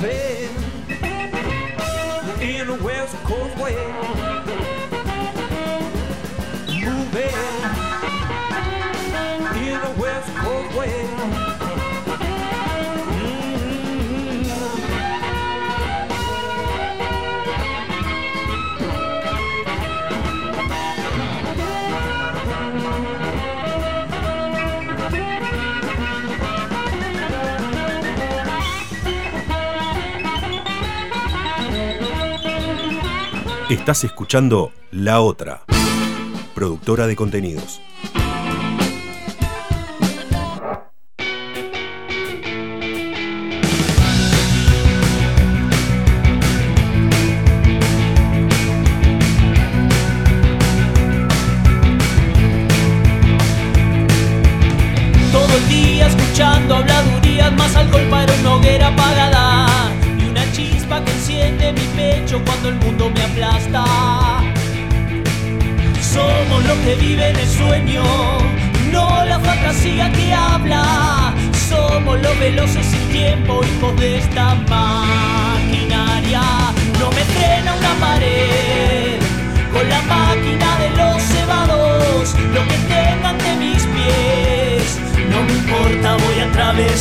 play. Estás escuchando La Otra, productora de contenidos.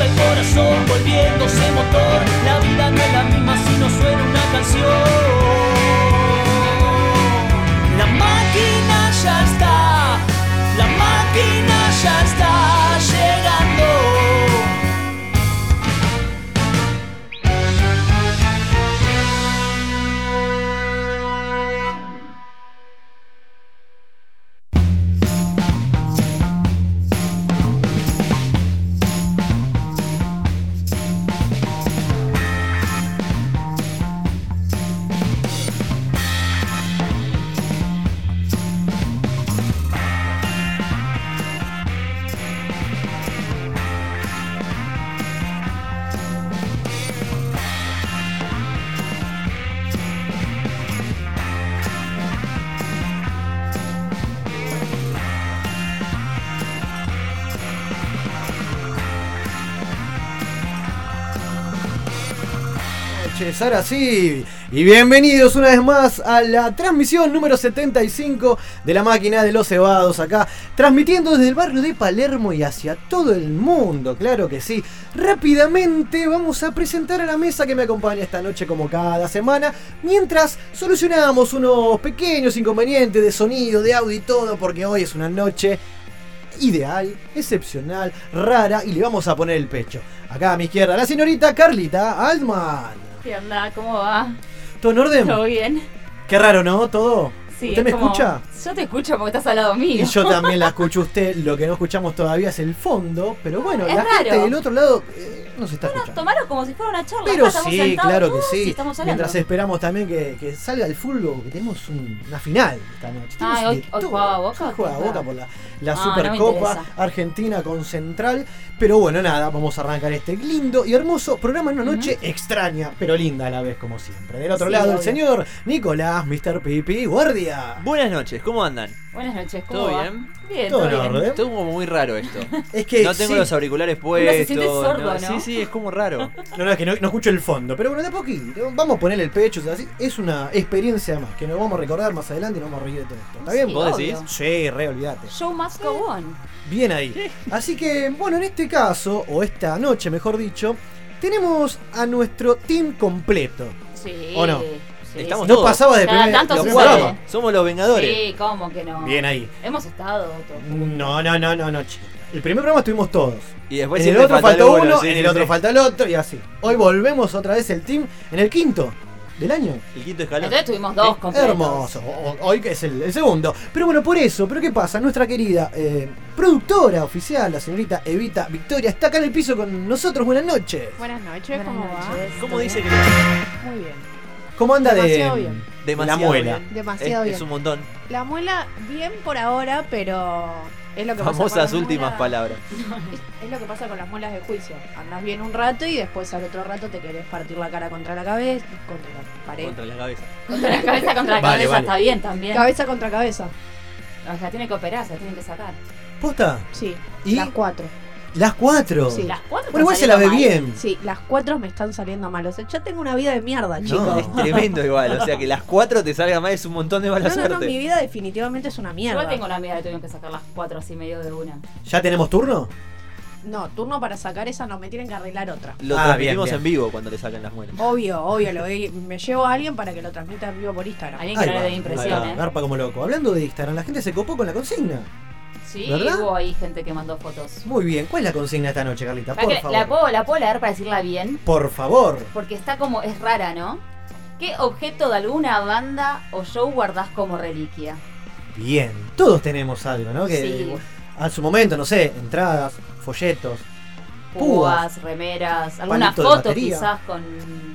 El corazón volviéndose motor. La vida no es la misma si no suena una canción. La máquina ya está, la máquina ya está llegando. Noches, ahora sí. Y bienvenidos una vez más a la transmisión número 75 de la máquina de los cebados acá, transmitiendo desde el barrio de Palermo y hacia todo el mundo, claro que sí. Rápidamente vamos a presentar a la mesa que me acompaña esta noche como cada semana, mientras solucionamos unos pequeños inconvenientes de sonido, de audio y todo, porque hoy es una noche ideal, excepcional, rara y le vamos a poner el pecho. Acá a mi izquierda la señorita Carlita Altman. ¿Qué onda? ¿Cómo va? ¿Todo en orden? ¿Todo bien? Qué raro, ¿no? ¿Todo? Sí, ¿Usted es me como- escucha? Yo te escucho porque estás al lado mío. Y yo también la escucho a usted. Lo que no escuchamos todavía es el fondo. Pero bueno, Es la gente del otro lado eh, no se está escuchando. Tomalo como si fuera una charla. Pero sí, sentados claro que sí. estamos hablando. Mientras esperamos también que, que salga el fútbol, que tenemos un- una final esta noche. Ah, hoy- hoy juega Boca, ¿qué Boca por la, la Ah, no Supercopa. Argentina con Central. Pero bueno, nada, vamos a arrancar este lindo y hermoso programa en una noche extraña, pero linda a la vez, como siempre. Del otro Sí, lado, el señor Nicolás, Mr. Pipi, guardia. Buenas noches, ¿cómo andan? Buenas noches, ¿cómo ¿Todo va? bien? Bien, Todo todo, en bien. Estuvo como muy raro esto. Es que No tengo sí. los auriculares se puestos. siente sordo, ¿no? Sí, sí, es como raro. No, no, es que no, no escucho el fondo, pero bueno, de a poquito. Vamos a ponerle el pecho, o sea, así, es una experiencia más, que nos vamos a recordar más adelante y nos vamos a reír de todo esto. ¿Está bien? Sí, ¿Vos decís? Sí, re, olvídate. Show must go on. Bien ahí. Así que, bueno, en este caso, o esta noche mejor dicho, tenemos a nuestro team completo. Sí. ¿O no? sí, Estamos sí. No todos. pasaba de Cada primer tanto los se cuatro. sabe. Somos los Vengadores. Sí, ¿cómo que no? Bien ahí. Hemos estado. todo. No, no, no, no, no, chico. El primer programa estuvimos todos. Y después en el otro falta faltó uno, sí, en sí, el otro sí. falta el otro y así. Hoy volvemos otra vez el team en el quinto del año. El quinto escalón. Entonces tuvimos dos completos. Hermoso, hoy que es el, el segundo. Pero bueno, por eso, ¿pero qué pasa? Nuestra querida eh, productora oficial, la señorita Evita Victoria, está acá en el piso con nosotros. Buenas noches. Buenas noches, Buenas ¿cómo va? ¿Cómo ¿Todo dice bien? que Muy bien. ¿Cómo anda de, Demasiado bien. de la Demasiado muela? bien. Demasiado es, bien. es un montón. La muela, bien por ahora, pero es lo que pasa con Famosas las últimas palabras. Es, es lo que pasa con las muelas de juicio. Andás bien un rato y después al otro rato te querés partir la cara contra la cabeza, contra la pared. Contra la cabeza. Contra la cabeza, contra la Vale, cabeza vale. está bien también. Cabeza contra cabeza. O sea, tiene que operar, se la tienen que sacar. ¿Posta? Sí. ¿Y? Las cuatro. Las cuatro. Sí. Las cuatro Bueno, igual se la ve mal. bien. Sí, las cuatro me están saliendo mal. O sea, ya tengo una vida de mierda, chicos. No. Es tremendo igual. O sea, que las cuatro te salga mal es un montón de mala No, no, no, suerte. mi vida definitivamente es una mierda. Igual tengo una amiga que tuvieron que sacar las cuatro así medio de una. ¿Ya tenemos turno? No, turno para sacar esa no, me tienen que arreglar otra. Lo Ah, transmitimos bien, en vivo cuando le sacan las muelas. Obvio, obvio, lo voy- me llevo a alguien para que lo transmita en vivo por Instagram. Alguien que no le dé impresión, va, ¿eh? Garpa como loco. Hablando de Instagram, la gente se copó con la consigna. Sí, ¿Verdad? hubo ahí gente que mandó fotos. Muy bien. ¿Cuál es la consigna esta noche, Carlita? ¿Sabes Por favor. La puedo, la puedo leer para decirla bien, Por favor. porque está como, es rara, ¿no? ¿Qué objeto de alguna banda o show guardás como reliquia? Bien. Todos tenemos algo, ¿no? Que Sí. a su momento, no sé, entradas, folletos. Púas. Púas, remeras, alguna foto quizás con,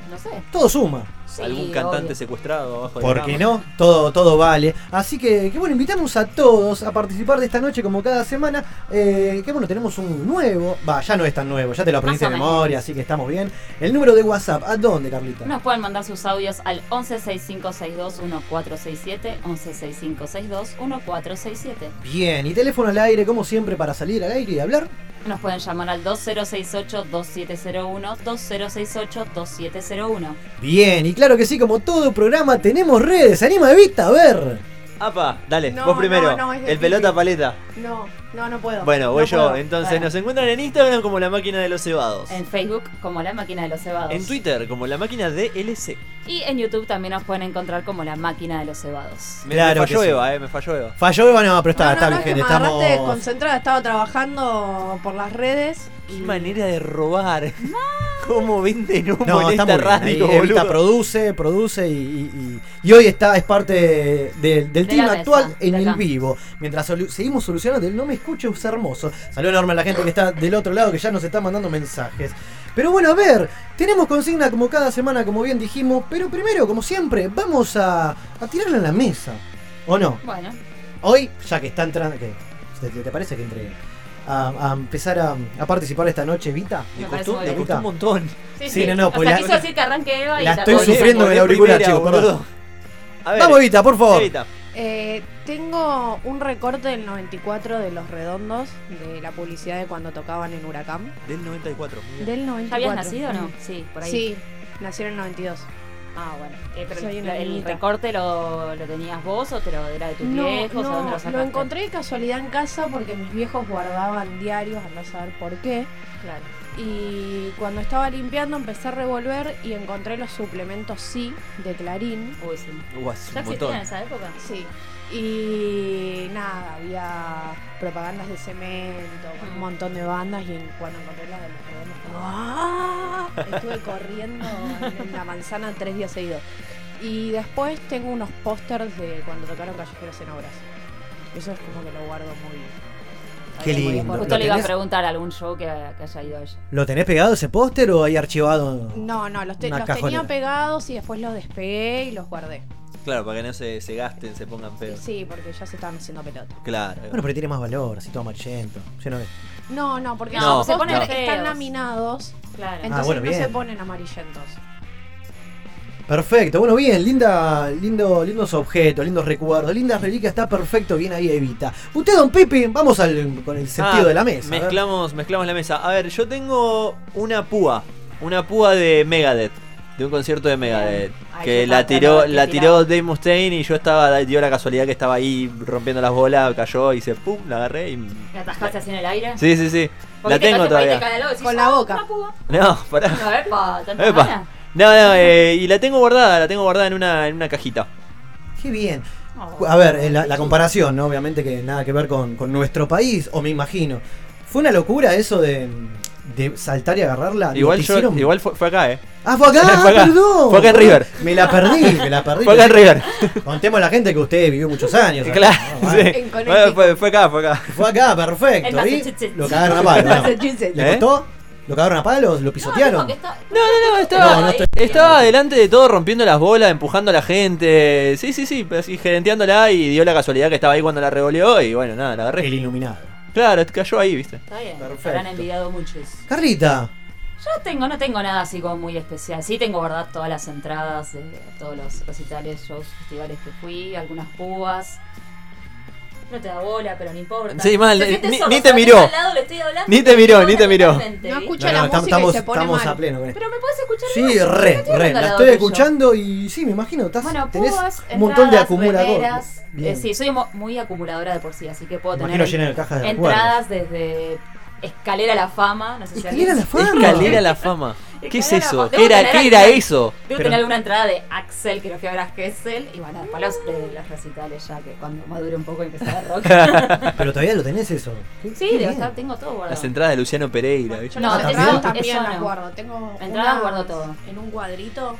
no sé. Todo suma. Sí, Algún cantante obvio. secuestrado abajo de ¿Por la qué cama. no? Todo, todo vale. Así que, que bueno, invitamos a todos a participar de esta noche como cada semana. Eh, que bueno, tenemos un nuevo. Va, ya no es tan nuevo, ya te lo aprendiste de memoria, así que estamos bien. El número de WhatsApp, ¿a dónde, Carlita? Nos pueden mandar sus audios al 1165621467, 1165621467. Bien, y teléfono al aire, como siempre, para salir al aire y hablar. Nos pueden llamar al 2068-2701, 2068-2701. Bien, y claro que sí, como todo programa, tenemos redes. ¿Se anima Evita? A ver. Apa, dale, No, vos primero. no, no, es de el pelota paleta. No, no, no puedo. Bueno, voy No yo. puedo. Entonces Bueno. nos encuentran en Instagram como la máquina de los cebados. En Facebook como La Máquina de los Cebados. En Twitter como la máquina de LC. Y en YouTube también nos pueden encontrar como La Máquina de los Cebados. Me, Claro me que falló sí. Eva, eh, me falló Eva. Falló Eva, no, pero está, No, no, está no, es que Estamos. desconcentrada, estaba trabajando por las redes. Qué y- manera de robar. ¿Cómo venden humo No, en está esta muy bien. Radio, Evita boludo? produce, produce y, y- y- y hoy está, es parte de- de- del De team mesa, actual en el acá. vivo. Mientras solu- seguimos solucionando el no me escucho, es hermoso. Saludo enorme a la gente que está del otro lado que ya nos está mandando mensajes. Pero bueno, a ver, tenemos consigna como cada semana, como bien dijimos, pero primero, como siempre, vamos a, a tirarla en la mesa. ¿O no? Bueno, Hoy, ya que está entrando. ¿qué? ¿Te, te parece que entre a, a empezar a, a participar esta noche, Vita? Me costó, bien. costó un montón. sí, Sí, no, no, o pues sea, la- quiso decir que arranque Eva y la estoy sufriendo en el auricular, primera, chicos. A ver, Vamos, Vita, por favor. Evita. Eh, tengo un recorte del 94 de Los Redondos, de la publicidad de cuando tocaban en Huracán. Del 94. muy bien. Del ¿Ya 94. habías nacido o no? Sí, por ahí. Sí, nací en el 92. Ah, bueno. Eh, pero Soy el, una el recorte lo, lo tenías vos o te lo era de tus No, viejos o no, dónde lo lo, encontré de casualidad en casa porque mis viejos guardaban diarios, andás a saber por qué. Claro. Y cuando estaba limpiando empecé a revolver y encontré los suplementos Sí de Clarín. Uy, sí. Hace ¿Ya existían en esa época? Sí. Y nada, había propagandas de cemento, con un montón de bandas y cuando encontré las de los redondos, como, ¡ah! estuve corriendo en la manzana tres días seguidos. Y después tengo unos pósters de cuando tocaron Callejeros en Obras. Eso es como que lo guardo muy Qué lindo. Justo ¿Lo le iba a preguntar a algún show que, que haya ido ella. ¿Lo tenés pegado ese póster o hay archivado? No, no, los, te- tenía pegados y después los despegué y los guardé. Claro, para que no se, se gasten, se pongan feos. Sí, porque ya se estaban haciendo pelota. Claro. Bueno, pero tiene más valor, así todo amarillento. lleno de- No, no, porque No, los se pósters ponen están laminados, Claro. entonces Ah, bueno, no bien. se ponen amarillentos. Perfecto, bueno, bien, linda, lindo, lindos objetos, lindos recuerdos, lindas reliquias, está perfecto, bien ahí Evita. Usted, don Pepe, vamos al, con el sentido Ah, de la mesa. Mezclamos, mezclamos la mesa. A ver, yo tengo una púa. Una púa de Megadeth. De un concierto de Megadeth. Ay, que la tiró, la tiró Dave Mustaine y yo estaba, dio la casualidad que estaba ahí rompiendo las bolas, cayó y se pum, la agarré y. ¿La atajaste así en el aire? Sí, sí, sí. Porque La te tengo te todavía. decís, Con la "Ah, boca". una púa". No, pará. No, epa, ¿tanta Epa. gana? No, no, eh, y la tengo guardada, la tengo guardada en una, en una cajita. Qué bien. Oh. A ver, eh, la, la comparación, ¿no? Obviamente que nada que ver con, con nuestro país, o me imagino. Fue una locura eso de, de saltar y agarrarla. Igual igual fue, fue acá, eh. Ah, fue acá, Fue acá. perdón. Fue acá en River. Me la perdí, me la perdí. Fue acá en River. Contemos a la gente que usted vivió muchos años. acá. Claro, No, sí. En fue, fue acá, fue acá. Fue acá, En perfecto. ¿y? Lo cagaron a palo. ¿Le ¿Eh? costó? ¿Lo cagaron a palos? ¿Lo pisotearon? No, dijo que está- No, no, no, estaba, No, no estoy- estaba delante de todo rompiendo las bolas, empujando a la gente. Sí, sí, sí, así gerenteándola y dio la casualidad que estaba ahí cuando la revoleó y bueno, nada, la agarré. El iluminado. Claro, cayó ahí, viste. Está bien, Perfecto. habrán envidiado muchos. Carlita, Yo tengo, no tengo nada así como muy especial. Sí tengo guardadas todas las entradas de todos los recitales, shows, festivales que fui, algunas púas. No te da bola, pero no importa. Sí, mal, siente ni- te miró. al lado le estoy hablando, Ni te miró, no ni te miró. No escucha No, la no, tam- música y estamos, se pone estamos mal. a pleno. Pero me puedes escuchar Sí, música, re, ¿qué estoy re. La estoy escuchando y sí, me imagino. Estás, Bueno, tenés un montón de acumuladores. Eh, sí, soy mo- muy acumuladora de por sí, así que puedo Me tener imagino llena de cajas de entradas desde Escalera a la Fama. No sé si Escalera a la Fama. Escalera a la fama. ¿Qué es eso? ¿Qué era, ¿qué era eso? Debo Pero- tener alguna entrada de Axel, que lo fui a ver a Gessel, y bueno, para los, de los recitales ya, que cuando madure un poco empezar a rock. Pero todavía lo tenés eso. Qué- sí, qué estar, tengo todo guardado. Las entradas de Luciano Pereira, ¿viste? No, Ah, las eso- entradas ¿también? las no. guardo. Tengo Entradas guardo todo. En un cuadrito,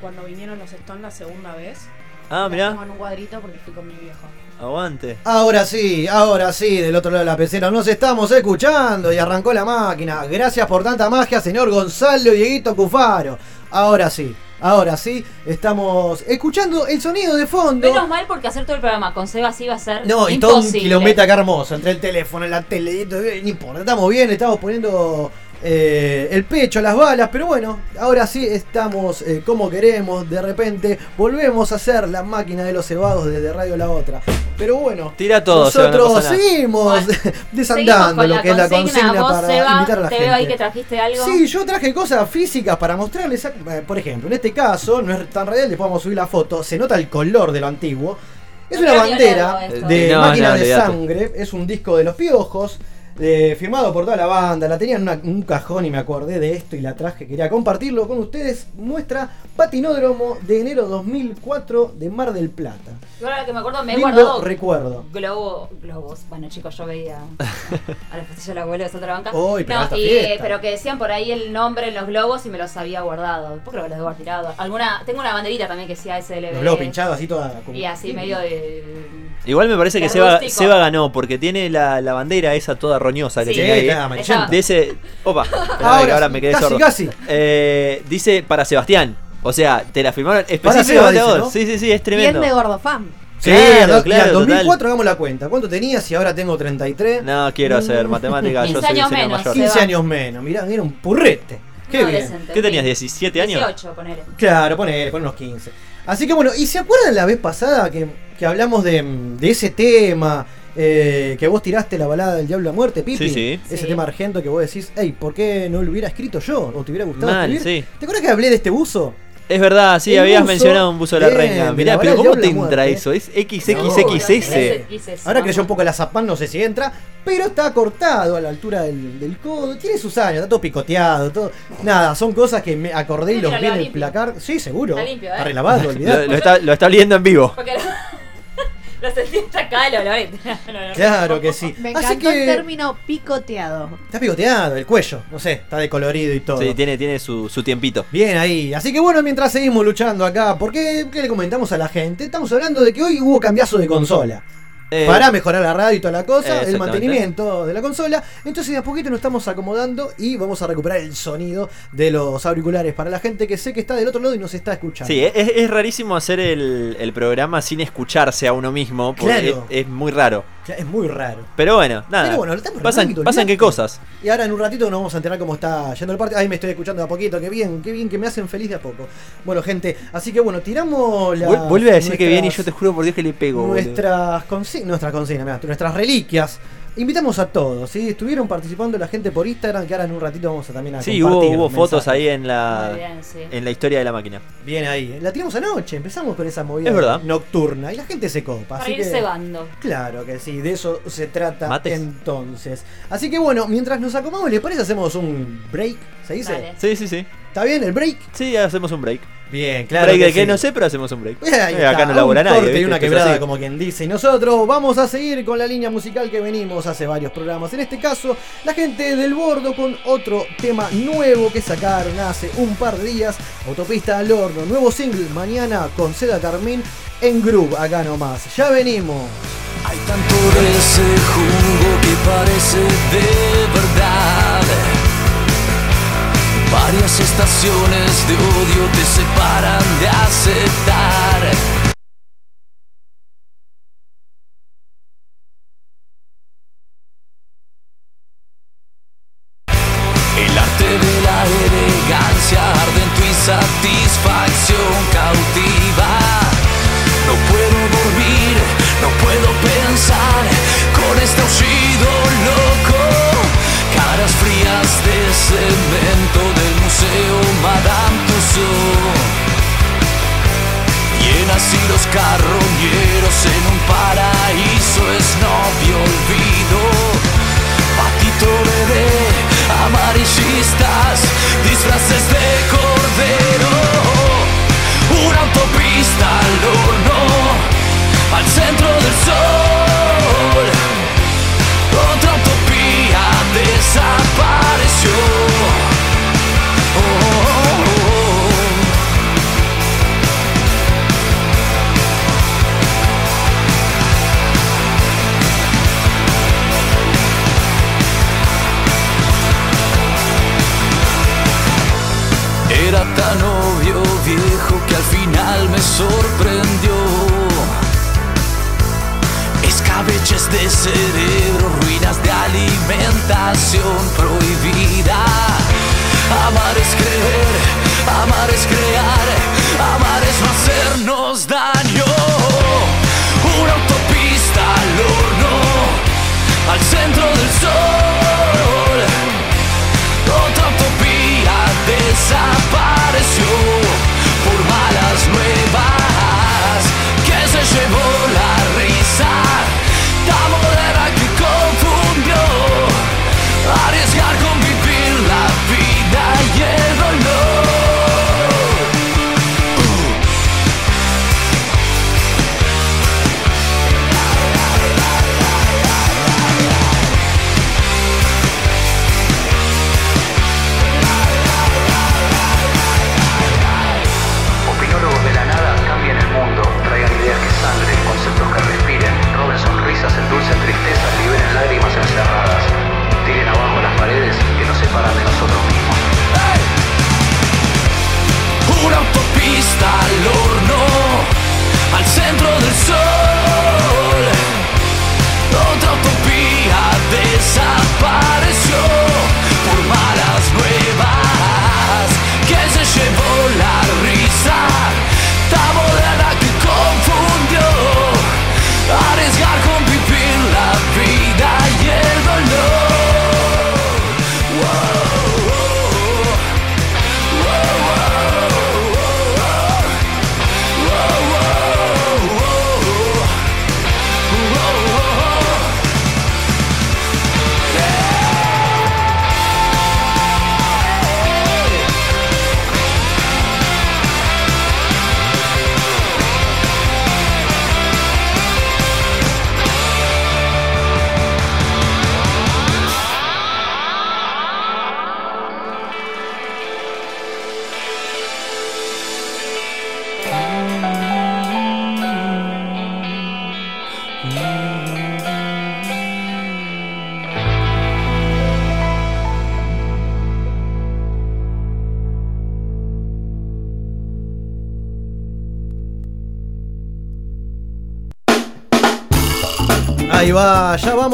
cuando vinieron los Stones la segunda vez. Ah, mirá, Tengo en un cuadrito porque fui con mi viejo. Aguante. Ahora sí, ahora sí, del otro lado de la pecera nos estamos escuchando y arrancó la máquina. Gracias por tanta magia, señor Gonzalo Dieguito Cufaro. Ahora sí, ahora sí, estamos escuchando el sonido de fondo. Menos mal porque hacer todo el programa con Sebas iba a ser No, y todo un kilómetro acá hermoso, entre el teléfono, la tele, y todo, no importa, estamos bien, estamos poniendo eh, el pecho, las balas, pero bueno, ahora sí estamos eh, como queremos, de repente volvemos a hacer la máquina de los cebados desde Radio La Otra. Pero bueno, Tira todo, Seba, no nosotros seguimos Bueno, desandando Seguimos lo que es la consigna para Seba, invitar a la te gente. veo ahí que trajiste algo. Sí, yo traje cosas físicas para mostrarles. eh, Por ejemplo, en este caso, no es tan radial, después vamos a subir la foto. Se nota el color de lo antiguo. Es No una bandera de No, máquina no, de sangre. Es un disco de los piojos. Eh, firmado por toda la banda. La tenía en una- un cajón y me acordé de esto y la traje. Quería compartirlo con ustedes. Muestra Patinódromo de enero 2004 de Mar del Plata. Yo ahora que me acuerdo, me he Lindo guardado recuerdo. globo, globos. Bueno, chicos, yo veía a la pastillas del abuelo de otra banca. Pero no, y, pero que decían por ahí el nombre en los globos y me los había guardado. Después creo que los debo haber tirado. Alguna, tengo una banderita también que decía SLB. Los globos pinchados así toda. como- Y así medio de. Igual me parece que Seba. Seba ganó porque tiene la, la bandera esa toda roñosa que Sí, tiene ahí. está. De ese. Opa, Ahora que ahora me quedé casi, sordo. casi. Eh, dice para Sebastián. O sea, te la firmaron específicamente a dice, vos. ¿no? Sí, sí, sí, es Bien tremendo. de gordo fan. Sí, Claro, claro, en 2004 total. hagamos la cuenta. ¿Cuánto tenías? Si ahora tengo 33. No quiero hacer matemáticas, yo 15 soy años menos, mayor. sí. 15 Seba. años menos. Mirá, era un purrete. Qué bien. adolescente, ¿Qué tenías? ¿17 años? 18, ponele. Claro, ponele, pon unos 15. Así que bueno, ¿y se acuerdan la vez pasada que, que hablamos de, de ese tema? Eh, que vos tiraste la balada del Diablo a Muerte, Pipi. Sí, sí. Ese Sí. tema argento que vos decís, hey, ¿por qué no lo hubiera escrito yo? ¿O te hubiera gustado Mal, escribir? sí. ¿Te acuerdas que hablé de este buzo? Es verdad, sí, El habías buzo, mencionado un buzo de la de Mirá, la pero ¿cómo te entra muerte. eso? Es No, XXXS. Ahora que yo un poco la zapán, no sé si entra, pero está cortado a la altura del, del codo. Tiene sus años, está todo picoteado, todo. Nada, son cosas que me acordé y los vi en el placar. Sí, seguro. Está limpio, ¿eh? Está relavado, Lo, lo está, lo está oliendo en vivo. Lo, sentí acá el olor. Claro que sí. Me Así encantó que el término picoteado. está picoteado, el cuello, no sé, está decolorido y todo. Sí, tiene, tiene su, su tiempito. Bien ahí. Así que bueno, mientras seguimos luchando acá, ¿por qué, qué le comentamos a la gente? Estamos hablando de que hoy hubo cambiazo de consola. Eh, para mejorar la radio y toda la cosa, el mantenimiento de la consola. Entonces de a poquito nos estamos acomodando y vamos a recuperar el sonido de los auriculares para la gente que sé que está del otro lado y nos está escuchando. Sí, es, es rarísimo hacer el, el programa sin escucharse a uno mismo. Porque Claro. es, es muy raro. Es muy raro. Pero bueno, nada. Pero bueno, lo estamos pasan, rápido, pasan qué cosas. Y ahora en un ratito nos vamos a enterar cómo está yendo el partido. Ahí me estoy escuchando de a poquito, qué bien, qué bien que me hacen feliz de a poco. Bueno, gente, así que bueno, tiramos la. Vuel- Vuelve a decir que bien y yo te juro por Dios que le pego. nuestras consignas, nuestras consignas, nuestras reliquias. Invitamos a todos, ¿sí? Estuvieron participando la gente por Instagram, que ahora en un ratito vamos a también a Sí, hubo, compartir hubo fotos ahí en la, Muy bien, sí. en la historia de la máquina. Bien ahí. La tiramos anoche, empezamos con esa movida Es verdad. nocturna y la gente se copa. Para así ir que, cebando. Claro que sí, de eso se trata Mates. entonces. Así que bueno, mientras nos acomodamos, ¿les parece? Hacemos un break, ¿se dice? Dale. Sí, sí, sí. ¿Está bien el break? Sí, hacemos un break. Bien, claro. break que de que sí. no sé, pero hacemos un break. Eh, acá no labora un nadie. corte una quebrada, como quien dice. Y nosotros vamos a seguir con la línea musical que venimos hace varios programas. En este caso, la gente del Bordo con otro tema nuevo que sacaron hace un par de días. Autopista al horno, nuevo single mañana con Seda Carmín en Groove, acá nomás. Ya venimos. Hay tanto de ese jugo que parece de verdad. Varias estaciones de odio te separan de aceptar.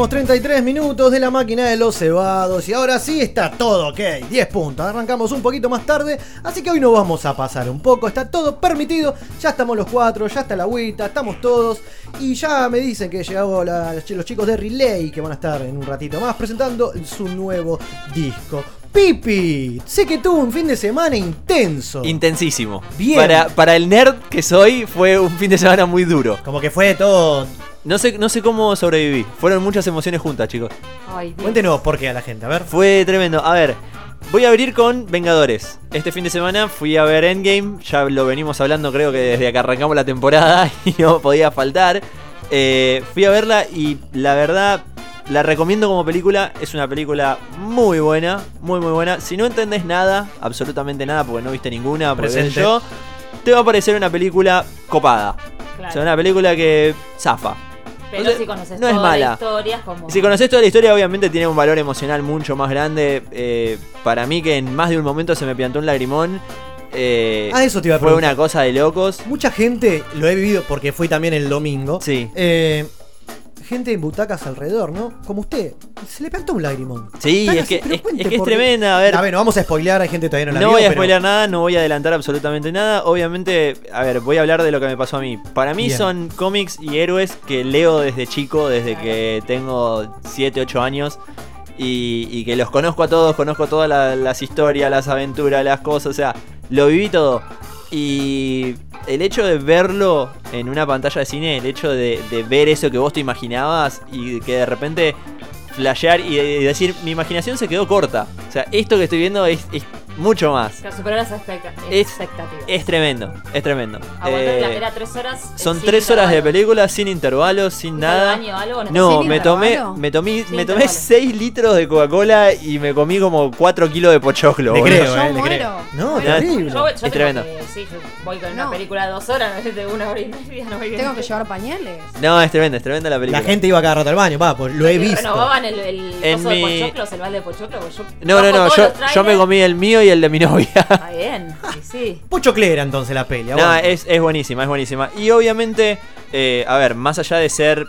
Va, ya vamos 33 minutos de la máquina de los cebados y ahora sí está todo ok, 10 puntos. Arrancamos un poquito más tarde, así que hoy no vamos a pasar un poco, está todo permitido. Ya estamos los cuatro, ya está la agüita, estamos todos y ya me dicen que llegado la- los chicos de Relay que van a estar en un ratito más presentando su nuevo disco. Pipi, sé que tuvo un fin de semana intenso. Intensísimo. Bien. Para, para el nerd que soy, fue un fin de semana muy duro. Como que fue todo. No sé, no sé cómo sobreviví. Fueron muchas emociones juntas, chicos. Ay, Dios. Cuéntenos por qué a la gente, a ver. Fue tremendo. A ver, voy a abrir con Vengadores. Este fin de semana fui a ver Endgame. Ya lo venimos hablando, creo que desde que arrancamos la temporada y no podía faltar. Eh, fui a verla y la verdad la recomiendo como película. Es una película muy buena, muy muy buena. Si no entendés nada, absolutamente nada, porque no viste ninguna, Presente. yo, te va a parecer una película copada. Claro. O sea, una película que zafa. Pero O sea, si conoces no es toda la mala. historia, es como. Si conoces toda la historia, obviamente tiene un valor emocional mucho más grande. Eh, para mí, que en más de un momento se me piantó un lagrimón. eh, Ah, eso te iba a Fue preguntar. una cosa de locos. Mucha gente lo he vivido porque fui también el domingo. Sí. Eh, gente en butacas alrededor, ¿no? Como usted. Se le plantó un lagrimón. Sí, es así, que, es, cuente es que es por qué. tremenda. A ver, A ver, no vamos a spoilear, hay gente que todavía no la No vio, voy a pero- spoilear nada, no voy a adelantar absolutamente nada. Obviamente, a ver, voy a hablar de lo que me pasó a mí. Para mí Bien. son cómics y héroes que leo desde chico, desde que tengo 7, 8 años. Y, y que los conozco a todos, conozco todas la- las historias, las aventuras, las cosas, o sea, lo viví todo. Y el hecho de verlo en una pantalla de cine, el hecho de, ver eso que vos te imaginabas y que de repente flashear y, y decir, mi imaginación se quedó corta. O sea, esto que estoy viendo es, es mucho más. Que superó las expecta- Es- expectativas. Es tremendo, es tremendo. Eh, la- era tres horas. eh, son tres horas de película sin intervalos, sin ¿Fuiste al nada. baño o algo? No, ¿Sin me tomé, me tomé, Sin me tomé intervalo. 6 litros de Coca-Cola y me comí como 4 kilos de pochoclo. Le boludo. creo, Yo eh, le muero. creo. No, Muero. terrible. Yo, yo Es tremendo. que- sí, yo voy con una No. película de dos horas, no es de una hora y media. No voy Tengo que llevar pañales. No, es tremenda, es tremenda la película. La gente iba cada rato al baño, va, pues lo he Y visto. Renovaban el, el En mi- de pochoclos, el balde de pochoclos. No, no, no, yo, yo me comí el mío y el de mi novia. Está bien, sí, sí. Pochoclera entonces la peli. No, aguante. es, es buenísima, es buenísima. Y obviamente, eh, a ver, más allá de ser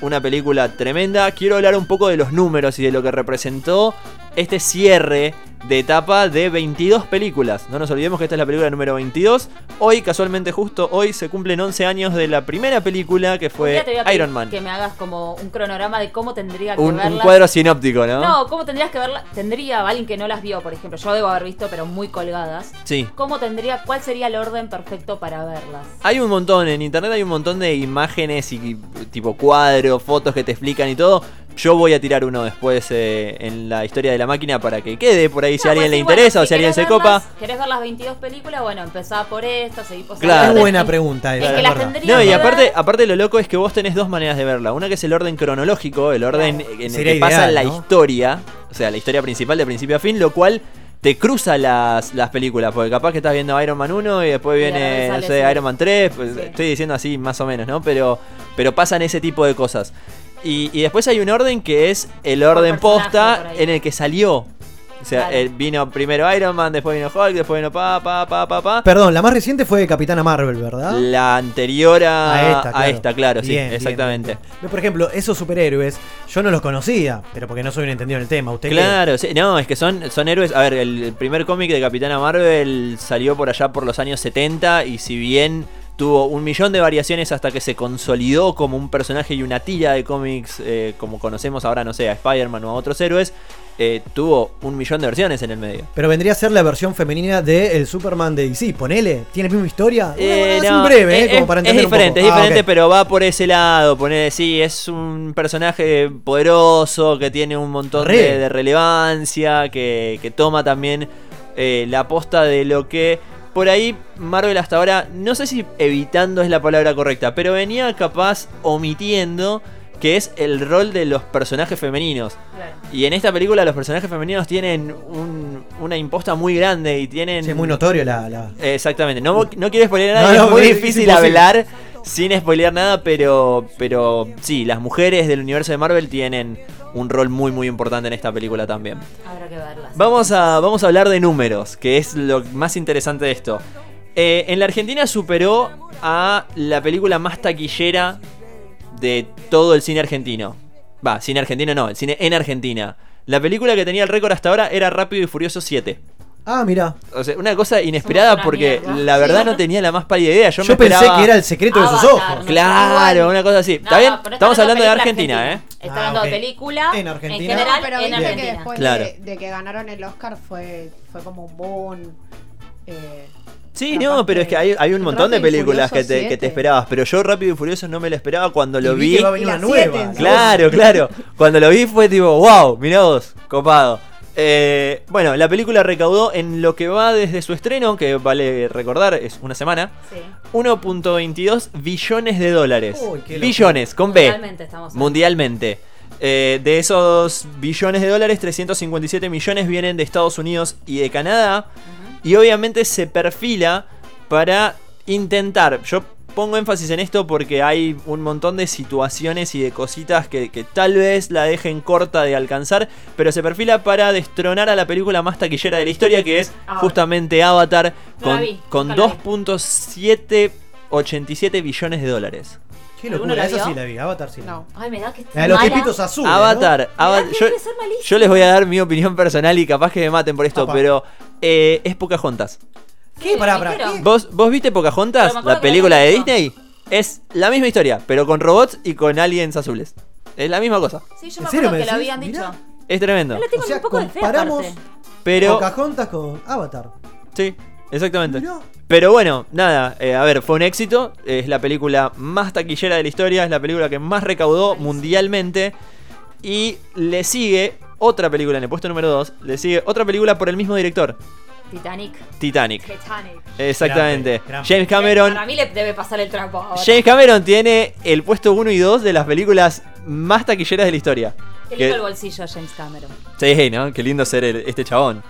una película tremenda, quiero hablar un poco de los números y de lo que representó este cierre de etapa de 22 películas. No nos olvidemos que esta es la película número 22. Hoy, casualmente justo hoy, se cumplen 11 años de la primera película que Un fue Iron Man. Que me hagas como un cronograma de cómo tendría que Un, un verlas. cuadro sinóptico, ¿no? No, ¿cómo tendrías que verla? Tendría, alguien que no las vio, por ejemplo, yo debo haber visto, pero muy colgadas. Sí. ¿Cómo tendría, cuál sería el orden perfecto para verlas? Hay un montón, en internet hay un montón de imágenes y tipo cuadros, fotos que te explican y todo. Yo voy a tirar uno después eh, en la historia de la máquina para que quede por ahí si a alguien pues le bueno, interesa o si alguien se copa. ¿Querés ver las 22 películas? Bueno, empezá por esta, seguí por Claro. Qué buena pregunta Es esa, que es tendría No, y aparte, ver. aparte lo loco es que vos tenés dos maneras de verla. Una que es el orden cronológico, el orden en el Sería que pasa ideal, la ¿no? historia, o sea, la historia principal de principio a fin, lo cual te cruza las, las películas, porque capaz que estás viendo Iron Man 1 y después Y viene, no sé, sí. Iron Man 3, pues, Sí. estoy diciendo así más o menos, ¿no? Pero, pero pasan ese tipo de cosas. Y, y después hay un orden que es el orden posta en el que salió. O sea, Claro. vino primero Iron Man, después vino Hulk, después vino pa, pa, pa, pa, pa. Perdón, la más reciente fue Capitana Marvel, ¿verdad? La anterior a, A esta, a claro. esta, claro, sí, Bien, exactamente. bien, bien. Por ejemplo, esos superhéroes, yo no los conocía, pero porque no soy un entendido en el tema. ¿Usted? Claro, sí, no, es que son, son héroes. A ver, el, el primer cómic de Capitana Marvel salió por allá por los años 70 y si bien tuvo un millón de variaciones hasta que se consolidó como un personaje y una tira de cómics eh, como conocemos ahora, no sé, a Spider-Man o a otros héroes, eh, tuvo un millón de versiones en el medio. Pero vendría a ser la versión femenina de el Superman de DC. Ponele, ¿tiene la misma historia? Eh, es un breve, ¿eh? es, Como para es entender un diferente, poco. es Ah, diferente, ok. pero va por ese lado. Poner, sí, es un personaje poderoso que tiene un montón de, de relevancia, que, que toma también la posta de lo que por ahí Marvel hasta ahora, no sé si evitando es la palabra correcta, pero venía capaz omitiendo que es el rol de los personajes femeninos. Claro. Y en esta película los personajes femeninos tienen un- una imposta muy grande y tienen... Sí, es muy notorio la. la- Exactamente, no, no quiero spoilear nada, No, y no, es muy es difícil hablar sin spoilear nada, pero, pero sí, las mujeres del universo de Marvel tienen un rol muy muy importante en esta película también. Habrá que verlas. Vamos a, vamos a hablar de números, que es lo más interesante de esto. Eh, en la Argentina superó a la película más taquillera de todo el cine argentino. Va, cine argentino no, el cine en Argentina. La película que tenía el récord hasta ahora era Rápido y Furioso 7. Ah, mira. O sea, una cosa inesperada una porque mierda. la verdad no tenía la más pálida idea. Yo, Yo, me pensé esperaba- que era el secreto de sus ojos. no Claro, una cosa así. No, ¿Está bien? Estamos hablando de Argentina, ¿eh? argentina. Está Ah, hablando ok. de película En en, Argentina. general pero en viste que Argentina. después Claro. de, de que ganaron el Oscar fue, fue como un boom. eh, Sí, no, pero es que hay, hay un montón de películas que te, que te 7. esperabas. Pero yo Rápido y Furioso no me lo esperaba cuando lo Y vi vi. que va a venir Y una la nueva. siete, Claro, claro. Cuando lo vi fue tipo, wow, mirá vos, copado. Eh, bueno, la película recaudó en lo que va desde su estreno, que vale recordar, es una semana, Sí. 1.22 billones de dólares. Uy, billones, con B. Mundialmente estamos. Mundialmente. Eh, de esos billones de dólares, 357 millones vienen de Estados Unidos y de Canadá. Y obviamente se perfila para intentar. Yo pongo énfasis en esto porque hay un montón de situaciones y de cositas que, que tal vez la dejen corta de alcanzar, pero se perfila para destronar a la película más taquillera de la historia, que es Avatar. justamente Avatar, con, la vi, con nunca la vi. 2.787 billones de dólares. Qué ¿Alguno locura, esa sí la vi, Avatar sí. No. Ay, me da que La de los tipitos azules. ¿no? Avatar, Ava- Me da que yo, les voy a dar mi opinión personal y capaz que me maten por esto, pero eh, es Pocahontas. ¿Qué? Pará, pará. ¿Vos, ¿Vos viste Pocahontas? Pero me acuerdo La que película de. Disney. Es la misma historia, pero con robots y con aliens azules. Es la misma cosa. Sí, yo ¿En me serio acuerdo me que lo decís? habían dicho. Mirá. Es tremendo. Yo le tengo O sea, un poco de fe comparamos aparte. Pero. Pocahontas con Avatar. Sí, exactamente. Mirá. Pero bueno, nada, eh, a ver, fue un éxito. Es la película más taquillera de la historia. Es la película que más recaudó mundialmente. Y le sigue otra película en el puesto número 2. Le sigue otra película por el mismo director: Titanic. Titanic. Titanic. Exactamente. Gran peli, gran James Cameron. Para mí le debe pasar el trapo ahora. James Cameron tiene el puesto 1 y 2 de las películas más taquilleras de la historia. Qué Que- lindo el bolsillo James Cameron. Sí, ¿no? Qué lindo ser el- este chabón.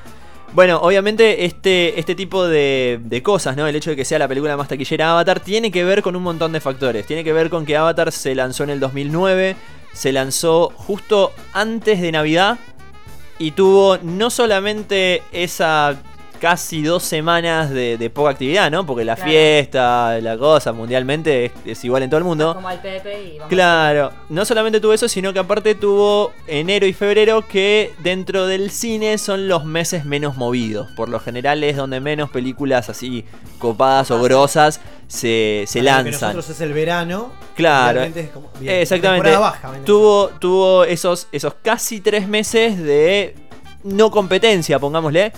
Bueno, obviamente este, este tipo de, de cosas, ¿no? El hecho de que sea la película más taquillera Avatar tiene que ver con un montón de factores. Tiene que ver con que Avatar se lanzó en el 2009, se lanzó justo antes de Navidad y tuvo no solamente esa casi dos semanas de, de poca actividad, ¿no? Porque la Claro. fiesta, la cosa mundialmente es, es igual en todo el mundo. Como al Pepe y vamos Claro, no solamente tuvo eso, sino que aparte tuvo enero y febrero que dentro del cine son los meses menos movidos. Por lo general es donde menos películas así copadas o grosas se, se lo que lanzan. nosotros es el verano. Claro, realmente es como- bien, Exactamente. baja, tuvo tuvo esos, esos casi tres meses de no competencia, pongámosle.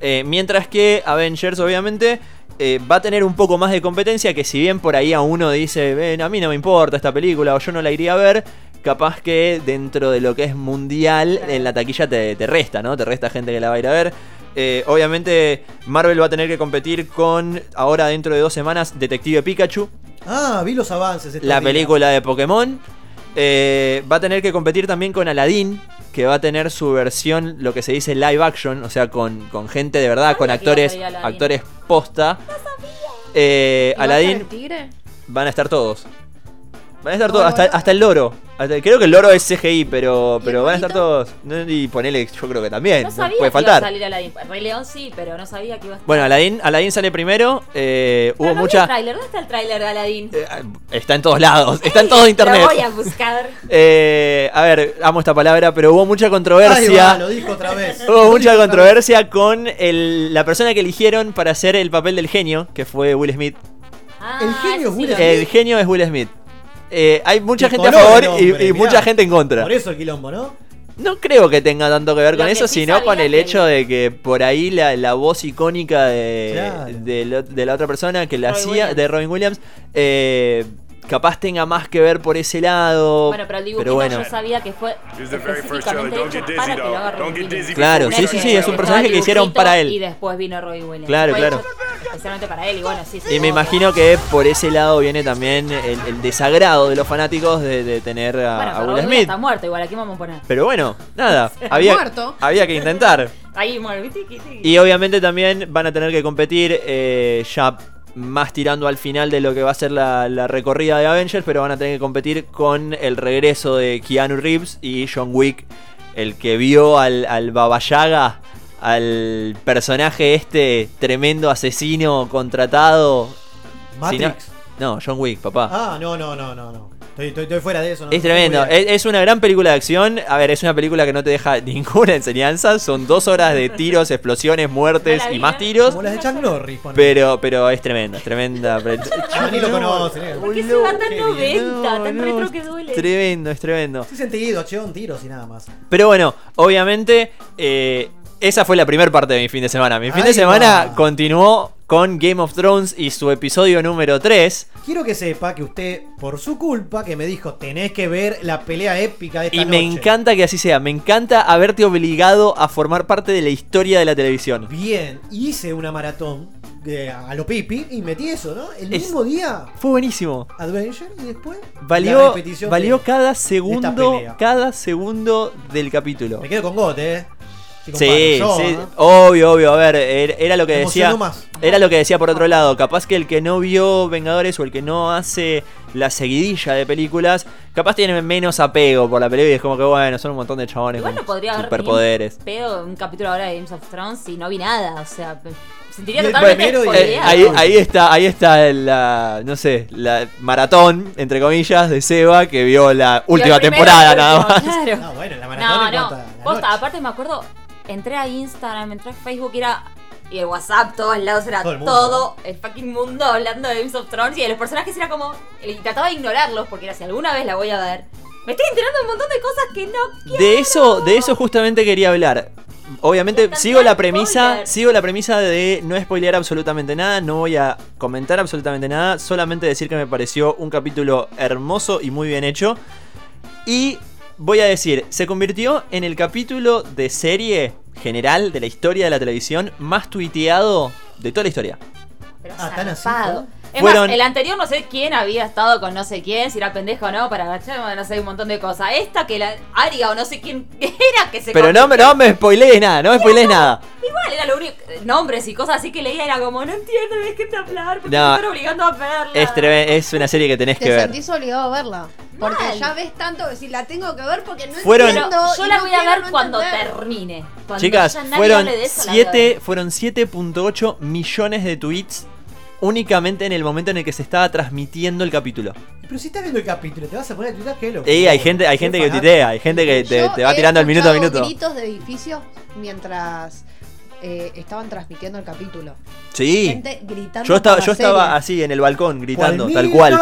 Eh, mientras que Avengers, obviamente, eh, va a tener un poco más de competencia. Que si bien por ahí a uno dice, "Ven, a mí no me importa esta película o yo no la iría a ver. Capaz que dentro de lo que es mundial, en la taquilla te, te resta, ¿no? Te resta gente que la va a ir a ver. Eh, obviamente, Marvel va a tener que competir con, ahora dentro de dos semanas, Detective Pikachu Ah, vi los avances. la días. película de Pokémon. Eh, va a tener que competir también con Aladdin, que va a tener su versión, lo que se dice live action, o sea, con, con gente de verdad, con actores, actores posta. Eh, ¿Y va a estar Aladdin el tigre? van a estar todos. Van a estar No, todos, no, hasta, no. hasta el loro. Hasta- creo que el loro es CGI, pero, ¿Y pero van a estar todos. Y ponele, yo creo que también. No sabía puede que iba a faltar. salir Aladdin. Rey León sí, pero no sabía que iba a estar. Bueno, Aladdin, Aladdin sale primero. eh, Pero hubo no mucha. ¿Dónde está el tráiler de Aladdin? eh, está en todos lados. Está en todo internet. Lo voy a buscar. Eh, a ver, amo esta palabra, pero hubo mucha va, controversia. lo dijo otra vez. Hubo Lo mucha controversia con el- la persona que eligieron para hacer el papel del genio, que fue Will Smith. Ah, El genio sí Will Smith. El genio es Will Smith. Eh, hay mucha gente a favor y- hombre, y, mirá. mucha gente en contra. Por eso el quilombo, ¿no? No creo que tenga tanto que ver Lo con que eso, sí sino con el que hecho de que por ahí la, la voz icónica de, Claro. de, lo- de la otra persona que la hacía, Williams. de Robin Williams, eh, capaz tenga más que ver por ese lado. Bueno, pero el dibujito bueno. yo sabía que fue específicamente hecho para que lo haga Robin Williams. Claro, sí, es sí, que sí, es un personaje que hicieron para él. Y después vino Robin Williams. Claro, Fue claro. Especialmente para él, y bueno, sí, Y me imagino que por ese lado viene también el, el desagrado de los fanáticos de, de tener a, Bueno, a Will Smith. está muerto, igual, aquí vamos a poner. Pero bueno, nada, había, muerto. había que intentar. Ahí tiki. Y obviamente también van a tener que competir eh, ya más tirando al final de lo que va a ser la, la recorrida de Avengers, pero van a tener que competir con el regreso de Keanu Reeves y John Wick, el que vio al, al Baba Yaga, al personaje este tremendo asesino contratado. Si no- Matrix. no, John Wick, papá. Ah, no, no, no, no. no. Estoy, estoy, estoy fuera de eso. no, Es tremendo, es, es una gran película de acción. A ver, es una película que no te deja ninguna enseñanza. Son dos horas de tiros, explosiones, muertes y más tiros. Como las de Chuck Norris. ponele. Pero, pero es tremenda, es tremenda. Ni lo eh. ¿Por qué se va tan qué bien. 90, tan No, retro que duele? Tremendo, es tremendo. Sí sentido, acción, tiros y nada más. Pero bueno, obviamente, eh, esa fue la primera parte de mi fin de semana. Mi fin de semana continuó con Game of Thrones y su episodio número 3. Quiero que sepa que usted, por su culpa, que me dijo, tenés que ver la pelea épica de esta Y me noche". encanta que así sea. Me encanta haberte obligado a formar parte de la historia de la televisión. Bien, hice una maratón de, a lo pipi y metí eso, ¿no? El Es- mismo día, Fue buenísimo. Adventure y después. Valió, valió de- cada segundo, cada segundo del capítulo. Me quedo con Gote, ¿eh? Sí, yo, sí, ¿no? obvio, obvio. A ver, er- era lo que decía. Más. Era lo que decía por otro lado. Capaz que el que no vio Vengadores o el que no hace la seguidilla de películas, capaz tiene menos apego por la película y es como que bueno, son un montón de chabones Igual no con podría haber superpoderes. ni un pedo un capítulo ahora de Games of Thrones si no vi nada. O sea, sentiría Y totalmente y el- Eh, ahí, ahí está, ahí está la, no sé, la maratón, entre comillas, de Seba que vio la última primero temporada y nada más. Claro. No, bueno, la maratón No, no. Posta, aparte me acuerdo, entré a Instagram, entré a Facebook y era. Y el WhatsApp, todos lados era Todo todo, el fucking mundo hablando de Games of Thrones y de los personajes era como. Y trataba de ignorarlos porque era si alguna vez la voy a ver. Me estoy enterando de un montón de cosas que no quiero. De eso, de eso justamente quería hablar. Obviamente sigo la premisa, sigo la premisa de no spoilear absolutamente nada, no voy a comentar absolutamente nada, solamente decir que me pareció un capítulo hermoso y muy bien hecho. Y voy a decir, se convirtió en el capítulo de serie general de la historia de la televisión más tuiteado de toda la historia. Pero Ah, ¿tan así? Es Fueron- más, el anterior no sé quién había estado con no sé quién, si era pendejo o no, para agacharme, no sé, un montón de cosas. Esta que la Aria o no sé quién era que se Pero no, no me spoilees nada, no me spoilees nada. Igual era lo único, nombres y cosas así que leía era como, no entiendo, es que te hablar, porque No. me están obligando a verla. Es, treme- es una serie que tenés Te que ver. sentís obligado a verla. Porque Mal. ya ves tanto que si la tengo que ver porque no Fueron- entiendo. yo la no voy a ver no cuando termine. Cuando Chicas, ya nadie fueron hable de eso. 7 fueron 7.8 millones de tweets únicamente en el momento en el que se estaba transmitiendo el capítulo. Pero si estás viendo el capítulo, te vas a poner a tuitar, qué loco. Y hay gente, hay gente que tuitea, hay gente que te, te va tirando al minuto a minuto. gritos de edificios mientras eh, estaban transmitiendo el capítulo. Sí. Gente gritando. Yo estaba, yo estaba así en el balcón gritando, tal cual.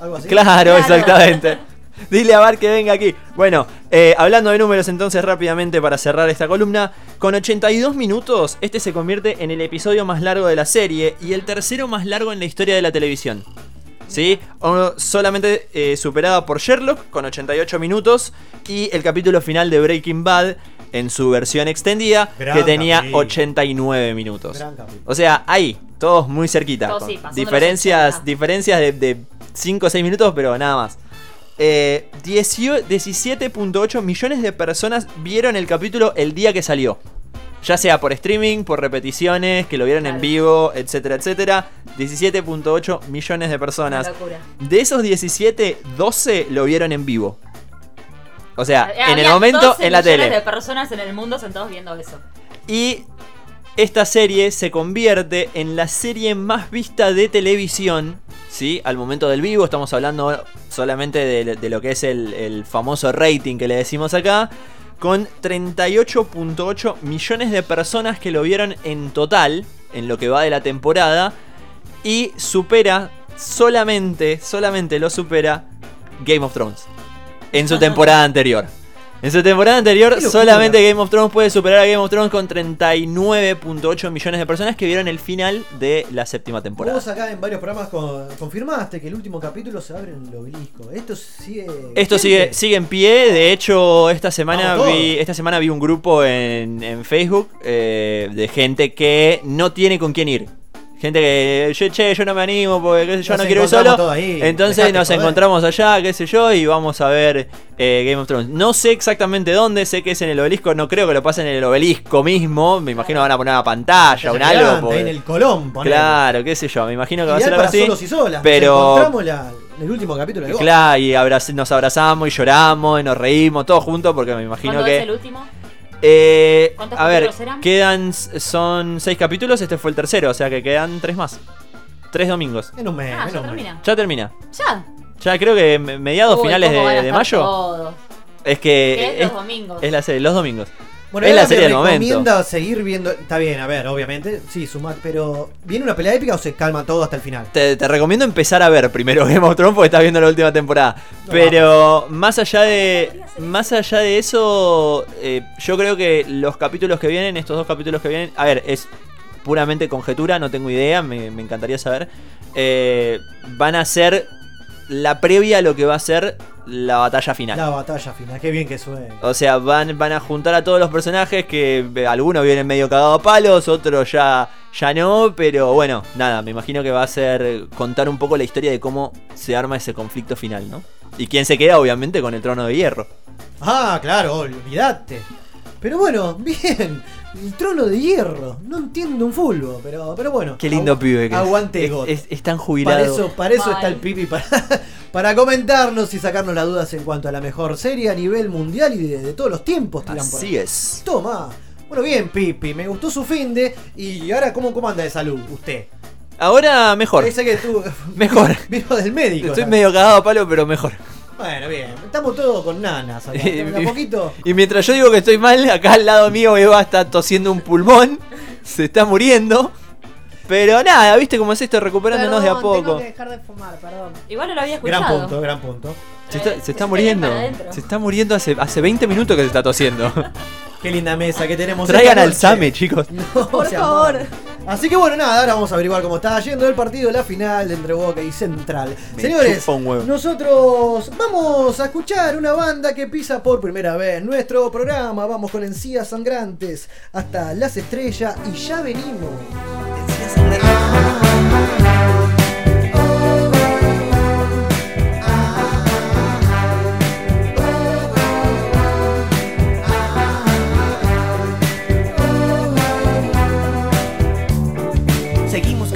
Algo así. Claro, exactamente. Dile a Bar que venga aquí. Bueno, eh, hablando de números entonces rápidamente para cerrar esta columna, con 82 minutos este se convierte en el episodio más largo de la serie y el tercero más largo en la historia de la televisión. ¿Sí? O- solamente eh, superada por Sherlock con 88 minutos y el capítulo final de Breaking Bad en su versión extendida Gran que tenía capítulo. 89 minutos. O sea, ahí, todos muy cerquita. Todos sí, diferencias 80. diferencias de, de 5 o 6 minutos, pero nada más. Eh, 18 17.8 millones de personas vieron el capítulo el día que salió. Ya sea por streaming, por repeticiones, que lo vieron en vivo, etcétera, etcétera. 17.8 millones de personas. De esos 17, 12 lo vieron en vivo. O sea, Había en el momento 12 en la millones tele. de personas en el mundo sentados viendo eso. Y esta serie se convierte en la serie más vista de televisión. ¿Sí? Al momento del vivo, estamos hablando solamente de, de lo que es el, el famoso rating que le decimos acá. Con 38.8 millones de personas que lo vieron en total, en lo que va de la temporada. Y supera, solamente, solamente lo supera Game of Thrones. En su temporada anterior. En su temporada anterior, solamente Game of Thrones puede superar a Game of Thrones con 39.8 millones de personas que vieron el final de la séptima temporada. Vos acá en varios programas con- confirmaste que el último capítulo se abre en el obelisco. Esto sigue. Esto sigue, sigue en pie. De hecho, esta semana Vamos vi, esta semana vi un grupo en, en Facebook eh, de gente que no tiene con quién ir. Gente que, yo, che, yo no me animo porque qué sé yo Nos no quiero ir solo. ahí, Entonces dejate nos encontramos allá, qué sé yo, y vamos a ver eh, Game of Thrones. No sé exactamente dónde, sé que es en el obelisco, no creo que lo pasen en el obelisco mismo. Me imagino que van a poner una pantalla, un algo. Porque- En el Colón, ponele. Claro, qué sé yo, me imagino que va a ser algo para así. solos y solas. pero Nos encontramos la- el último capítulo de. Claro, y nos abrazamos y lloramos y nos reímos todos juntos porque me imagino ¿Cuándo que... es el último? Eh, ¿Cuántos a ver, capítulos eran? quedan, son seis capítulos, este fue el tercero, o sea que quedan tres más. Tres domingos. En un mes, Ah, en ya un mes. termina. Ya termina. Ya. Ya creo que me- mediados, Uy, finales de, ¿cómo van a de estar mayo. todos? Es que Que es es, los domingos. es la serie, los domingos. Bueno, es la serie del momento. recomienda seguir viendo. Está bien, a ver, obviamente. Sí, sumar. Pero. ¿Viene una pelea épica o se calma todo hasta el final? Te, te recomiendo empezar a ver primero Game of Thrones porque estás viendo la última temporada. No, Pero más allá de. Más allá de eso. eh, yo creo que los capítulos que vienen, estos dos capítulos que vienen. A ver, es puramente conjetura, no tengo idea, me, me encantaría saber. eh, van a ser la previa a lo que va a ser la batalla final. La batalla final, qué bien que suena. O sea, van, van a juntar a todos los personajes que eh, algunos vienen medio cagados a palos, otros ya, ya no, pero bueno, nada, me imagino que va a ser contar un poco la historia de cómo se arma ese conflicto final, ¿no? Y quién se queda, obviamente, con el trono de hierro. Ah, claro, olvídate. Pero bueno, bien. El trono de hierro. No entiendo un fulbo, pero, pero bueno. Qué lindo pibe que es. Aguante Es- es- Están Para jubilados. eso, para eso está el pipi, para, para comentarnos y sacarnos las dudas en cuanto a la mejor serie a nivel mundial y de, de todos los tiempos. tiran por Así es. Toma. Bueno, bien, Pipi, me gustó su fin de. Y ahora, ¿cómo, cómo anda de salud usted? Ahora mejor. Parece que tú. Mejor. Vino del médico. Estoy ¿sabes? medio cagado a palo, pero mejor. Bueno, bien. Estamos todos con nanas acá. A poquito. Y mientras yo digo que estoy mal, acá al lado mío Eva está tosiendo un pulmón. Se está muriendo. Pero nada, viste cómo es esto, recuperándonos de a Perdón, Tengo poco. que dejar de fumar, perdón. Igual no lo había escuchado. Gran punto, gran punto. Se está, se está Se muriendo. Se está muriendo hace, hace 20 minutos que se está tosiendo. Qué linda mesa que tenemos. Traigan al. Same, chicos. No, Por favor. mal. Así que bueno, nada, ahora vamos a averiguar cómo está yendo el partido, la final de entre Boca y Central. Me Señores, nosotros vamos a escuchar una banda que pisa por primera vez nuestro programa. Vamos con encías sangrantes hasta las estrellas y ya venimos. Seguimos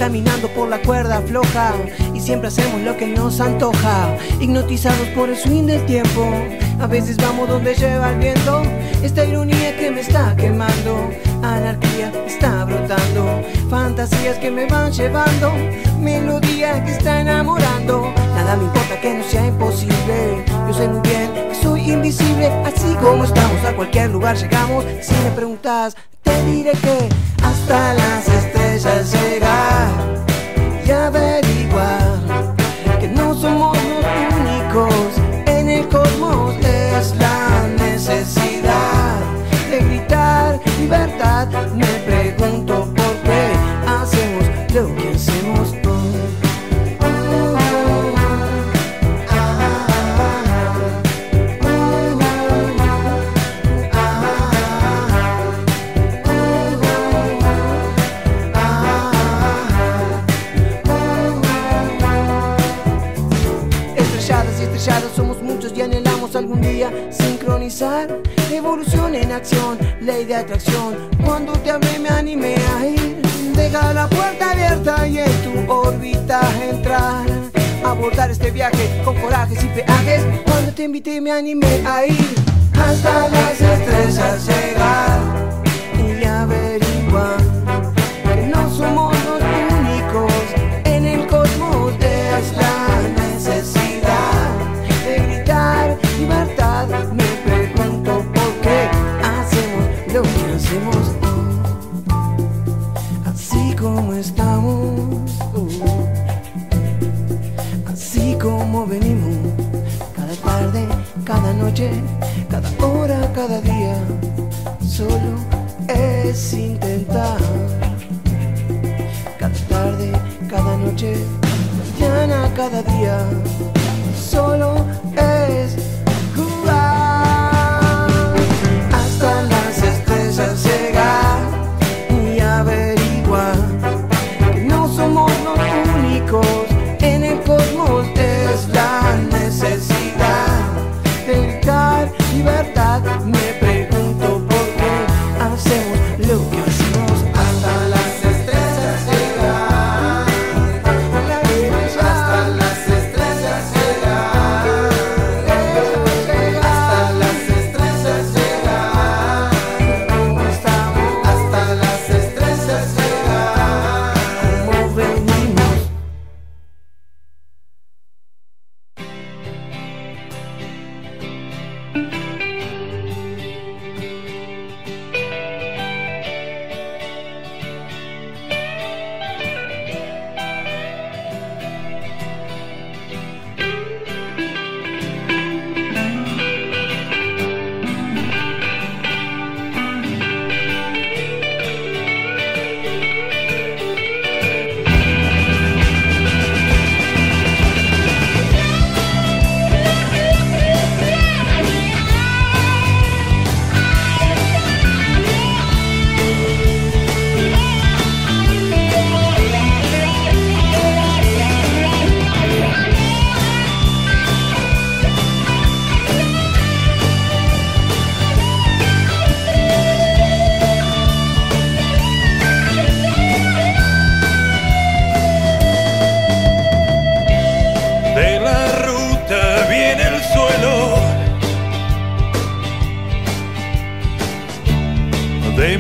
caminando por la cuerda floja. Y siempre hacemos lo que nos antoja, hipnotizados por el swing del tiempo. A veces vamos donde lleva el viento, esta ironía que me está quemando, anarquía está brotando, fantasías que me van llevando, melodía que está enamorando. Nada me importa que no sea imposible, yo sé muy bien que soy invisible, así como estamos a cualquier lugar llegamos. Si me preguntas, te diré que hasta las estrellas llegar. Y averiguar evolución en acción, ley de atracción. Cuando te hablé me animé a ir, deja la puerta abierta y en tu órbita entrar. Abordar este viaje con corajes y peajes. Cuando te invité me animé a ir hasta las estrellas llegar y averiguar que no somos cada hora cada día solo es intentar. Cada tarde, cada noche, mañana, cada día, solo es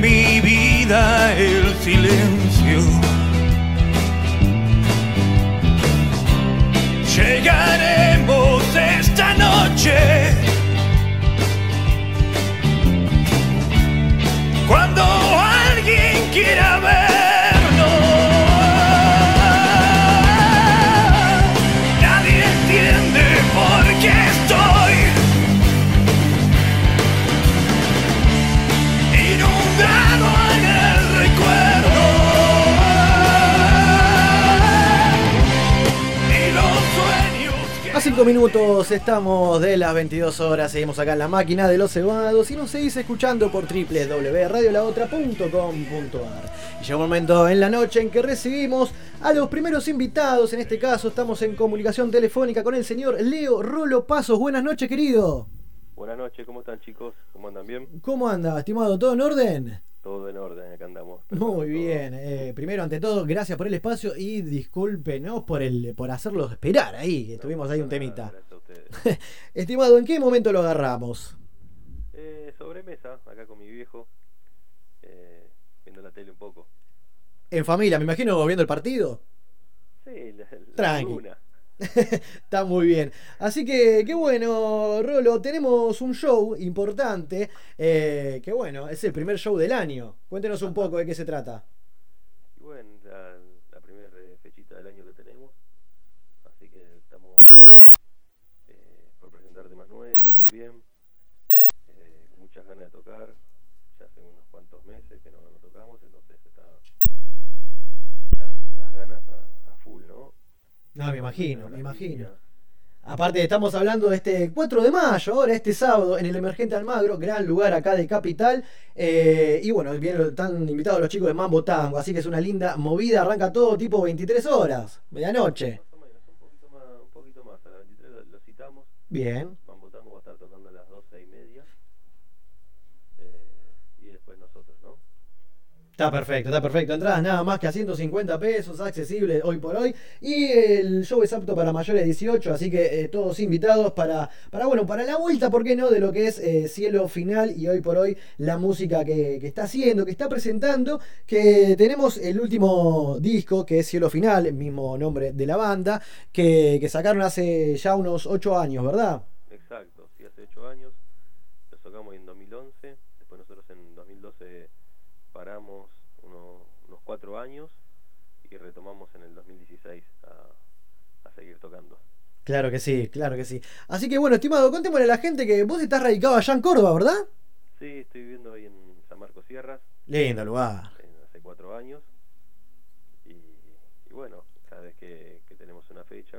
mi vida el silencio. Llegaremos esta noche. 5 minutos estamos de las 22 horas, seguimos acá en la máquina de los cebados y nos seguís escuchando por www.radiolaotra.com.ar. Y llegó un momento en la noche en que recibimos a los primeros invitados, en este caso estamos en comunicación telefónica con el señor Leo Rolo Pasos. Buenas noches, querido. Buenas noches, ¿cómo están chicos? ¿Cómo andan bien? ¿Cómo anda, estimado? ¿Todo en orden? Todo en orden, acá andamos. Muy bien. eh, primero, ante todo, gracias por el espacio y discúlpenos por el por hacerlos esperar ahí, que tuvimos ahí un temita. Gracias a ustedes. Estimado, ¿en qué momento lo agarramos? Eh, sobremesa, acá con mi viejo, eh, viendo la tele un poco. En familia, me imagino viendo el partido. Sí, la, la Tranqui. luna. Está muy bien. Así que, qué bueno, Rolo, tenemos un show importante, eh, que bueno, es el primer show del año. Cuéntenos un poco de qué se trata. Y bueno, la, la primera eh, fechita del año que tenemos, así que estamos eh, por presentar temas nuevos, bien, eh, con muchas ganas de tocar, ya hace unos cuantos meses que no, no tocamos, entonces está la- las ganas a, a full, ¿no? No, me imagino, me imagino. Aparte, estamos hablando de este 4 de mayo, ahora este sábado, en el Emergente Almagro, gran lugar acá de Capital. eh, y bueno, bien, están invitados los chicos de Mambo Tango, así que es una linda movida, arranca todo tipo 23 horas, medianoche. Más o menos, un poquito más, un poquito más, a las 23 lo, lo citamos. Bien. Mambo Tango va a estar tocando a las 12 y media. Eh, y después nosotros, ¿no? Está perfecto, está perfecto. Entradas nada más que a 150 pesos, accesible hoy por hoy. Y el show es apto para mayores de 18, así que eh, todos invitados para, para, bueno, para la vuelta, ¿por qué no? De lo que es eh, Cielo Final y hoy por hoy la música que, que está haciendo, que está presentando. Que tenemos el último disco, que es Cielo Final, el mismo nombre de la banda, que, que sacaron hace ya unos 8 años, ¿verdad? Exacto, sí, hace 8 años. Lo tocamos en 2011. Después nosotros en 2012 paramos uno- unos 4 años y retomamos en el 2016 a, a seguir tocando. Claro que sí, claro que sí. Así que bueno, estimado, contémosle a la gente que vos estás radicado allá en Córdoba, ¿verdad? Sí, estoy viviendo ahí en San Marcos Sierras. Lindo lugar. hace 4 años. Y, y bueno, cada vez que, que tenemos una fecha,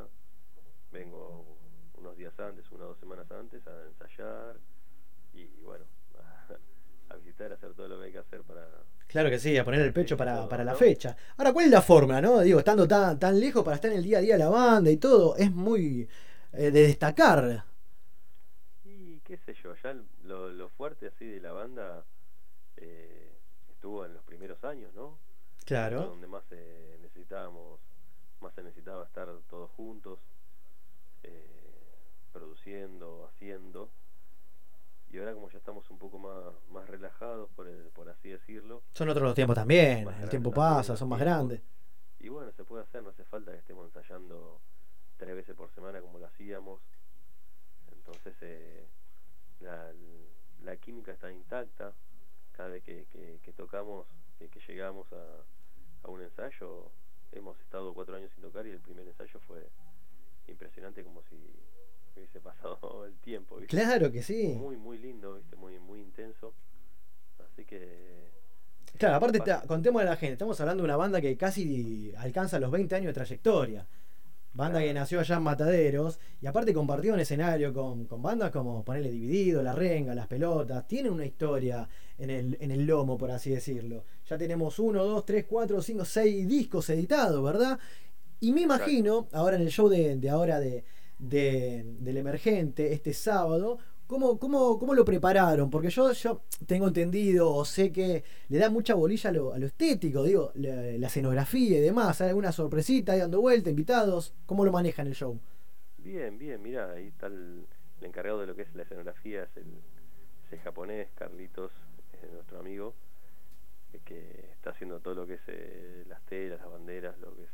vengo unos días antes, una o dos semanas antes a ensayar y bueno, a, a visitar, a hacer todo lo que hay que hacer para... Claro que sí, a poner el pecho para, para la fecha. Ahora, ¿cuál es la fórmula, no? Digo, estando tan, tan lejos para estar en el día a día de la banda y todo, es muy eh, de destacar. Y qué sé yo, ya lo, lo fuerte así de la banda eh, estuvo en los primeros años, ¿no? Claro. Donde más eh, necesitábamos, más se necesitaba estar todos juntos, eh, produciendo, haciendo. Y ahora como ya estamos un poco más, más relajados, por, el- así decirlo. Son otros los tiempos también, más el tiempo pasa, son más grandes. Y bueno, se puede hacer, no hace falta que estemos ensayando tres veces por semana como lo hacíamos. Entonces eh, la, la química está intacta. Cada vez que, que, que tocamos, que, que llegamos a, a un ensayo, hemos estado cuatro años sin tocar y el primer ensayo fue impresionante como si hubiese pasado el tiempo. ¿viste? Claro que sí. Muy, muy lindo, ¿viste? Muy, muy intenso. Así que Claro, aparte, te- contémosle a la gente, estamos hablando de una banda que casi alcanza los 20 años de trayectoria. Banda que nació allá en Mataderos y aparte compartió un escenario con, con bandas como Ponerle Dividido, La Renga, Las Pelotas. Tiene una historia en el, en el lomo, por así decirlo. Ya tenemos uno, dos, tres, cuatro, cinco, seis discos editados, ¿verdad? Y me imagino, ahora en el show de, de ahora de, de- del emergente, este sábado, ¿cómo, cómo, cómo lo prepararon? Porque yo, yo tengo entendido o sé que le da mucha bolilla a lo, a lo estético, digo, la, la escenografía y demás. ¿Hay alguna sorpresita ahí dando vuelta, invitados? ¿Cómo lo manejan el show? Bien, bien, mira, ahí está el, el encargado de lo que es la escenografía, es el, es el japonés, Carlitos, es nuestro amigo, eh, que está haciendo todo lo que es eh, las telas, las banderas, lo que es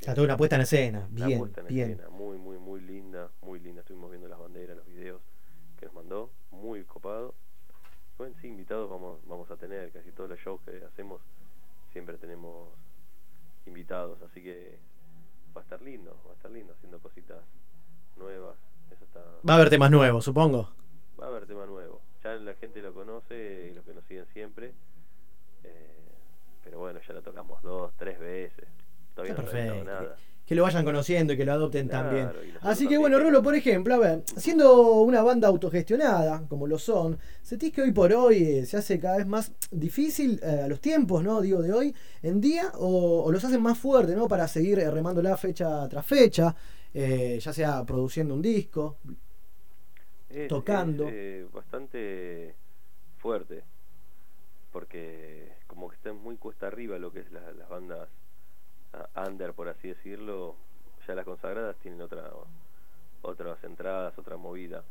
sea, toda una puesta en escena. Bien, puesta en bien. escena, muy, muy, muy linda, muy linda. Estuvimos viendo las banderas, los videos que nos mandó, muy copado. Bueno, sí, invitados vamos, vamos a tener, casi todos los shows que hacemos siempre tenemos invitados, así que va a estar lindo, va a estar lindo, haciendo cositas nuevas, eso está... Va a haber temas nuevos, supongo. Va a haber tema nuevo. Ya la gente lo conoce y los que nos siguen siempre. eh, pero bueno, ya lo tocamos dos, tres veces. Todavía Está no perfecto. nada. Que lo vayan conociendo y que lo adopten Claro, también. Así que bueno, Rolo, por ejemplo, a ver, siendo una banda autogestionada, como lo son, ¿sentís que hoy por hoy eh, se hace cada vez más difícil eh, a los tiempos, ¿no? Digo, de hoy en día, o, o los hacen más fuertes, ¿no? Para seguir eh, remándola fecha tras fecha, eh, ya sea produciendo un disco, Es- tocando. es, bastante fuerte. Porque como que está muy cuesta arriba lo que es la- las bandas under, por así decirlo. Ya las consagradas tienen otra otras entradas, otra movida.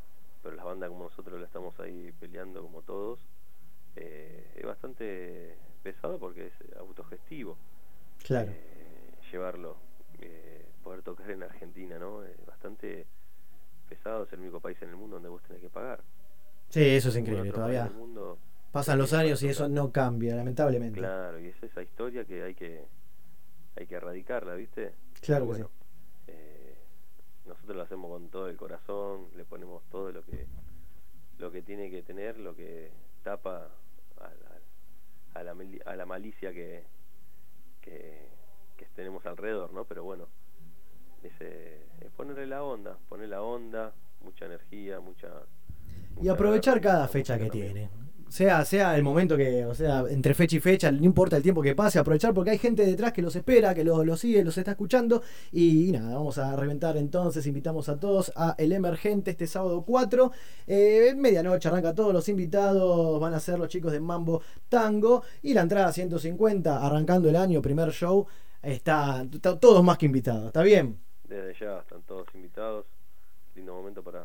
Pero las bandas como nosotros la estamos ahí peleando como todos, eh, es bastante pesado porque es autogestivo. Claro. eh, llevarlo, eh, poder tocar en Argentina, ¿no? Es bastante pesado, es el único país en el mundo donde vos tenés que pagar. Sí, eso es increíble, todavía mundo pasan los años y eso no cambia, lamentablemente. Claro, y es esa historia que hay que hay que erradicarla, ¿viste? Claro que bueno, eh, nosotros lo hacemos con todo el corazón, le ponemos todo lo que lo que tiene que tener, lo que tapa a la, a la, a la malicia que, que, que tenemos alrededor, ¿no? Pero bueno, es, eh, es ponerle la onda, poner la onda, mucha energía, mucha... Y aprovechar garra, cada fecha que tiene. Sea, sea el momento que, o sea, entre fecha y fecha, no importa el tiempo que pase, aprovechar porque hay gente detrás que los espera, que los, los sigue, los está escuchando. Y, nada, vamos a reventar entonces, invitamos a todos a El Emergente este sábado 4. Eh, medianoche arranca todos los invitados, van a ser los chicos de Mambo Tango. Y la entrada 150, arrancando el año, primer show, está, está todos más que invitados, ¿está bien? Desde ya están todos invitados. Lindo momento para,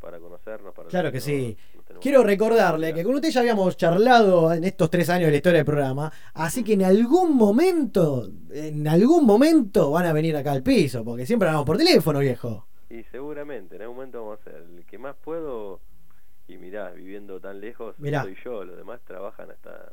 para conocernos. Para Claro que sí. Quiero recordarle que con usted ya habíamos charlado en estos tres años de la historia del programa, así que en algún momento, en algún momento van a venir acá al piso, porque siempre hablamos por teléfono, viejo. Y seguramente, en algún momento vamos a ser el que más puedo. Y mirá, viviendo tan lejos, Mirá. soy yo. Los demás trabajan hasta.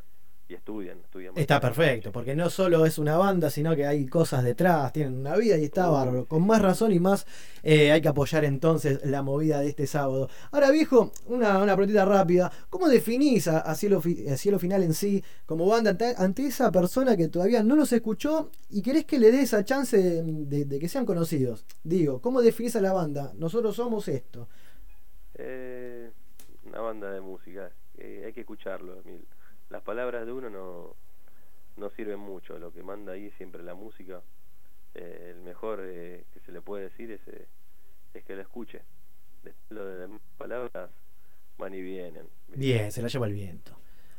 Y estudian. estudian Está perfecto, porque no solo es una banda, sino que hay cosas detrás, tienen una vida y está bárbaro. Con más razón y más eh, hay que apoyar entonces la movida de este sábado. Ahora, viejo, una, una preguntita rápida. ¿Cómo definís a, a Cielo, Fi- a Cielo Final en sí como banda ante, ante esa persona que todavía no los escuchó y querés que le dé esa chance de, de- de que sean conocidos? Digo, ¿cómo definís a la banda? Nosotros somos esto. Eh, una banda de música. eh, hay que escucharlo. Emil. Las palabras de uno no, no sirven mucho. Lo que manda ahí siempre la música. Eh, el mejor eh, que se le puede decir es, eh, es que lo escuche. Después lo de las palabras van y vienen. Bien, se la lleva el viento.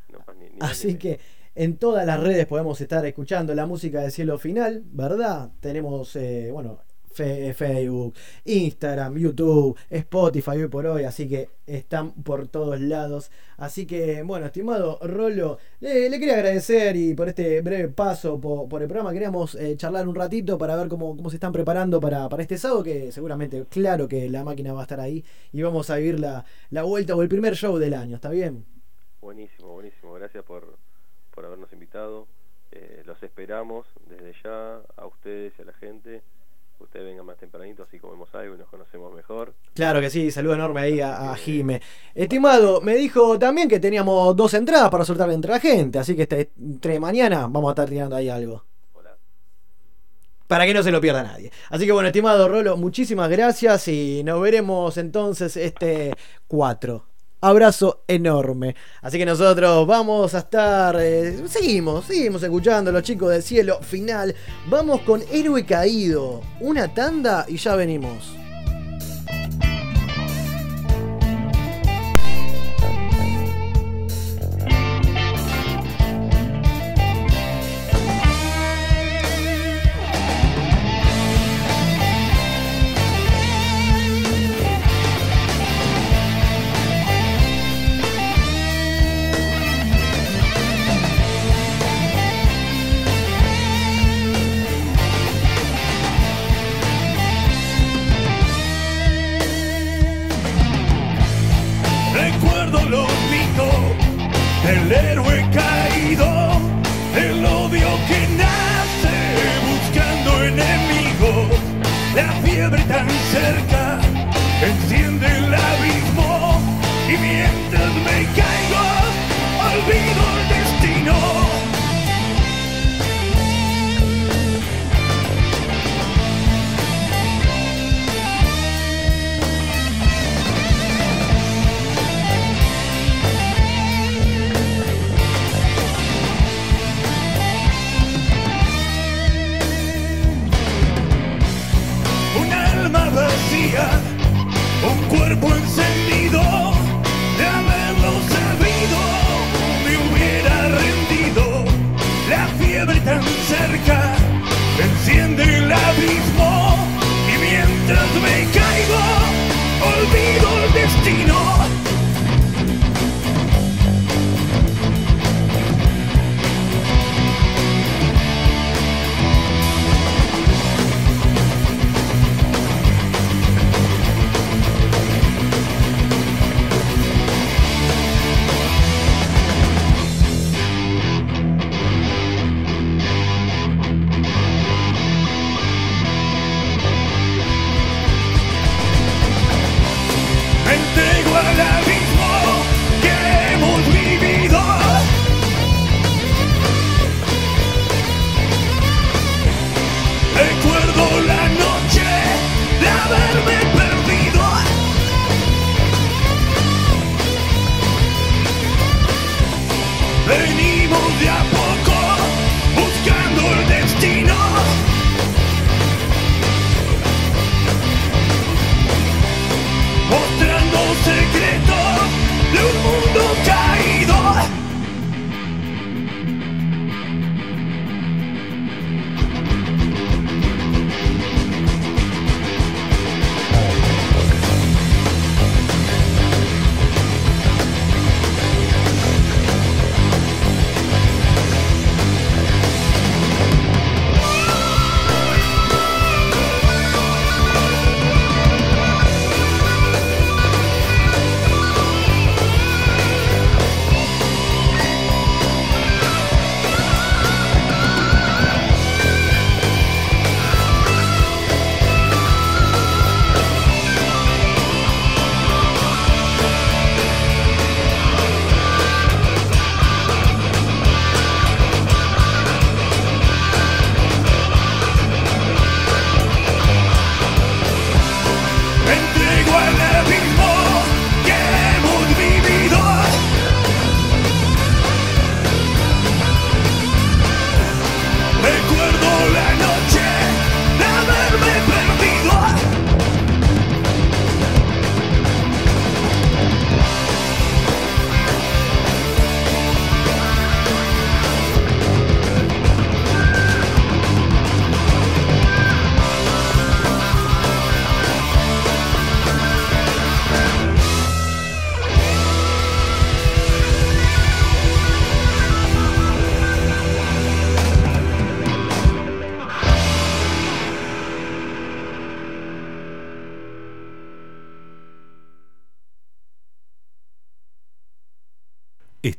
No ni- ni Así que en todas las redes podemos estar escuchando la música de Cielo Final, ¿verdad? Tenemos, eh, bueno, Facebook, Instagram, YouTube, Spotify hoy por hoy, así que están por todos lados. Así que, bueno, estimado Rolo, le, quería agradecer y por este breve paso po- por, el programa queríamos eh, charlar un ratito para ver cómo, cómo se están preparando para, para este sábado, que seguramente, claro que la máquina va a estar ahí y vamos a vivir la, la vuelta o el primer show del año, ¿está bien? Buenísimo, buenísimo. Gracias por, por habernos invitado. Eh, los esperamos desde ya a ustedes y a la gente. Vengan más tempranito, así comemos algo y nos conocemos mejor. Claro que sí, saludo enorme ahí a, a Jime. Estimado, me dijo también que teníamos dos entradas para soltar entre la gente, así que este, entre mañana vamos a estar tirando ahí algo. Para que no se lo pierda nadie. Así que bueno, estimado Rolo, muchísimas gracias y nos veremos entonces este 4. Abrazo enorme. Así que nosotros vamos a estar. eh, seguimos, seguimos escuchando los chicos del cielo final. Vamos con Héroe Caído. Una tanda y ya venimos.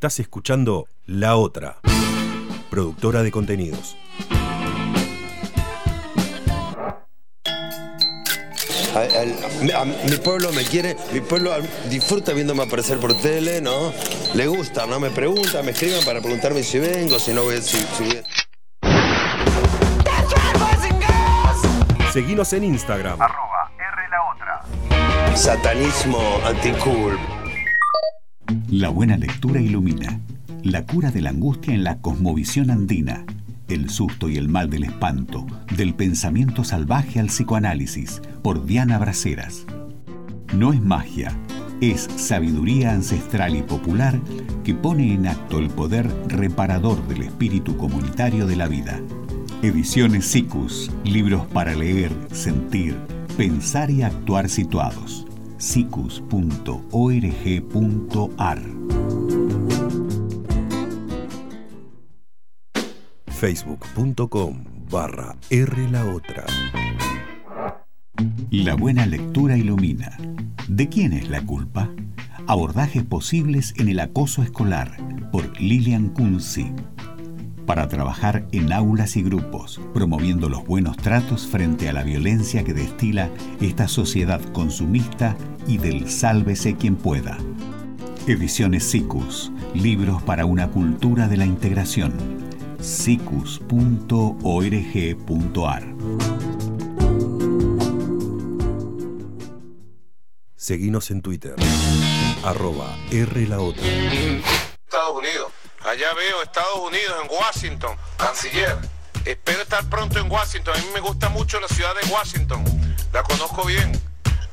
Estás escuchando La Otra, productora de contenidos. A- al- a- mi pueblo me quiere, mi pueblo disfruta viéndome aparecer por tele, ¿no? Le gusta, ¿no? Me preguntan, me escriben para preguntarme si vengo, si no voy, si, si voy- Seguinos en Instagram. Satanismo anticool. La buena lectura ilumina. La cura de la angustia en la cosmovisión andina. El susto y el mal del espanto. Del pensamiento salvaje al psicoanálisis. Por Diana Braceras. No es magia. Es sabiduría ancestral y popular que pone en acto el poder reparador del espíritu comunitario de la vida. Ediciones SICUS. Libros para leer, sentir, pensar y actuar situados. sicus.org.ar facebook.com barra R la otra. La buena lectura ilumina. ¿De quién es la culpa? Abordajes posibles en el acoso escolar por Lilian Kunzi. Para trabajar en aulas y grupos, promoviendo los buenos tratos frente a la violencia que destila esta sociedad consumista y del sálvese quien pueda. Ediciones SICUS, libros para una cultura de la integración. sicus.org.ar Seguinos en Twitter, arroba R la otra. Estados Unidos. Allá veo Estados Unidos en Washington, canciller. Espero estar pronto en Washington. A mí me gusta mucho la ciudad de Washington. La conozco bien.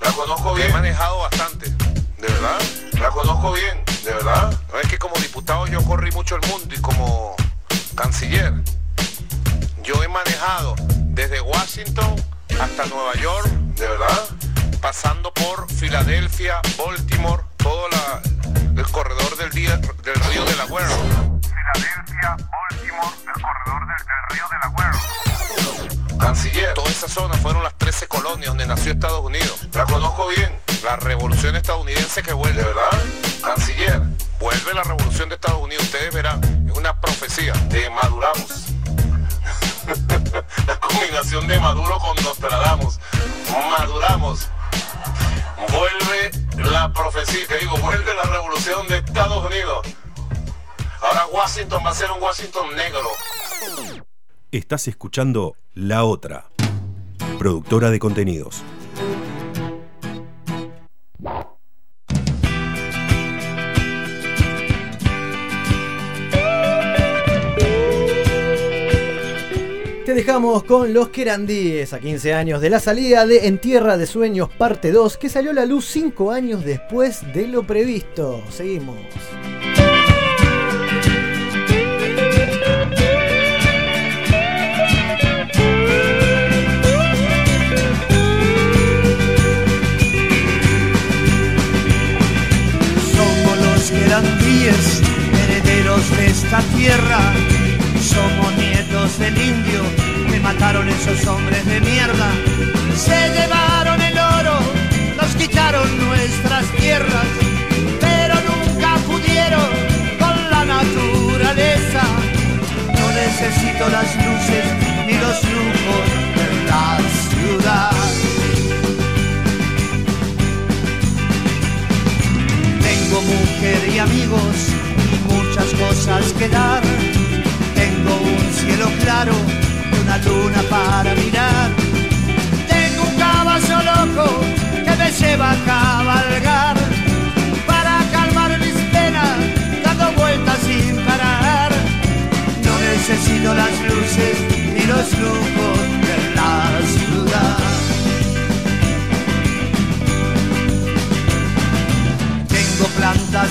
La conozco bien. He manejado bastante. ¿De verdad? La conozco bien. ¿De verdad? No es que como diputado yo corrí mucho el mundo y como canciller. Yo he manejado desde Washington hasta Nueva York. ¿De verdad? Pasando por Filadelfia, Baltimore, todo la, el corredor del, día, del río Delaware. Filadelfia, Baltimore, el corredor del, del río Delaware. Canciller, toda esa zona fueron las 13 colonias donde nació Estados Unidos. La conozco bien. La revolución estadounidense que vuelve, ¿verdad? Canciller, vuelve la revolución de Estados Unidos. Ustedes verán, es una profecía de maduramos. la combinación de Maduro con Nostradamus. Maduramos. Vuelve la profecía, que digo, vuelve la revolución de Estados Unidos. Ahora Washington va a ser un Washington negro. Estás escuchando La Otra, productora de contenidos. Te dejamos con Los Querandíes a 15 años de la salida de En Tierra de Sueños parte 2 que salió a la luz 5 años después de lo previsto. Seguimos. Herederos de esta tierra. Somos nietos del indio que mataron esos hombres de mierda. Se llevaron el oro, nos quitaron nuestras tierras, pero nunca pudieron con la naturaleza. No necesito las luces ni los lujos de la ciudad. Tengo mujer y amigos y muchas cosas que dar. Tengo un cielo claro y una luna para mirar. Tengo un caballo loco que me lleva a cabalgar. Para calmar mis penas, dando vueltas sin parar. No necesito las luces ni los lujos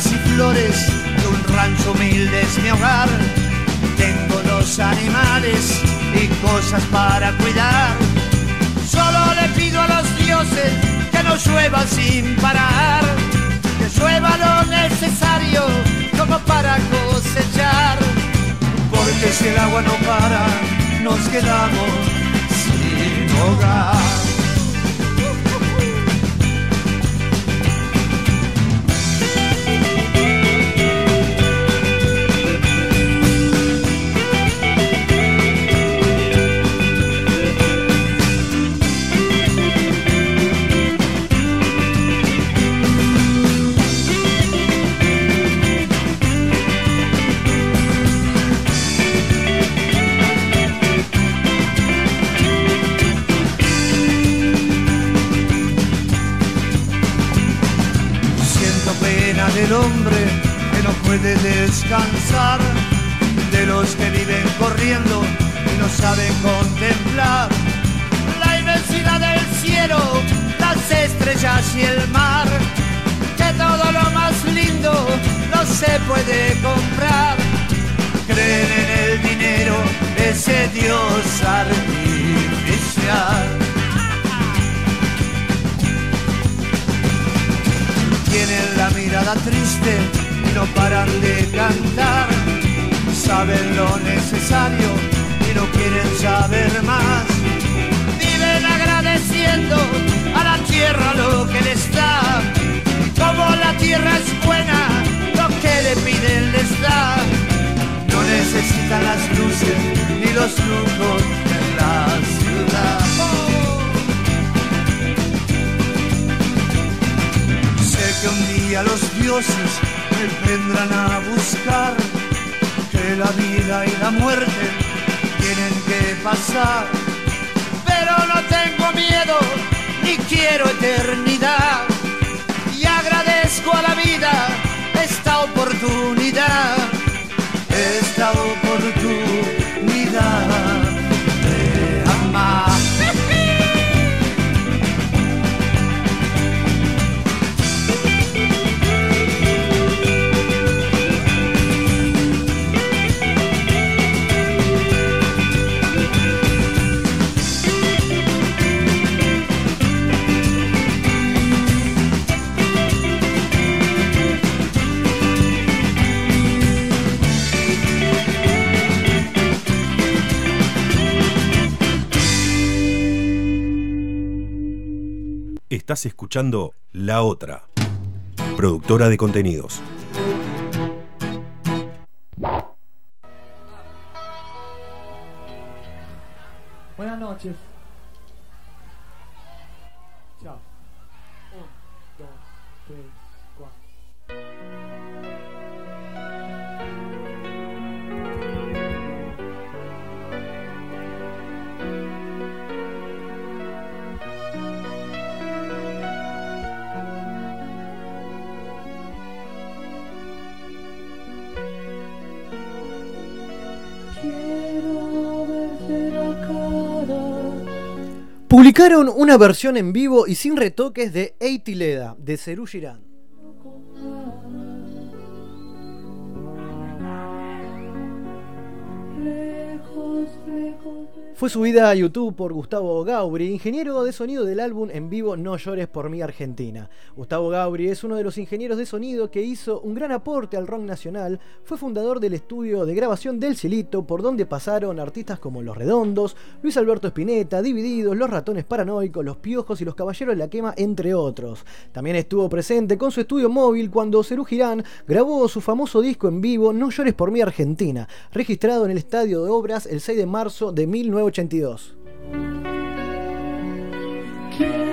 y flores y un rancho humilde es mi hogar. Tengo los animales y cosas para cuidar. Solo le pido a los dioses que no llueva sin parar. Que llueva lo necesario como para cosechar. Porque si el agua no para, nos quedamos sin hogar. Descansar, de los que viven corriendo y no saben contemplar la inmensidad del cielo, las estrellas y el mar, que todo lo más lindo no se puede comprar. Creen en el dinero, ese dios artificial. tienen la mirada triste no paran de cantar. Saben lo necesario y no quieren saber más. Viven agradeciendo a la tierra lo que les da. Como la tierra es buena, lo que le piden les da. No necesitan las luces ni los lujos de la ciudad. Sé que un día los dioses vendrán a buscar, que la vida y la muerte tienen que pasar. Pero no tengo miedo, ni quiero eternidad. Y agradezco a la vida esta oportunidad, esta oportunidad Estás escuchando La Otra, productora de contenidos. Publicaron una versión en vivo y sin retoques de Eitileda, de Serú Girán. Fue subida a YouTube por Gustavo Gauri, ingeniero de sonido del álbum en vivo No llores por mí Argentina. Gustavo Gauri es uno de los ingenieros de sonido que hizo un gran aporte al rock nacional, fue fundador del estudio de grabación del Cielito, por donde pasaron artistas como Los Redondos, Luis Alberto Spinetta, Divididos, Los Ratones Paranoicos, Los Piojos y Los Caballeros de la Quema, entre otros. También estuvo presente con su estudio móvil cuando Cerú Girán grabó su famoso disco en vivo No llores por mí Argentina, registrado en el Estadio de Obras el 6 de marzo de 1982.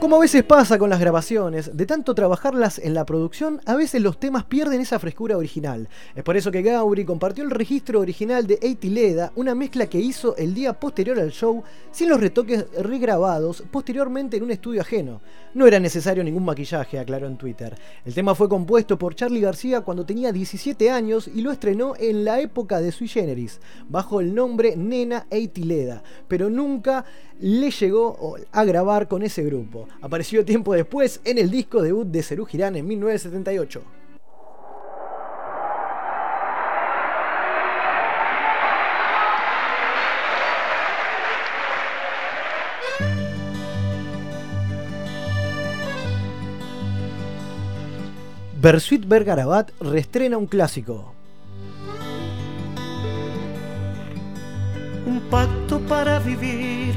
Como a veces pasa con las grabaciones, de tanto trabajarlas en la producción, a veces los temas pierden esa frescura original. Es por eso que Gauri compartió el registro original de Eitileda, una mezcla que hizo el día posterior al show, sin los retoques regrabados posteriormente en un estudio ajeno. No era necesario ningún maquillaje, aclaró en Twitter. El tema fue compuesto por Charlie García cuando tenía 17 años y lo estrenó en la época de Sui Generis, bajo el nombre Nena Eitileda, pero nunca le llegó a grabar con ese grupo. Apareció tiempo después en el disco debut de Serú Girán en 1978. Bersuit Bergarabat reestrena un clásico. un pacto para vivir,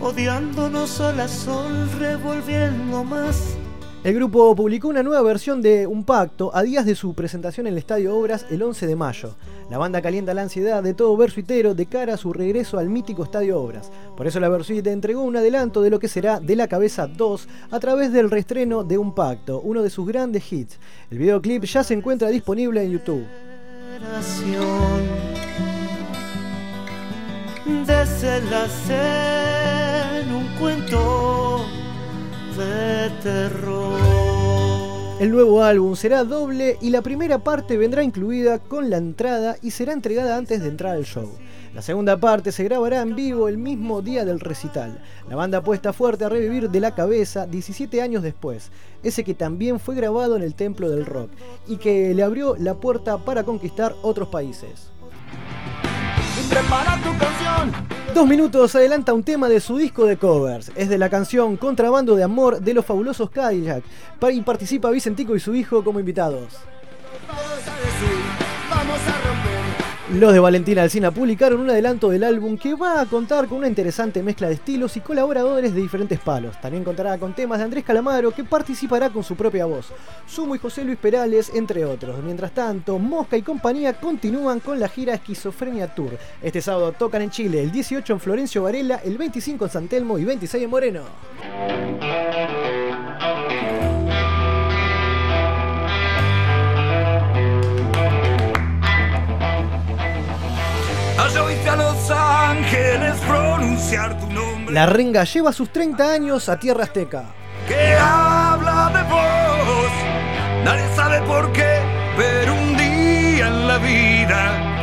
odiándonos sol a sol, revolviendo más. El grupo publicó una nueva versión de Un Pacto a días de su presentación en el Estadio Obras el 11 de mayo. La banda calienta la ansiedad de todo versuitero de cara a su regreso al mítico Estadio Obras. Por eso la Versuit entregó un adelanto de lo que será De la Cabeza 2 a través del reestreno de Un Pacto, uno de sus grandes hits. El videoclip ya se encuentra disponible en YouTube. Desde un El nuevo álbum será doble y la primera parte vendrá incluida con la entrada y será entregada antes de entrar al show. La segunda parte se grabará en vivo el mismo día del recital. La banda apuesta fuerte a revivir de la cabeza 17 años después, ese que también fue grabado en el Templo del Rock y que le abrió la puerta para conquistar otros países. Prepara tu canción. Dos minutos adelanta un tema de su disco de covers. Es de la canción Contrabando de Amor de los fabulosos Cadillac. Y participa Vicentico y su hijo como invitados. Los de Valentina Alcina publicaron un adelanto del álbum que va a contar con una interesante mezcla de estilos y colaboradores de diferentes palos. También contará con temas de Andrés Calamaro que participará con su propia voz, Sumo y José Luis Perales, entre otros. Mientras tanto, Mosca y compañía continúan con la gira Esquizofrenia Tour. Este sábado tocan en Chile, el 18 en Florencio Varela, el 25 en San Telmo y 26 en Moreno. Ángeles pronunciar tu nombre. La Renga lleva sus 30 años a Tierra Azteca. Que habla de vos. Nadie sabe por qué, pero un día en la vida.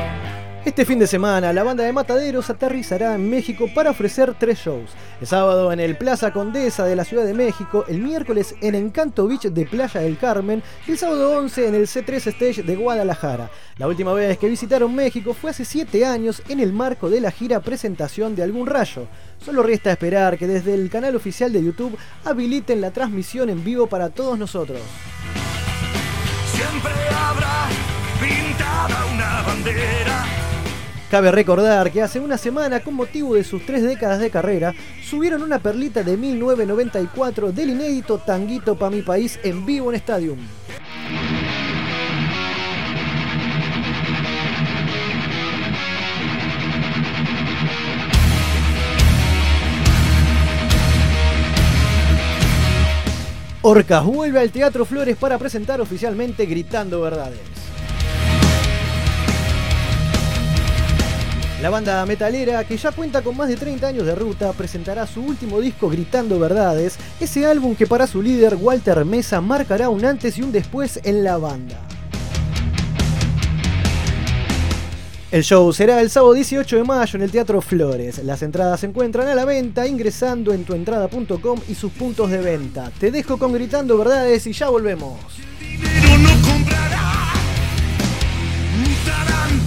Este fin de semana, la banda de Mataderos aterrizará en México para ofrecer tres shows. El sábado en el Plaza Condesa de la Ciudad de México, el miércoles en Encanto Beach de Playa del Carmen y el sábado 11 en el C3 Stage de Guadalajara. La última vez que visitaron México fue hace 7 años en el marco de la gira presentación de Algún Rayo. Solo resta esperar que desde el canal oficial de YouTube habiliten la transmisión en vivo para todos nosotros. Siempre habrá pintada una bandera. Cabe recordar que hace una semana, con motivo de sus tres décadas de carrera, subieron una perlita de 1994 del inédito Tanguito pa' mi país en vivo en Stadium. Orcas vuelve al Teatro Flores para presentar oficialmente Gritando Verdades. La banda metalera, que ya cuenta con más de 30 años de ruta, presentará su último disco Gritando Verdades, ese álbum que para su líder Walter Mesa marcará un antes y un después en la banda. El show será el sábado 18 de mayo en el Teatro Flores. Las entradas se encuentran a la venta ingresando en tuentrada.com y sus puntos de venta. Te dejo con Gritando Verdades y ya volvemos. Mutarán las ideas,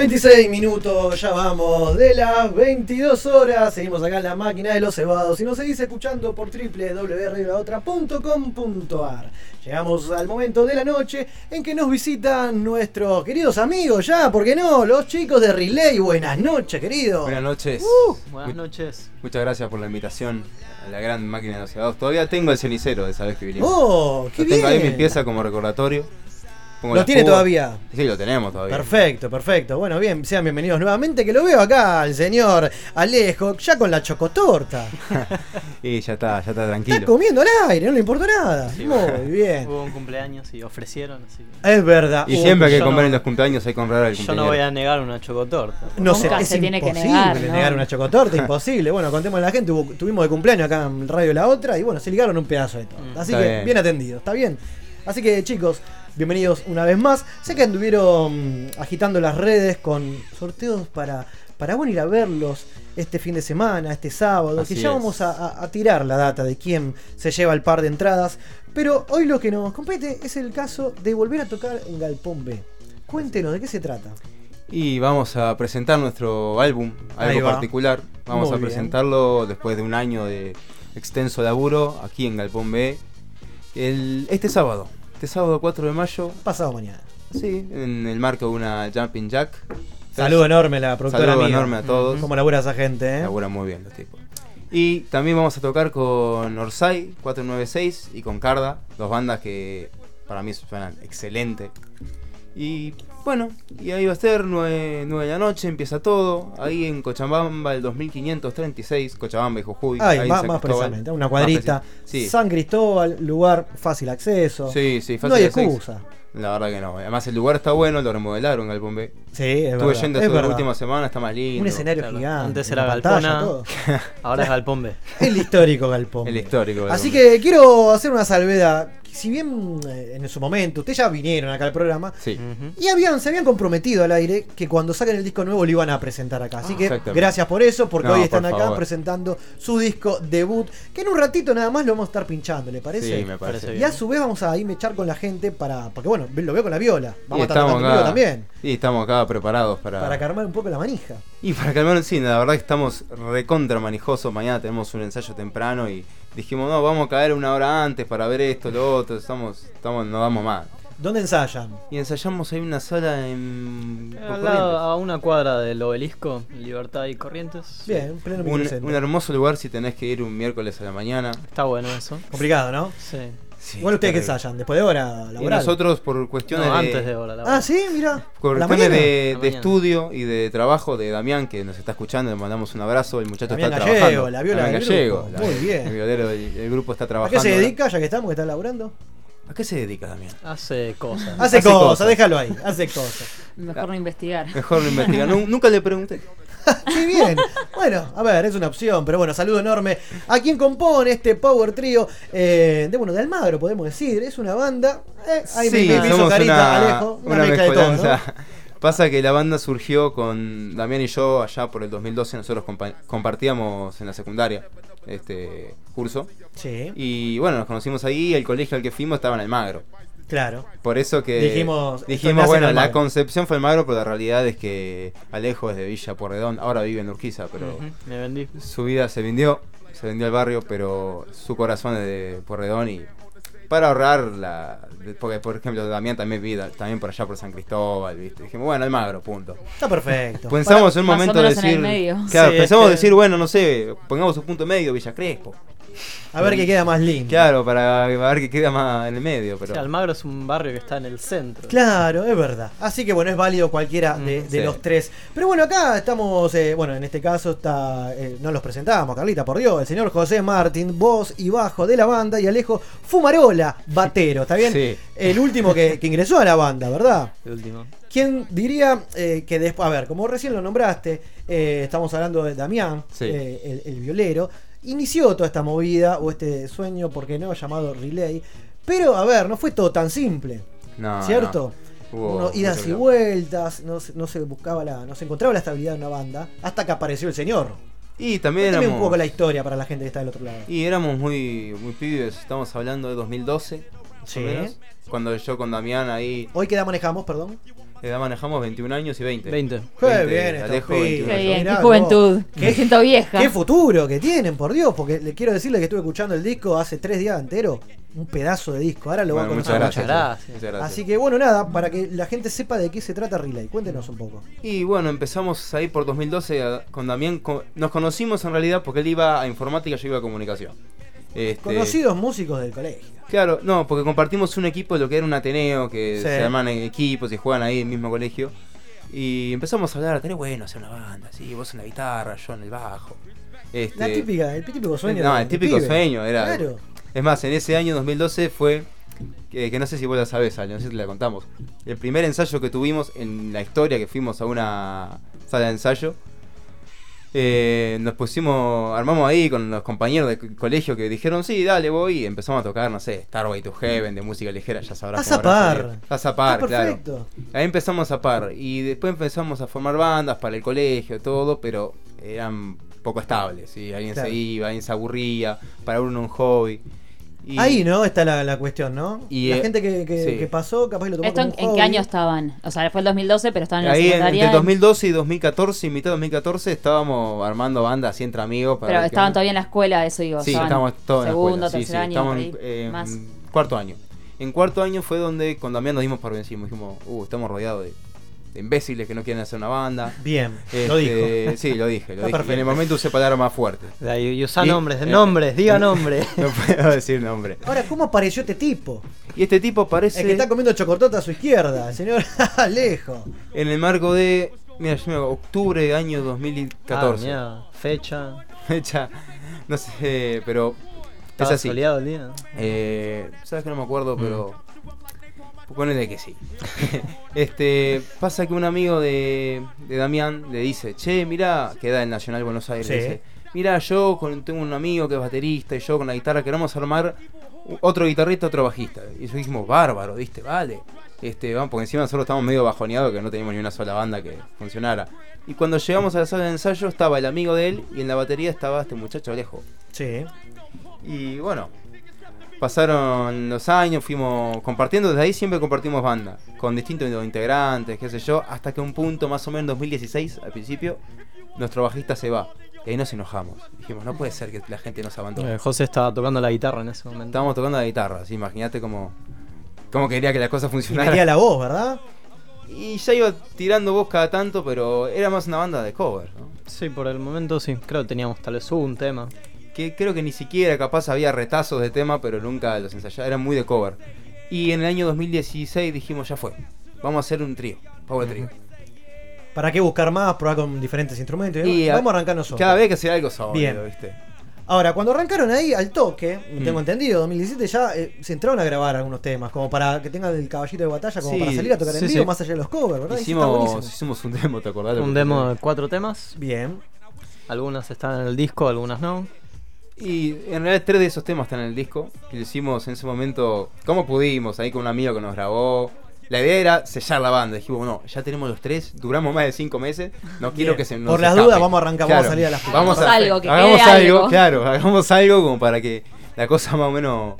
26 minutos, ya vamos de las 22 horas. Seguimos acá en la máquina de los cebados y nos seguís escuchando por www.radiolaotra.com.ar. Llegamos al momento de la noche en que nos visitan nuestros queridos amigos, ya, ¿por qué no? Los chicos de Relay. Buenas noches, queridos. Buenas noches. Buenas noches. Muchas gracias por la invitación a la gran máquina de los cebados. Todavía tengo el cenicero de esa vez que vinimos. Oh, qué Lo tengo ahí bien. mi pieza como recordatorio. Pongo ¿Lo tiene todavía? Sí, lo tenemos todavía. Perfecto, perfecto. Bueno, bien, sean bienvenidos nuevamente. Que lo veo acá al señor Alejo, ya con la chocotorta. Y ya está, ya está Está tranquilo. comiendo al aire, no le importa nada. Sí, Muy bueno, bien. Hubo un cumpleaños y ofrecieron, así que- Es verdad. Y siempre que no- en los cumpleaños, hay que comprar al Yo no cumpleaños. voy a negar una chocotorta. No sé, se tiene que imposible negar, negar, ¿no? una chocotorta, imposible. Bueno, contemos a la gente, hubo- tuvimos de cumpleaños acá en Radio La Otra y bueno, se ligaron un pedazo de. Así Mm, Está que bien. bien. atendido, ¿está bien? Así que chicos, bienvenidos una vez más. Sé que anduvieron agitando las redes con sorteos para, para bueno, ir a verlos este fin de semana, este sábado, Así que ya es. vamos a, a- a tirar la data de quién se lleva el par de entradas. Pero hoy lo que nos compete es el caso de volver a tocar en Galpón B. Cuéntenos, ¿de qué se trata? Y vamos a presentar nuestro álbum, algo va. particular. Vamos Muy a bien. presentarlo después de un año de extenso laburo aquí en Galpón B. El, este sábado, este sábado 4 de mayo. Pasado mañana. Sí, en el marco de una Jumping Jack. Saludo enorme a la productora Saludo amiga. enorme a todos. ¿Cómo labura esa gente, eh? Labura muy bien los tipos. Y también vamos a tocar con Orsay 496 y con Carda, dos bandas que para mí suenan excelente. Y bueno, y ahí va a ser 9, de la noche, empieza todo. Ahí en Cochabamba, el 2536, Cochabamba y Jujuy. Ay, ahí más, más Cristóbal. precisamente, una cuadrita. Sí. San Cristóbal, lugar fácil acceso. Sí, sí, No fácil hay de acceso. excusa. La verdad que no. Además, el lugar está bueno, lo remodelaron Galpón B. Sí, es Estuve verdad, yendo es esta verdad. última semana, está más lindo. Un escenario gigante. Antes era Galpona, ahora es Galpón B. El histórico Galpón. El histórico. Galpón Así que quiero hacer una salvedad. Si bien eh, en su momento ustedes ya vinieron acá al programa Sí. y habían, se habían comprometido al aire que cuando saquen el disco nuevo lo iban a presentar acá. Así que Exactamente. gracias por eso, porque No, hoy por están acá favor. presentando su disco debut, que en un ratito nada más lo vamos a estar pinchando, ¿le parece? Sí, me parece Y a su vez vamos a ir mechar con la gente para. Porque bueno, lo veo con la viola. Vamos Y a estar también. Y estamos acá preparados para. Para calmar un poco la manija. Y para calmar, sí, la verdad que estamos recontra manijosos. Mañana tenemos un ensayo temprano y dijimos, no, vamos a caer una hora antes para ver esto, lo otro. Estamos, estamos no damos más. ¿Dónde ensayan? Y ensayamos ahí una sala en. Al lado, a una cuadra del obelisco, Libertad y Corrientes. Bien, pleno un, un hermoso lugar si tenés que ir un miércoles a la mañana. Está bueno eso. Complicado, ¿no? Sí. Sí, Igual ustedes que ensayan, después de hora Y laboral. nosotros por cuestiones No, de. antes de hora laboral. Ah, sí, mira. Por ¿A la cuestiones mañana? de, A la estudio y de trabajo de Damián, que nos está escuchando, le mandamos un abrazo. El muchacho Damián está Gallego, trabajando. la viola Damián Gallego, grupo. la- Muy bien. El violero del el grupo está ¿A trabajando. qué se dedica, ya que estamos, que está laburando? ¿A qué se dedica Damián? Hace cosas. Hace, Hace cosas, cosas. déjalo ahí, hace cosas. Mejor no investigar. Mejor lo investiga. Nu- Nunca le pregunté. Qué bien. Bueno, a ver, es una opción, pero bueno, saludo enorme a quien compone este Power Trio eh, de, bueno, de Almagro, podemos decir. Es una banda. Eh, ahí me- sí, me, hizo somos carita, una, Alejo. Una, una mezcla de todo. ¿no? Pasa que la banda surgió con Damián y yo allá por el 2012. Nosotros compa- compartíamos en la secundaria este curso. Sí, Y bueno, nos conocimos ahí. El colegio al que fuimos estaba en Almagro. Claro. Por eso que Dijimos, dijimos en bueno, la concepción fue Almagro, pero la realidad es que Alejo es de Villa Porredón, ahora vive en Urquiza, pero Ujú, Me vendí. su vida se vendió, se vendió al barrio, pero su corazón es de Porredón y para ahorrar la porque por ejemplo Damián también vive también por allá por San Cristóbal, ¿viste? Dijimos, bueno, Almagro, punto. Está perfecto. Pensamos en un momento en decir, el medio. claro, Sí, pensamos es que- decir, bueno, no sé, pongamos un punto medio Villa Crespo. A ver qué queda más lindo. Claro, para ver que queda más en el medio, pero Almagro es un barrio que está en el centro. Claro, es verdad. Así que bueno, es válido cualquiera de, Mm, de sí. los tres. Pero bueno, acá estamos, eh, bueno, en este caso está, eh, no los presentamos, Carlita, por Dios, el señor José Martín, voz y bajo de la banda, y Alejo Fumarola, batero, ¿está bien? Sí. El último que, que ingresó a la banda, ¿verdad? El último. ¿Quién diría eh, que después, a ver, como recién lo nombraste, eh, estamos hablando de Damián, Sí. eh, el, el violero, inició toda esta movida o este sueño, ¿por qué no?, llamado Relay. Pero, a ver, no fue todo tan simple, no, ¿cierto? no. Hubo Uno, idas y vueltas, no, se- no se buscaba la, no se encontraba la estabilidad en una banda, hasta que apareció el señor. Y también Cuéntame éramos un poco la historia para la gente que está del otro lado. Y éramos muy, muy pibes, estamos hablando de 2012, más Sí. o menos, cuando yo con Damián ahí... Hoy que manejamos, perdón. Edad manejamos 21 años y 20. 20. Qué bien, estos Alejo, pibes. 21 Qué bien, Mirá qué juventud. vos. Me siento vieja. Qué futuro que tienen, por Dios, porque le quiero decirle que estuve escuchando el disco hace tres días entero. Un pedazo de disco. Ahora lo voy a Bueno, conocer. muchas gracias. gracias. Muchas gracias. Así que bueno, nada, para que la gente sepa de qué se trata Relay. Cuéntenos un poco. Y bueno, empezamos ahí por 2012 a- con Damián. Nos conocimos en realidad porque él iba a informática, yo iba a comunicación. Este, Conocidos músicos del colegio. Claro, no, porque compartimos un equipo de lo que era un Ateneo, que Sí. se en equipos y juegan ahí en el mismo colegio. Y empezamos a hablar, estaría bueno hacer una banda, sí, vos en la guitarra, yo en el bajo. Este, La típica, el típico sueño. No, el típico pibe. sueño era. Claro. Es más, en ese año 2012 fue. Que, que no sé si vos la sabés, Ale, no sé si te la contamos. El primer ensayo que tuvimos en la historia, que fuimos a una sala de ensayo. Eh, nos pusimos, armamos ahí con los compañeros del co- colegio que dijeron, sí, dale, voy, y empezamos a tocar, no sé, Starway to Heaven, de música ligera, ya sabrás. A zapar. A zapar, Ah, claro. Ahí empezamos a zapar, y después empezamos a formar bandas para el colegio, todo, pero eran poco estables, y alguien Claro. se iba, alguien se aburría, para uno un hobby. Y- Ahí, ¿no? Está la, la cuestión, ¿no? Y, la eh, gente que, que- sí. que pasó, capaz que lo tomó ¿Esto como en, un en qué año estaban? O sea, fue el 2012, pero estaban en la Ahí en- secundaria. entre 2012 y 2014, y mitad de 2014, estábamos armando bandas así entre amigos. para Pero que- estaban todavía en la escuela, eso digo. Sí, estaban estábamos todos en la Segundo, escuela, sí, tercer sí, año, en, eh, más. cuarto año. En cuarto año fue donde con Damián nos dimos por vencidos. Dijimos, uh, estamos rodeados de, de imbéciles que no quieren hacer una banda. Bien, lo Este, dijo. Sí, lo dije. Lo dije. Y en el momento usé palabras más fuertes. Y, y usa Y- nombres, eh, nombres, diga nombre. No puedo decir nombre. Ahora, ¿cómo apareció este tipo? Y este tipo aparece El que está comiendo chocortota a su izquierda, el señor Alejo. en el marco de. Mira, yo me acuerdo, octubre de año 2014. Ah, mira, fecha. Fecha. No sé, pero. Es ¿Estaba así. soleado el día? Eh, Sabes que no me acuerdo, pero. Ponele que sí. este. Pasa que un amigo de, de Damián le dice: Che, mira, queda en Nacional Buenos Aires. Sí. Le dice: Mira, yo con- tengo un amigo que es baterista y yo con la guitarra queremos armar otro guitarrista, otro bajista. Y nosotros dijimos: Bárbaro, ¿viste? Vale. Este, vamos, porque encima nosotros estábamos medio bajoneados que no teníamos ni una sola banda que funcionara. Y cuando llegamos a la sala de ensayo estaba el amigo de él y en la batería estaba este muchacho Alejo. Sí. Y bueno, pasaron los años, fuimos compartiendo, desde ahí siempre compartimos banda, con distintos integrantes, qué sé yo, hasta que un punto más o menos en 2016, al principio, nuestro bajista se va. Y ahí nos enojamos. Dijimos, no puede ser que la gente nos abandone. Eh, José estaba tocando la guitarra en ese momento. Estábamos tocando la guitarra, así, imagínate cómo, cómo quería que las cosas funcionaran. metía la voz, ¿verdad? Y ya iba tirando voz cada tanto, pero era más una banda de cover, ¿no? Sí, por el momento sí. Creo que teníamos tal vez un tema. Que creo que ni siquiera capaz había retazos de tema, pero nunca los ensayaba, eran muy de cover. Y en el año 2016 dijimos, ya fue, vamos a hacer un trío, Power Trio. ¿Para qué buscar más? Probar con diferentes instrumentos. Y Vamos a arrancar nosotros. Cada vez que sea algo sólido, Bien. ¿viste? Ahora, cuando arrancaron ahí al toque, tengo Mm. entendido, 2017 ya eh, se entraron a grabar algunos temas, como para que tengan el caballito de batalla, como Sí, para salir a tocar en sí, vivo, sí. más allá de los covers, ¿verdad? Hicimos, hicimos un demo, ¿te acordás? Un demo de cuatro temas. Bien. Algunas están en el disco, algunas no. Y en realidad tres de esos temas están en el disco. Que lo hicimos en ese momento, como pudimos, ahí con un amigo que nos grabó. La idea era sellar la banda. Dijimos, bueno, ya tenemos los tres, duramos más de cinco meses. No quiero Bien. que se nos Por las escape. dudas, vamos a arrancar, vamos a salir a las Vamos a, Hagamos algo, que hagamos quede algo, algo. claro, hagamos algo como para que la cosa más o menos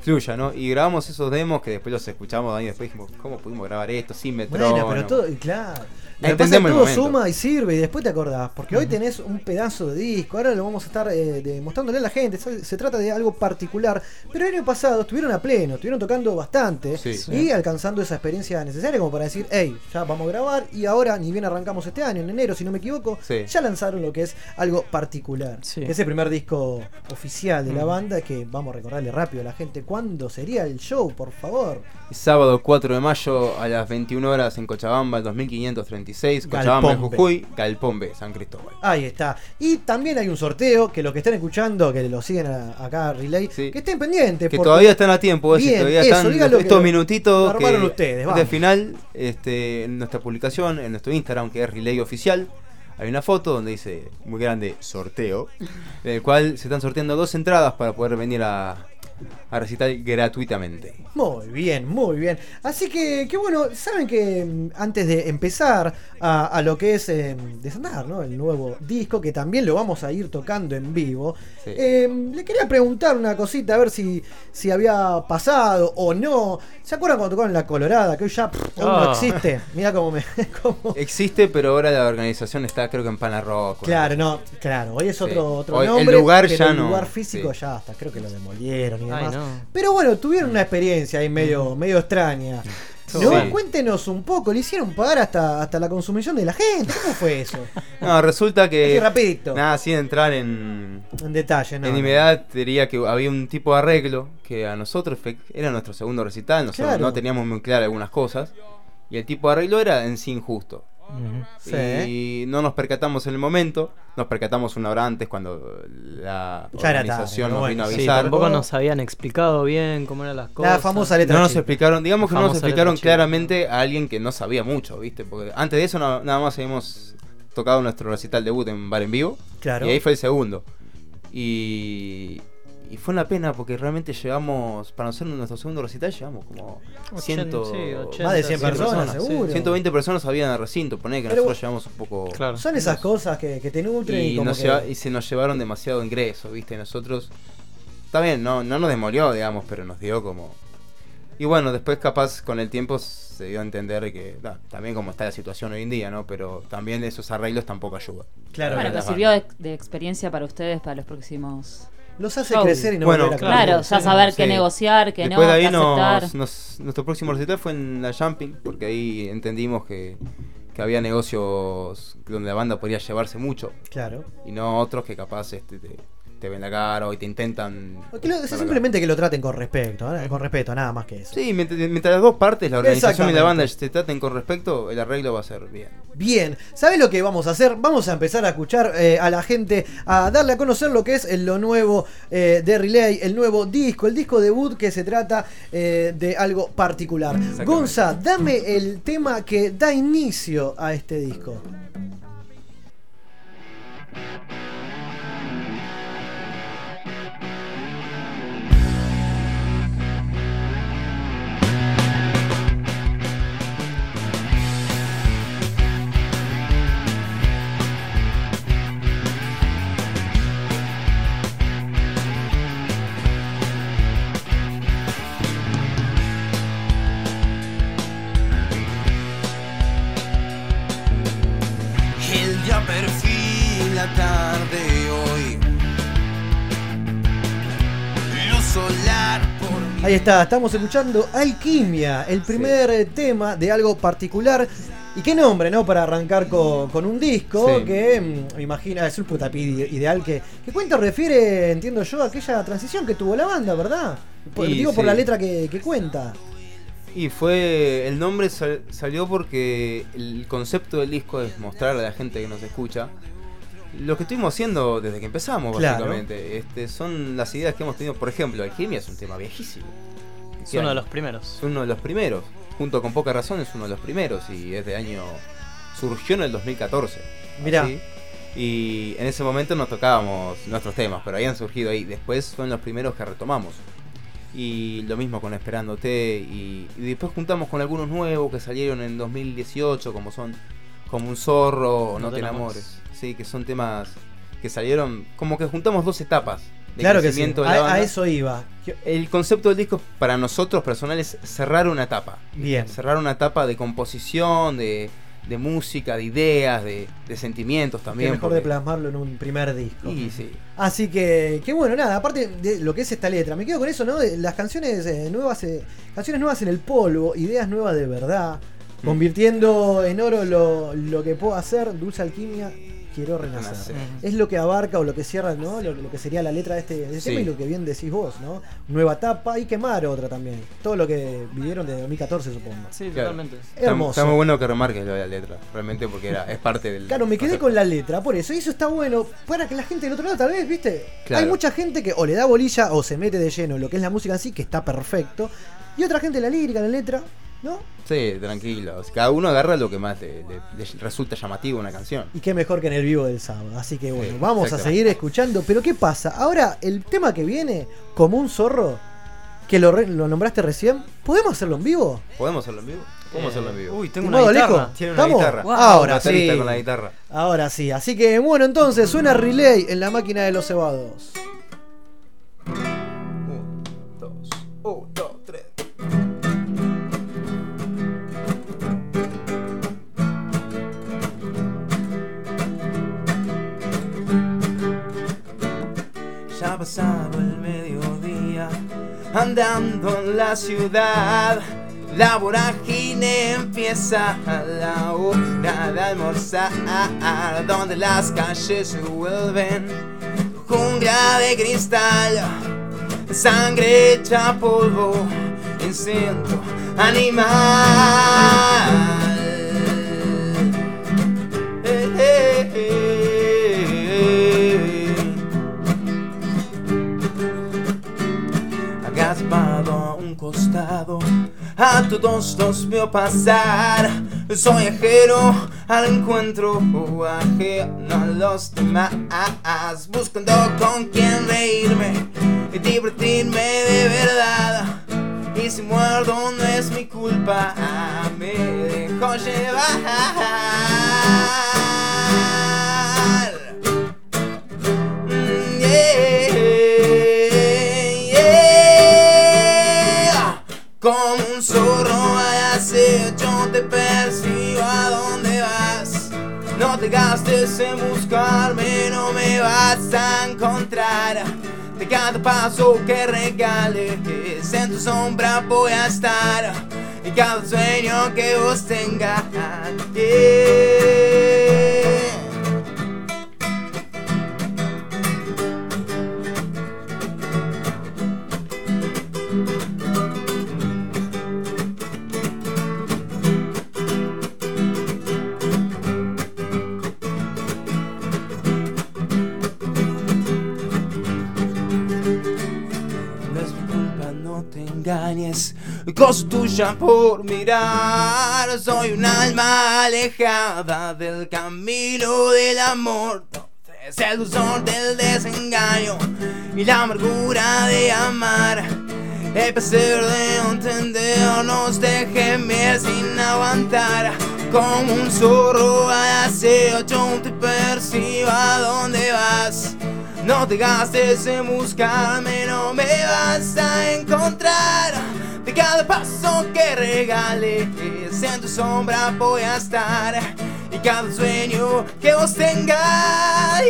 fluya, ¿no? Y grabamos esos demos que después los escuchamos ahí y después dijimos, ¿cómo pudimos grabar esto sin metrónomo? Bueno, pero todo, y claro. Entendemos el todo suma y sirve y después te acordás. Porque hoy tenés un pedazo de disco, ahora lo vamos a estar eh, demostrándole a la gente. Se, se trata de algo particular. Pero el año pasado estuvieron a pleno, estuvieron tocando bastante Sí. y alcanzando esa experiencia necesaria como para decir, hey, ya vamos a grabar y ahora ni bien arrancamos este año, en enero, si no me equivoco, Sí. ya lanzaron lo que es algo particular. Sí. Que es el primer disco oficial de la Mm. banda que vamos a recordarle rápido a la gente cuándo sería el show, por favor. Sábado 4 de mayo a las 21 horas en Cochabamba, el 2536, Cochabamba, en Galpón B. Jujuy, Galpón B, San Cristóbal. Ahí está. Y también hay un sorteo que los que están escuchando, que lo siguen a- acá a Relay, que estén pendientes. Que porque- todavía están a tiempo, es decir, Bien, todavía eso, están dígalo estos que lo- minutitos armaron que ustedes, de vamos. final este, en nuestra publicación, en nuestro Instagram, que es Relay Oficial. Hay una foto donde dice muy grande sorteo, en el cual se están sorteando dos entradas para poder venir a, a recitar gratuitamente. Muy bien, muy bien. Así que, que bueno, saben que mm, antes de empezar a, a lo que es eh, desatar, ¿no? El nuevo disco, que también lo vamos a ir tocando en vivo. Sí. eh, le quería preguntar una cosita, a ver si, si había pasado o no. ¿Se acuerdan cuando tocaron La Colorada? Que hoy ya pff, no Ah. existe. Mira cómo me. cómo- Existe, pero ahora la organización está creo que en Panarrock. Claro, no, claro, hoy es Sí. otro, otro Hoy el nombre. lugar pero ya el no, lugar físico sí. ya hasta creo que lo demolieron y Ay, demás. no. Pero bueno, tuvieron una experiencia ahí medio, medio extraña. ¿No? Sí. Cuéntenos un poco, le hicieron pagar hasta, hasta la consumición de la gente. ¿Cómo fue eso? No, resulta que. Así rapidito. Nada, sin entrar en. En detalle, ¿no? en inmediato diría que había un tipo de arreglo que a nosotros era nuestro segundo recital, nosotros Claro. no teníamos muy claras algunas cosas. Y el tipo de arreglo era en sí injusto. Sí. Y no nos percatamos en el momento, nos percatamos una hora antes cuando la Ya era tarde, organización nos vino a bueno. Sí, avisar. tampoco nos habían explicado bien cómo eran las cosas. famosa letra No nos chica. explicaron, digamos que no nos explicaron chica. claramente a alguien que no sabía mucho, ¿viste? Porque antes de eso no- nada más habíamos tocado nuestro recital debut en Bar en Vivo. Claro. Y ahí fue el segundo. Y, y fue una pena porque realmente llevamos, para hacer nuestro segundo recital, llevamos como 100, Ochenta, sí, ochenta, Más de 100 personas, seguro. 120 personas había en el recinto, poner que Pero nosotros llevamos un poco... Son esas cosas que, que te nutren y, y, como nos que- lleva- y se nos llevaron demasiado ingreso, ¿viste? Nosotros. Está bien, no, no nos demolió, digamos, pero nos dio como. Y bueno, después, capaz, con el tiempo se dio a entender que. da, también como está la situación hoy en día, ¿no? Pero también esos arreglos tampoco ayudan. Claro, Bueno, que sirvió de, de experiencia para ustedes para los próximos. Los hace crecer y no Bueno, volver a Claro, ya saber qué Sí. negociar, qué Después no, de ahí qué aceptar. nos, nos- nuestro próximo recital fue en la Jumping, porque ahí entendimos que, que había negocios donde la banda podría llevarse mucho. Claro. Y no otros que capaz este, te, te ven la cara o te intentan. Lo- simplemente que lo traten con respeto, ¿eh? con respeto, nada más que eso. Sí, mientras, mientras las dos partes, la organización y la banda, se traten con respecto, el arreglo va a ser bien. Bien, ¿sabes lo que vamos a hacer? Vamos a empezar a escuchar eh, a la gente, a darle a conocer lo que es el- lo nuevo eh, de Relay, el nuevo disco, el disco debut que se trata eh, de algo particular. Gonza, dame el tema que da inicio a este disco. El Ahí está, estamos escuchando Alquimia, el primer eh, tema de algo particular. Y qué nombre, ¿no? Para arrancar con, con un disco Sí. que mm, me imagino es un putapi ideal que, que cuenta refiere, entiendo yo, a aquella transición que tuvo la banda, ¿verdad? Por- Y digo por la letra que, que cuenta. Y fue. El nombre sal- salió porque el concepto del disco es mostrar a la gente que nos escucha. Lo que estuvimos haciendo desde que empezamos, Claro. básicamente. Este, son las ideas que hemos tenido. Por ejemplo, Alquimia es un tema viejísimo. Es uno de los primeros. Es uno de los primeros. Junto con Poca Razón es uno de los primeros. Y es de año. Surgió en el 2014. Mirá. así. Y en ese momento nos tocábamos nuestros temas, pero habían surgido ahí. Después fueron los primeros que retomamos. Y lo mismo con Esperándote. Y, y después juntamos con algunos nuevos que salieron en 2018, como son Como un zorro o No, te enamores. Sí, que son temas que salieron. Como que juntamos dos etapas. De Claro que sí, de la a, a eso iba. El concepto del disco para nosotros personal es cerrar una etapa. Bien. Cerrar una etapa de composición, de, de música, de ideas, de, de sentimientos también. mejor de plasmarlo en un primer disco. Y sí. Así que, que bueno, nada, aparte de lo que es esta letra, me quedo con eso, ¿no? Las canciones eh, nuevas, eh, canciones nuevas en el polvo, ideas nuevas de verdad, Mm. convirtiendo en oro lo, lo que puedo hacer, dulce alquimia, quiero renacer. Renacer. Es lo que abarca o lo que cierra, ¿no? Lo, lo que sería la letra de este, de este Sí. tema y lo que bien decís vos, ¿no? Nueva etapa y quemar otra también. Todo lo que vivieron de 2014, supongo. Sí, Claro. totalmente. Está, Hermoso. está muy bueno que remarques lo de la letra, realmente, porque era, es parte del. Claro, me quedé con la letra, por eso. Y eso está bueno para que la gente del otro lado, tal vez, ¿viste? Claro. Hay mucha gente que o le da bolilla o se mete de lleno en lo que es la música en sí, que está perfecto. Y otra gente la lírica, la letra, ¿no? Sí, tranquilo. Cada uno agarra lo que más le, le- le resulta llamativo a una canción. Y qué mejor que en el vivo del sábado. Así que bueno, Sí, vamos a seguir escuchando. Pero ¿qué pasa? Ahora, el tema que viene, como un zorro, que lo, re- lo nombraste recién, ¿podemos hacerlo en vivo? ¿Podemos hacerlo en vivo? ¿Cómo hacerlo en vivo? Uy, tengo ¿En una guitarra. Tiene una ¿Estamos? guitarra. Wow. Ahora sí. con la guitarra. Ahora sí, así que bueno, entonces suena relay en la máquina de los cebados. Un, dos, tres. Ya ha pasado el mediodía, andando en la ciudad. La vorágine empieza a la hora de almorzar, donde las calles se vuelven jungla de cristal, sangre hecha polvo, instinto animal. Costado. A todos los veo pasar. Soy ajeno al encuentro, ajeno a los demás. Buscando con quien reírme y divertirme de verdad. Y si muerdo no es mi culpa, me dejo llevar. Acecho te persigo a donde vas. No te gastes en buscarme, no me vas a encontrar. De cada paso que regales, en tu sombra voy a estar. Y cada sueño que vos tengas. yeah. Cosa tuya por mirar. Soy un alma alejada del camino del amor. Es el dulzor del desengaño y la amargura de amar. El placer de entendernos de gemir sin aguantar. Como un zorro al aseo, yo te percibo a dónde vas. No te gastes en buscarme, no me vas a encontrar. De cada paso que regales, en tu sombra voy a estar. Y cada sueño que vos tengas.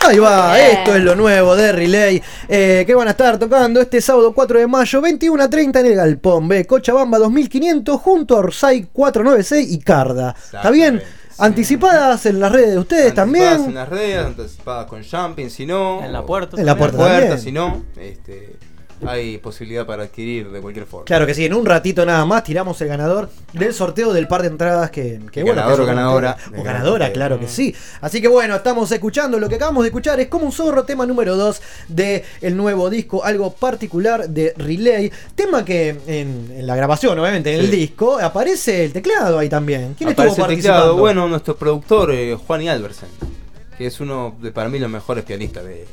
Ahí va, Bien. esto es lo nuevo de Relay, eh, que van a estar tocando este sábado 4 de mayo, 21 a 30 en el Galpón B, Cochabamba 2500, junto a Orsay 496 y Carda. ¿Está bien? Anticipadas en las redes de ustedes Anticipadas también. en las redes, anticipadas con jumping, si no. En la puerta En la puerta también. si no, este, hay posibilidad para adquirir de cualquier forma. Claro que sí, en un ratito nada más tiramos el ganador del sorteo del par de entradas que, que bueno. Ganador que o ganadora. O ganadora, claro que sí. Así que bueno, estamos escuchando, lo que acabamos de escuchar es como un zorro, tema número 2 del el nuevo disco, algo particular de Relay. Tema que en, en la grabación, obviamente, en el disco, aparece el teclado ahí también. ¿Quién Aparece estuvo el participando? teclado, bueno, nuestro productor, eh, Juan y Albersen, que es uno de para mí los mejores pianistas de.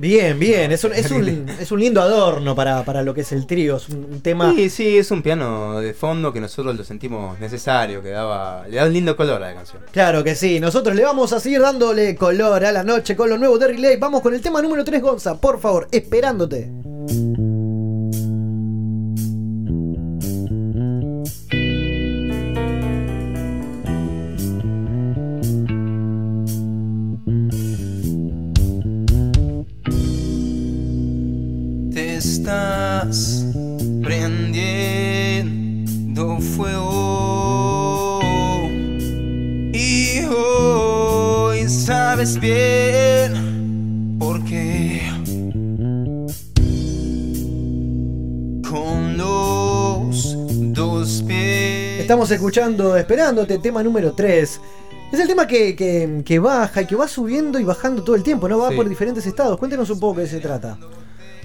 Bien, bien, es un, es un, es un lindo adorno para, para lo que es el trío, es un, un tema... Sí, sí, es un piano de fondo que nosotros lo sentimos necesario, que daba, le da un lindo color a la canción. Claro que sí, nosotros le vamos a seguir dándole color a la noche con lo nuevo de Relay. Vamos con el tema número 3, Gonza, por favor, esperándote. Estás prendiendo fuego y hoy sabes bien por qué con lo estamos escuchando Esperándote, tema número 3. Es el tema que, que- que baja y que va subiendo y bajando todo el tiempo, ¿no? Va Sí. por diferentes estados. Cuéntenos un poco de qué se trata.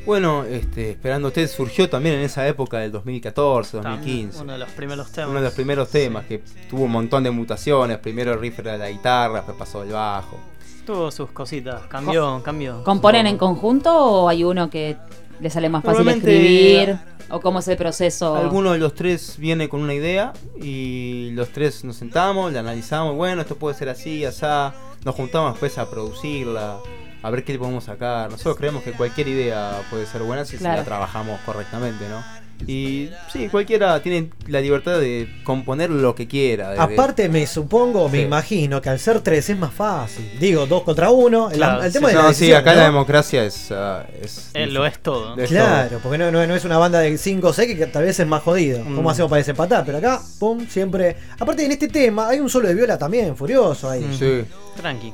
Bueno, este, Esperando Usted surgió también en esa época del 2014, 2015. Uno de los primeros temas. Uno de los primeros temas que tuvo un montón de mutaciones. Primero el riff era la guitarra, después pasó el bajo. Tuvo sus cositas. Cambió, cambió. ¿Componen en conjunto o hay uno que le sale más fácil escribir? ¿O cómo es el proceso? Alguno de los tres viene con una idea y los tres nos sentamos, la analizamos, bueno, esto puede ser así, asá. Nos juntamos después a producirla, a ver qué le podemos sacar. Nosotros creemos que cualquier idea puede ser buena si Claro. la trabajamos correctamente, ¿no? Y sí, cualquiera tiene la libertad de componer lo que quiera. Aparte, me supongo, me Sí. imagino que al ser tres es más fácil. Digo, dos contra uno. el- el, sí, tema de no, la sí, acá ¿no? la democracia es. ah, es Eh, lo es todo. es Claro, todo. porque no, no- no es una banda de 5 o 6 que tal vez es más jodido. ¿Cómo Mm. hacemos para desempatar? Pero acá, pum, siempre. Aparte, en este tema hay un solo de viola también, furioso ahí. Sí. Tranqui.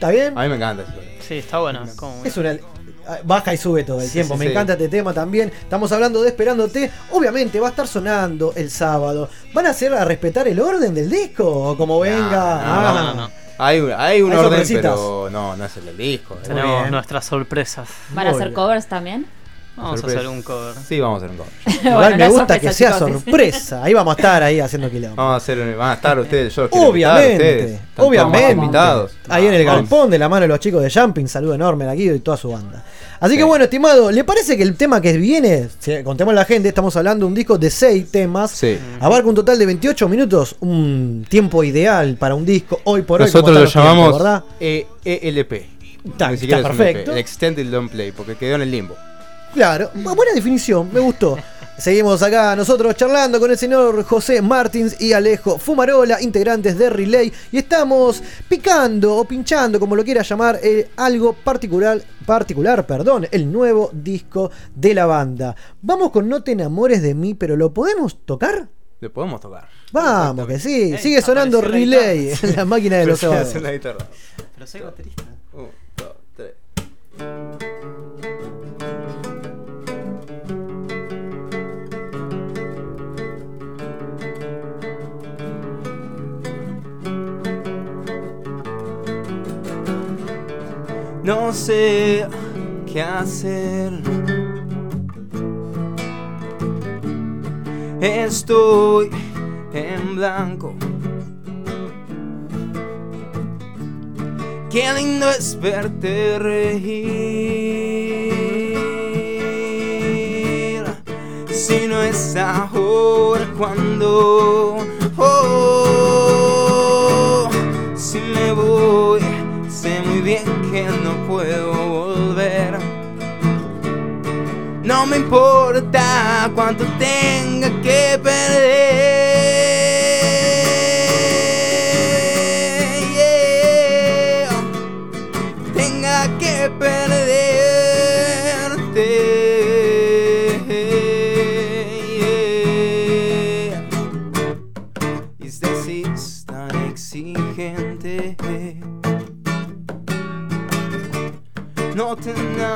¿Está bien? A mí me encanta eso. Sí, está bueno. es como- Es una. Baja y sube todo el Sí, tiempo. sí, Me sí. encanta este tema también. Estamos hablando de Esperándote. Obviamente va a estar sonando el sábado. ¿Van a hacer a respetar el orden del disco? O como venga. Ah. Hay, un- hay un Hay orden, sorpresitas. pero no, no es el del disco. Tenemos nuestras sorpresas. ¿Van a hacer covers también? Vamos a hacer un cover. Sí, vamos a hacer un cover. Igual Bueno, me gusta que sea chicos. sorpresa. Ahí vamos a estar ahí haciendo quilombo. Vamos a hacer, van a estar ustedes, yo los Obviamente, ustedes. Están obviamente. invitados. Ahí en el galpón de la mano de los chicos de Jumping, saludo enorme a Guido y toda su banda. Así que bueno, estimado, ¿le parece que el tema que viene, si contemos a la gente, estamos hablando de un disco de 6 temas, Sí. abarca un total de 28 minutos, un tiempo ideal para un disco hoy por hoy. Nosotros como lo llamamos ¿verdad? E- ELP. Está- EP, perfecto. el Extended Long Play, porque quedó en el limbo. Claro, bu- buena definición, me gustó. Seguimos acá nosotros charlando con el señor José Martins y Alejo Fumarola, integrantes de Relay, y estamos picando o pinchando, como lo quiera llamar, eh, algo particular, particular, perdón, el nuevo disco de la banda. Vamos con No te enamores de mí, pero ¿lo podemos tocar? Le podemos tocar. Vamos, que sí, sigue sonando la Relay en la máquina de los sábados. la. Pero soy baterista. Un, dos, tres. No sé qué hacer. Estoy en blanco. Qué lindo es verte reír. Si no es ahora, cuando. Oh, si me voy, bien que no puedo volver. No me importa cuánto tenga que perder. Tenga que perderte.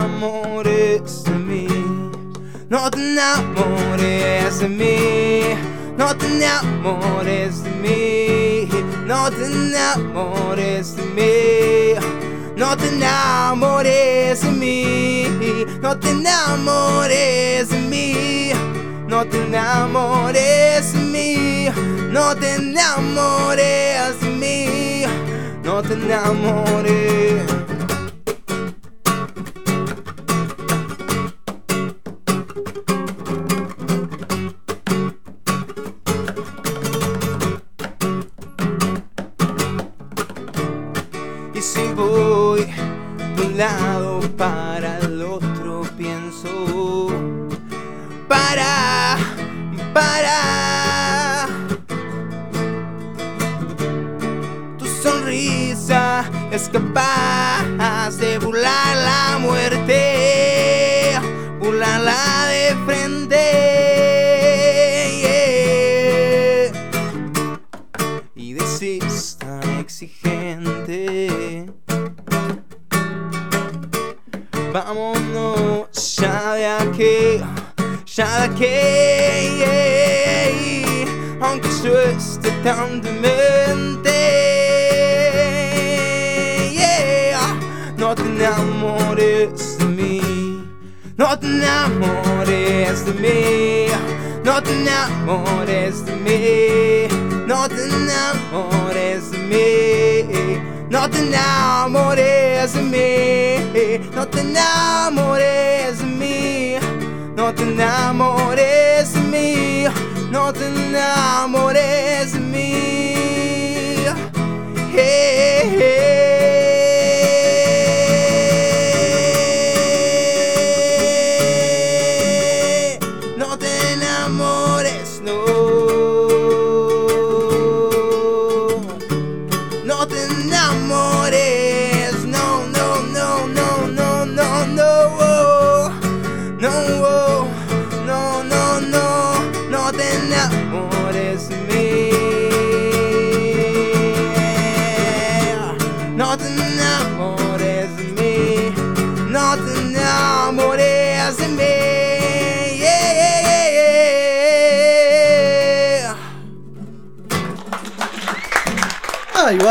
Enamores de mí. No te enamores de mí. No te enamores de mí. No te enamores de mí. No te enamores de mí. No te enamores de mí. No te enamores de mí. No te enamores de mí. No te enamores. Lado para el otro, pienso para, para. Tu sonrisa es enamores de mí, no te enamores de mí, no te enamores de mí, no te enamores de mí, no te enamores de mí, no te enamores de mí, no te enamores de mí. Hey,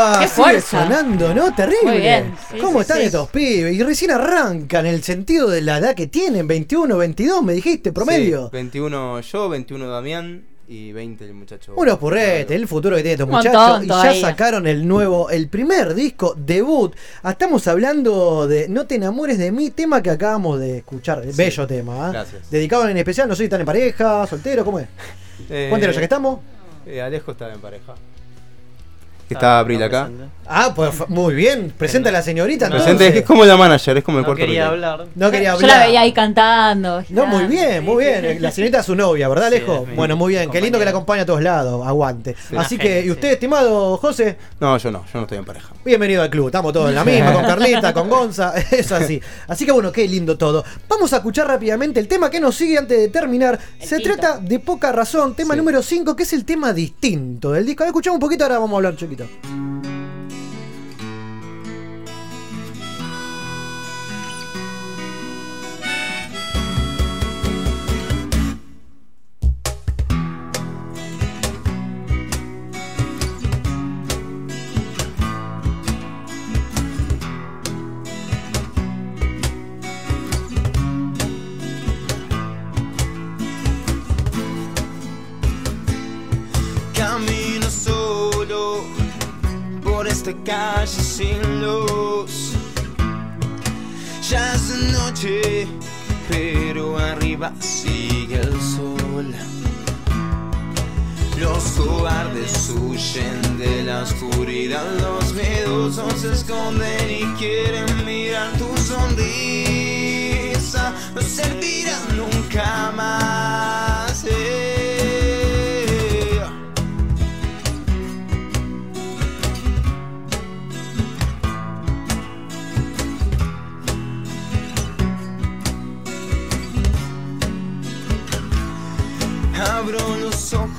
Ahí va, Qué sigue fuerza. sonando, ¿no? Terrible. Muy bien, sí, ¿Cómo sí, están sí. estos pibes? Y recién arrancan el sentido de la edad que tienen, 21, 22, me dijiste, promedio. Sí, 21 yo, 21 Damián y 20 el muchacho. Unos purretes, el futuro que tienen estos muchachos. montón y ya todavía. sacaron el nuevo, el primer disco, debut. Ah, Estamos hablando de No te enamores de mí, tema que acabamos de escuchar. Bello tema, ¿ah? Gracias. Dedicado en especial, no sé si están en pareja, soltero, ¿cómo es? Eh, Cuéntenos, ya que estamos. eh, Alejo estaba en pareja. Está Abril acá. Ah, pues muy bien. Presenta a la señorita Presente, entonces. es como la manager, es como el No cuarto quería hablar. No quería Yo hablar. la veía ahí cantando. No, muy bien, muy bien. La señorita es su novia, ¿verdad, Alejo? bueno, muy bien. Qué lindo que la acompaña a todos lados. Aguante. Así que, ¿y sí. usted, estimado José? No, yo no, yo no estoy en pareja. Bienvenido al club, estamos todos en la misma, con Carlita, con Gonza, es así. Así que bueno, qué lindo todo. Vamos a escuchar rápidamente el tema que nos sigue antes de terminar. Se trata de Poca Razón, tema número 5, que es el tema distinto del disco. A ver, escuchamos un poquito, ahora vamos a hablar chiquito. Calle sin luz. Ya es noche, pero arriba sigue el sol. Los cobardes huyen de la oscuridad, los miedosos se esconden y quieren mirar tu sonrisa. No servirá nunca más. eh.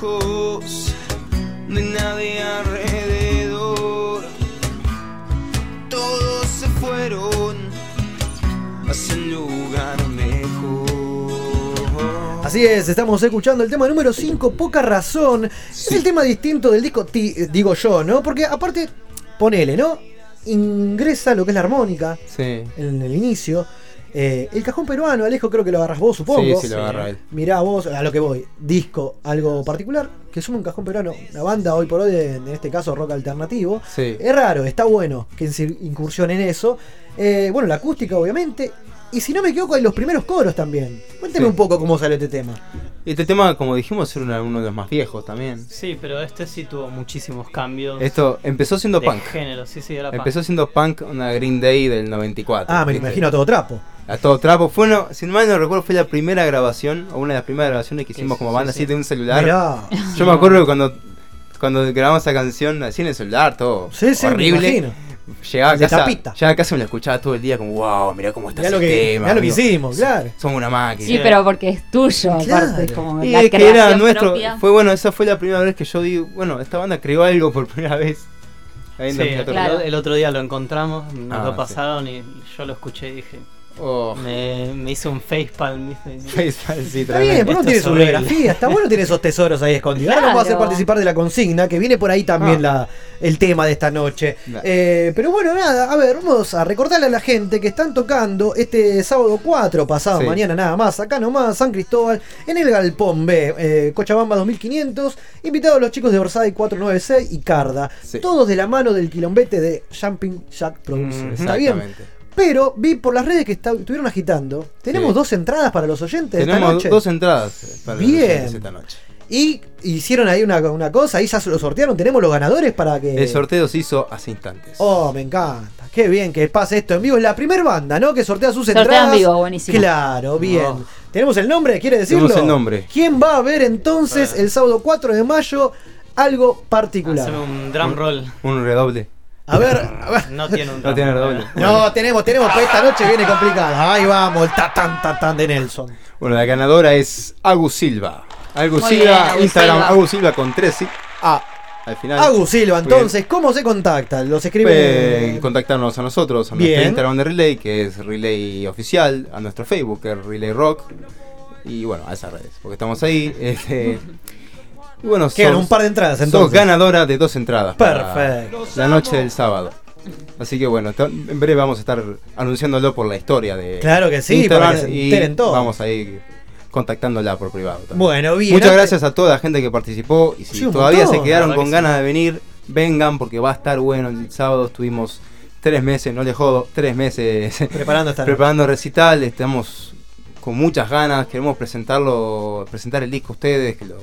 Los ojos de nadie alrededor. Todos se fueron hacia el lugar mejor. Así es, estamos escuchando el tema número 5, Poca Razón. Es el tema distinto del disco, ti- eh, digo yo, ¿no? Porque aparte, ponele, ¿no? Ingresa lo que es la armónica Sí. en el inicio. Eh, el cajón peruano, Alejo, creo que lo agarras vos, supongo. Sí, sí, lo agarra él. Mirá vos, a lo que voy. Disco, algo particular, que suma un cajón peruano. Una banda hoy por hoy, de- en este caso rock alternativo. Sí. Es raro, está bueno que se incursione en eso. Eh, bueno, la acústica, obviamente. Y si no me equivoco, hay los primeros coros también. Cuénteme Sí. un poco cómo sale este tema. Este tema, como dijimos, era uno de los más viejos también. Sí, pero este sí tuvo muchísimos cambios. Esto empezó siendo de punk. género, sí, sí, era punk. Empezó siendo punk una Green Day del 94. Ah, me lo ¿viste? imagino a todo trapo. A todo trapo. Fue uno, si mal no recuerdo, fue la primera grabación, o una de las primeras grabaciones que hicimos como banda sí. así de un celular. Mirá. Yo me acuerdo que cuando, cuando grabamos esa canción así en el celular, todo Sí, sí, horrible. Llegaba a casa, llegaba a casa y me la escuchaba todo el día como, wow, mirá cómo está Mirá ese lo que- tema. mirá lo que hicimos, claro. Somos una máquina. Sí, pero porque es tuyo, aparte. Claro. Es como Y la es que era nuestro. propia. Fue bueno, esa fue la primera vez que yo digo, bueno, esta banda creó algo por primera vez. Ahí en Sí, 2014. el, el otro día lo encontramos, nos Ah, lo sí. pasaron y yo lo escuché y dije, Me, me hice un facepalm. ¿viste? Facepalm, sí, Está bien, pero no tiene su biografía. Está bueno tener esos tesoros ahí escondidos. Ahora nos va a hacer Claro. participar de la consigna, que viene por ahí también la, el tema de esta noche. Eh, pero bueno, nada, a ver, vamos a recordarle a la gente que están tocando este sábado 4, pasado Sí. mañana nada más, acá nomás, San Cristóbal, en el Galpón B, eh, Cochabamba 2500. Invitados los chicos de Orsay 496 y Carda. Sí. Todos de la mano del quilombete de Jumping Jack Productions. ¿Está bien? Pero vi por las redes que está- estuvieron agitando. Tenemos Sí. dos entradas para los oyentes esta noche. dos entradas para los Bien. oyentes esta noche. Y hicieron ahí una, una cosa, ahí ya se lo sortearon. Tenemos los ganadores para que. El sorteo se hizo hace instantes. Oh, me encanta. Qué bien que pase esto en vivo. Es la primera banda, ¿no? Que sortea sus Sortea en entradas. vivo, buenísimo. Claro, bien. Oh. ¿Tenemos el nombre? ¿Quiere decirlo? Tenemos el nombre. ¿Quién va a ver entonces el sábado 4 de mayo algo particular? Haceme un drum roll. Un redoble. A ver, a ver. No tiene un No tiene redoble. No, tenemos, tenemos, pero esta noche viene complicada. Ahí vamos, el tatán, tatán de Nelson. Bueno, la ganadora es Agus Silva. Agus Muy Silva, bien, Agus Instagram, Silva. Agus Silva con 3 sí. A al final. Agus Silva, Muy bien. entonces, ¿cómo se contactan? Los escriben. Pueden contactarnos a nosotros, a Bien. nuestro Instagram de Relay, que es Relay Oficial, a nuestro Facebook, que es Relay Rock, y bueno, a esas redes, porque estamos ahí. Este, y bueno, Quedan sos- un par de entradas, sos entonces. ganadora de dos entradas. Perfecto. La noche del sábado. Así que bueno, en breve vamos a estar anunciándolo por la historia de Claro que sí, Instagram para que se y vamos a ir contactándola por privado. también. Bueno, bien, Muchas gracias a toda la gente que participó y si Sí, todavía montón. se quedaron con que ganas sí. de venir, vengan porque va a estar bueno. El sábado estuvimos tres meses, no le jodo, tres meses Preparando esta preparando recital. Estamos con muchas ganas, queremos presentarlo, presentar el disco a ustedes, que lo,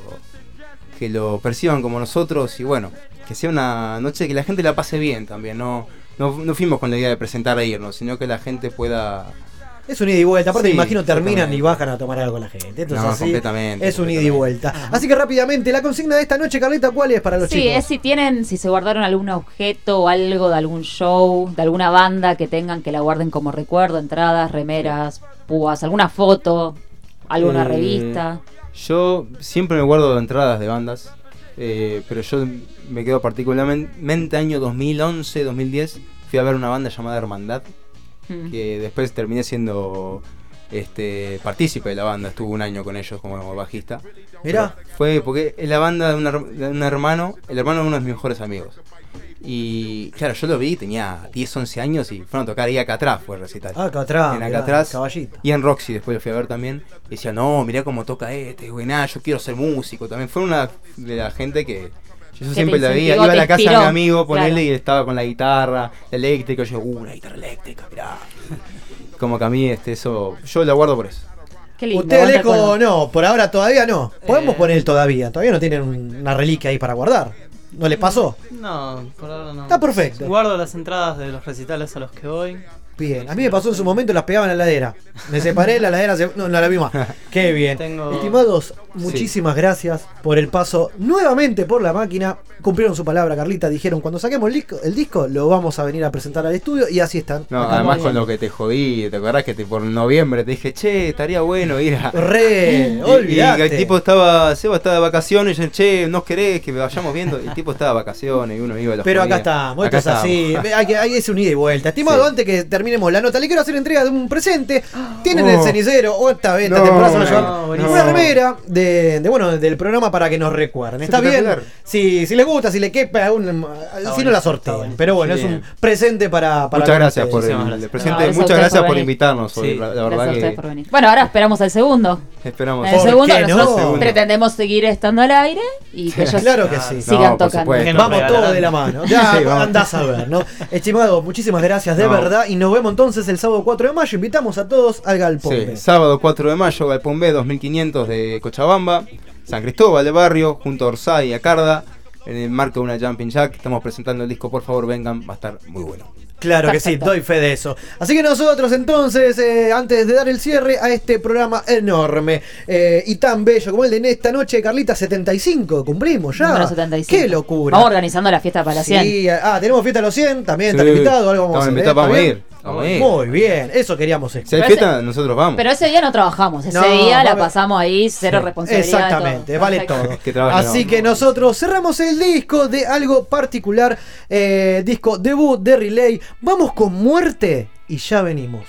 que lo perciban como nosotros y bueno, que sea una noche que la gente la pase bien también. No, no, no fuimos con la idea de presentar a irnos, sino que la gente pueda Es un ida y vuelta. Aparte, Sí, me imagino terminan y bajan a tomar algo la gente. Entonces, No, así, completamente, Es un ida y vuelta. Así que rápidamente, la consigna de esta noche, Carlita, ¿cuál es para los Sí, chicos? es si tienen, si se guardaron algún objeto o algo de algún show, de alguna banda que tengan que la guarden como recuerdo, entradas, remeras, púas, alguna foto, alguna Eh, revista. Yo siempre me guardo entradas de bandas, eh, pero yo me quedo particularmente año 2011, 2010. Fui a ver una banda llamada Hermandad, Mm. que después terminé siendo este partícipe de la banda. Estuve un año con ellos como bajista. Mirá. Pero Fue porque es la banda de, una de un hermano, el hermano de uno de mis mejores amigos. Y claro, yo lo vi, tenía 10, 11 años y fueron a tocar ahí acá atrás, fue el recital. Ah, acá atrás, En caballito. Y en Roxy después lo fui a ver también. Y decía, no, mirá cómo toca este, güey, nada, yo quiero ser músico. También fue una de la gente que yo siempre la veía. Iba a la casa de mi amigo, ponerle claro. y estaba con la guitarra eléctrica. Yo, uh, una guitarra eléctrica, mirá. Como que a mí este, eso, yo la guardo por eso. Qué lindo. Usted, Alejo, no, por ahora todavía no. Podemos Eh. poner el todavía. Todavía no tienen un- una reliquia ahí para guardar. ¿No les pasó? No, por ahora no. Está perfecto. Guardo las entradas de los recitales a los que voy. Bien, a mí me pasó en su momento, las pegaba en la heladera. Me separé, la heladera se... No, no la vi más. Qué bien. Tengo- Estimados, muchísimas gracias por el paso nuevamente por la máquina. Cumplieron su palabra, Carlita. Dijeron, cuando saquemos el disco, el disco lo vamos a venir a presentar al estudio y así están. No, Acá además con lo que te jodí, ¿te acordás que te, por noviembre te dije, che, estaría bueno ir a. Re, Y- y, el tipo estaba, Seba estaba de vacaciones, y yo, che, ¿no querés que vayamos viendo? El tipo estaba de vacaciones y uno iba a la Pero acá jodía. estamos, esto Acá es así. Hay que, hay que hacer un ida y vuelta. Estimado, Sí. antes que terminemos la nota, le quiero hacer entrega de un presente. Tienen Oh. el cenicero, o esta vez, esta No, temporada se van a no, llevar buenísimo. una remera de, de, bueno, del programa para que nos recuerden. ¿Está bien? Espectacular. Si, si les gusta, si le quepa, un- si no la sortean. Pero bueno, es un Bien. presente para, para Muchas gracias por Muchísimas el, gracias. No, gracias a Muchas ustedes gracias por por venir. invitarnos hoy. Sí. La, la Gracias a verdad ustedes que por venir. Bueno, ahora esperamos al segundo. esperamos. En el ¿Por segundo qué nosotros no? pretendemos seguir estando al aire y que ellos Claro que sí. sigan No, por tocando. supuesto. Que nos Vamos regalarán. todos de la mano. Ya Sí, vamos. andás a ver, ¿no? Estimado, muchísimas gracias de No. verdad. Y nos vemos entonces el sábado 4 de mayo. Invitamos a todos al Galpón. Sí, sábado 4 de mayo, Galpón B 2500 de Cochabamba, San Cristóbal de Barrio, junto a Orsay y a Carda, en el marco de una Jumping Jack. Estamos presentando el disco, por favor vengan, va a estar muy bueno. Claro que sí, doy fe de eso. Así que nosotros entonces, eh, antes de dar el cierre a este programa enorme eh, y tan bello como el de esta noche, Carlita 75, cumplimos ya. Número 75. Qué locura. Vamos organizando la fiesta para la 100. Sí, ah, tenemos fiesta a los 100, también están Sí, invitados, algo vamos a ¿eh? vamos a ¿Está ir, Muy bien, eso queríamos Si hay nosotros vamos. Pero ese día no trabajamos, ese No, día la pasamos ahí, cero responsabilidad. Exactamente, todo. vale Perfecto. todo. Que Así no. que nosotros cerramos el disco de algo particular, eh, disco debut de Relay. Vamos con muerte y ya venimos.